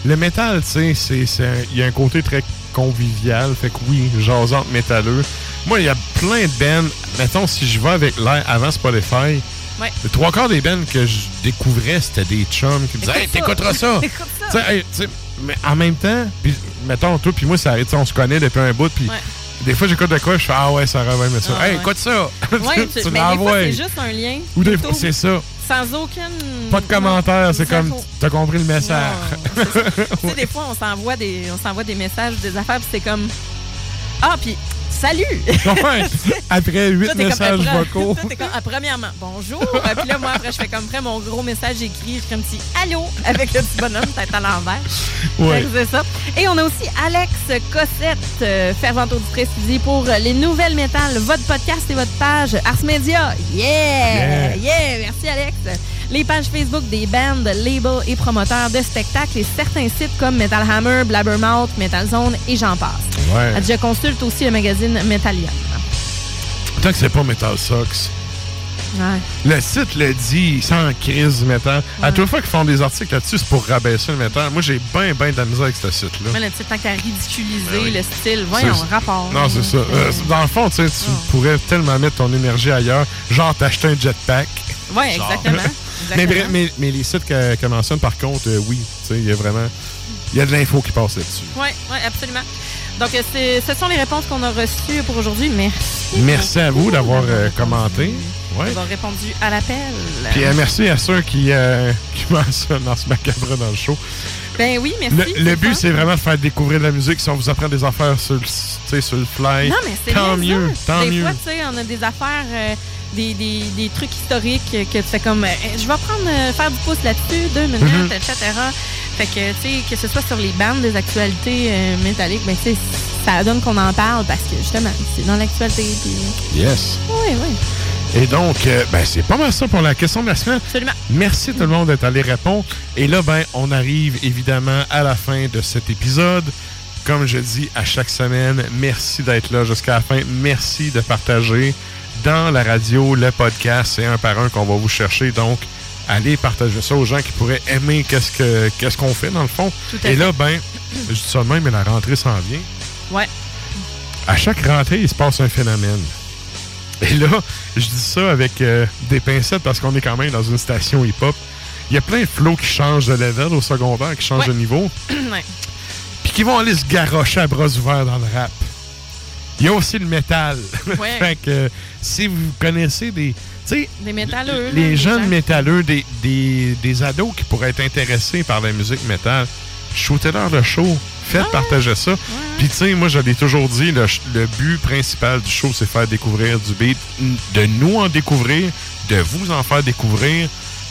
le métal, tu sais, il y a un côté très convivial. Fait que oui, jasante métalleux. Moi, il y a plein de bands. Mettons, si je vais avec l'air avant Spotify, Ouais. le trois quarts des bands que je découvrais, c'était des chums qui me disaient Hey, t'écouteras ça! <laughs> Ça. Hey, mais en même temps, puis mettons, toi puis moi, ça on se connaît depuis un bout, puis Ouais. des fois, j'écoute de quoi, je fais Ah ouais, ça bien, mais ça. Ah hey, ouais. écoute ça! Ouais, <laughs> tu tu- mais des fois, l'envoies. c'est juste un lien. Ou des fois, c'est ça. Sans aucune. Pas de commentaires, c'est comme, t'as compris le message. <laughs> Tu sais, des fois, on s'envoie des, on s'envoie des messages, des affaires, puis c'est comme. Ah, puis salut! <laughs> Ouais. Après huit Toi, t'es comme, messages après- vocaux. toi, t'es comme, ah, premièrement, bonjour. Euh, Puis là, moi, après, je fais comme après mon gros message écrit, je fais un petit allô avec le petit bonhomme, tête à l'envers. Que C'est ça. Et on a aussi Alex Cossette, euh, fervente auditrice, qui dit pour les nouvelles métal, votre podcast et votre page Ars Media. Yeah! Yeah. Yeah! Merci, Alex. Les pages Facebook des bands, labels et promoteurs de spectacles et certains sites comme Metal Hammer, Blabbermouth, Metal Zone et j'en passe. Ouais. Je consulte aussi le magazine Metallium. Tant que c'est pas Metal Sox. Ouais. Le site le dit, sans crise du métal. À toute fois qu'ils font des articles là-dessus, c'est pour rabaisser le métal. Moi, j'ai bien, bien de la misère avec ce site-là. Mais le titre, tant qu'à ridiculiser Ben oui. le style, voyons, rapport. Non, c'est ça. Euh, dans le fond, tu sais, tu pourrais tellement mettre ton énergie ailleurs. Genre, t'acheter un jetpack. Ouais, Genre. exactement. <laughs> mais, les sites que, que mentionne, par contre, euh, oui. Tu sais, il y a vraiment. Il y a de l'info qui passe là-dessus. Oui, ouais, absolument. Donc, euh, c'est- ce sont les réponses qu'on a reçues pour aujourd'hui. Merci. Merci à vous d'avoir euh, commenté. Ouais. D'avoir répondu à l'appel. Puis euh, merci à ceux qui, euh, <laughs> qui mentionnent Ars Macabre dans le show. Ben oui, merci. Le, le but, c'est vraiment de faire découvrir de la musique. Si on vous apprend des affaires sur le, sur le fly, Non, mais c'est tant mieux, ça. tant des mieux. fois, tu sais, on a des affaires, euh, des, des, des trucs historiques que tu fais comme, euh, je vais prendre, euh, faire du pouce là-dessus, deux minutes, Mhm. etc. Fait que, tu sais, que ce soit sur les bandes des actualités euh, métalliques, ben, tu sais, ça donne qu'on en parle parce que, justement, c'est dans l'actualité. puis- Yes. Oui, oui. Et donc, euh, ben, c'est pas mal ça pour la question de la semaine. Absolument. Merci tout le monde d'être allé répondre. Et là, ben, on arrive évidemment à la fin de cet épisode. Comme je dis à chaque semaine, merci d'être là jusqu'à la fin. Merci de partager dans la radio, le podcast. C'est un par un qu'on va vous chercher. Donc, allez partager ça aux gens qui pourraient aimer qu'est-ce que qu'est-ce qu'on fait dans le fond. Tout à Et là, ben, je dis ça de même, mais la rentrée s'en vient. Ouais. À chaque rentrée, il se passe un phénomène. Et là, je dis ça avec euh, des pincettes parce qu'on est quand même dans une station hip-hop. Il y a plein de flots qui changent de level au secondaire, qui changent Ouais. de niveau, <clears throat> ouais. puis qui vont aller se garrocher à bras ouverts dans le rap. Il y a aussi le métal. <laughs> Ouais. fait que si vous connaissez des. Tu sais, Des métalleux. les jeunes gens- métalleux, des, des, des ados qui pourraient être intéressés par la musique métal, shootez-leur le show. Faites partager ça. Puis, tu sais, moi, je l'ai toujours dit, le, le but principal du show, c'est faire découvrir du beat, de nous en découvrir, de vous en faire découvrir.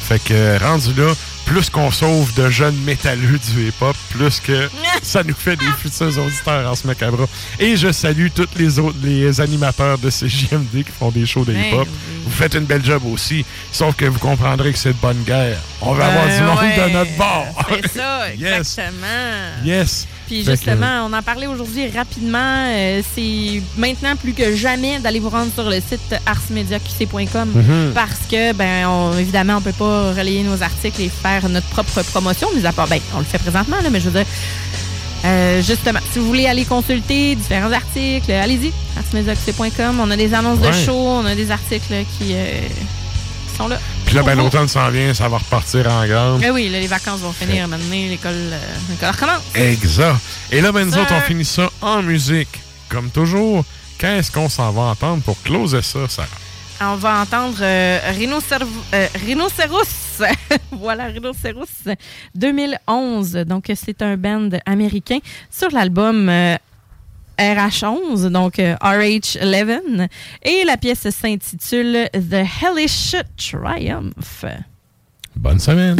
Fait que, rendu là, plus qu'on sauve de jeunes métalleux du hip-hop, plus que <laughs> ça nous fait des futurs auditeurs en ce macabre. Et je salue tous les autres, les animateurs de CJMD qui font des shows de Ben hip-hop. Vous faites une belle job aussi, sauf que vous comprendrez que c'est de bonne guerre. On va avoir Ben du monde ouais, de notre bord. <laughs> C'est ça, <laughs> Yes. exactement. Yes. Puis Fait que- justement, on en parlait aujourd'hui rapidement. euh, c'est maintenant plus que jamais d'aller vous rendre sur le site arsmediaqc.com Mhm. parce que, ben, on- évidemment, on peut pas relayer nos articles et faire notre propre promotion, mais à part, ben, on le fait présentement, là, mais je veux dire, euh, justement, si vous voulez aller consulter différents articles, allez-y, arsmediaqc.com. On a des annonces de show, on a des articles qui, euh, qui sont là. Puis là, ben, l'automne s'en vient, ça va repartir en grande. Eh oui, là, les vacances vont finir maintenant, l'école euh, l'école recommence. Exact. Et là, ben, nous autres, on finit ça en musique. Comme toujours, qu'est-ce qu'on s'en va entendre pour closer ça, Sarah? On va entendre euh, Rhinocer- Rhinocéros. <laughs> voilà, Rhinocéros 2011. Donc, c'est un band américain sur l'album euh, RH11, donc euh, RH11. Et la pièce s'intitule The Hellish Triumph. Bonne semaine.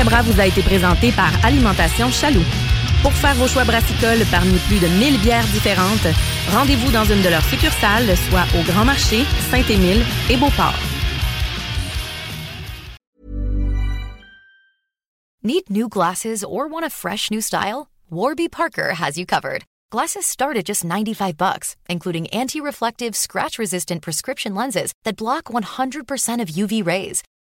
Macabra vous a été présenté par Alimentation Chaloux. Pour faire vos choix brassicoles parmi plus de 1000 bières différentes, rendez-vous dans une de leurs succursales, soit au Grand Marché, Saint-Émile et Beauport. Need new glasses or want a fresh new style? Warby Parker has you covered. Glasses start at just 95 bucks, including anti-reflective, scratch-resistant prescription lenses that block 100% of UV rays.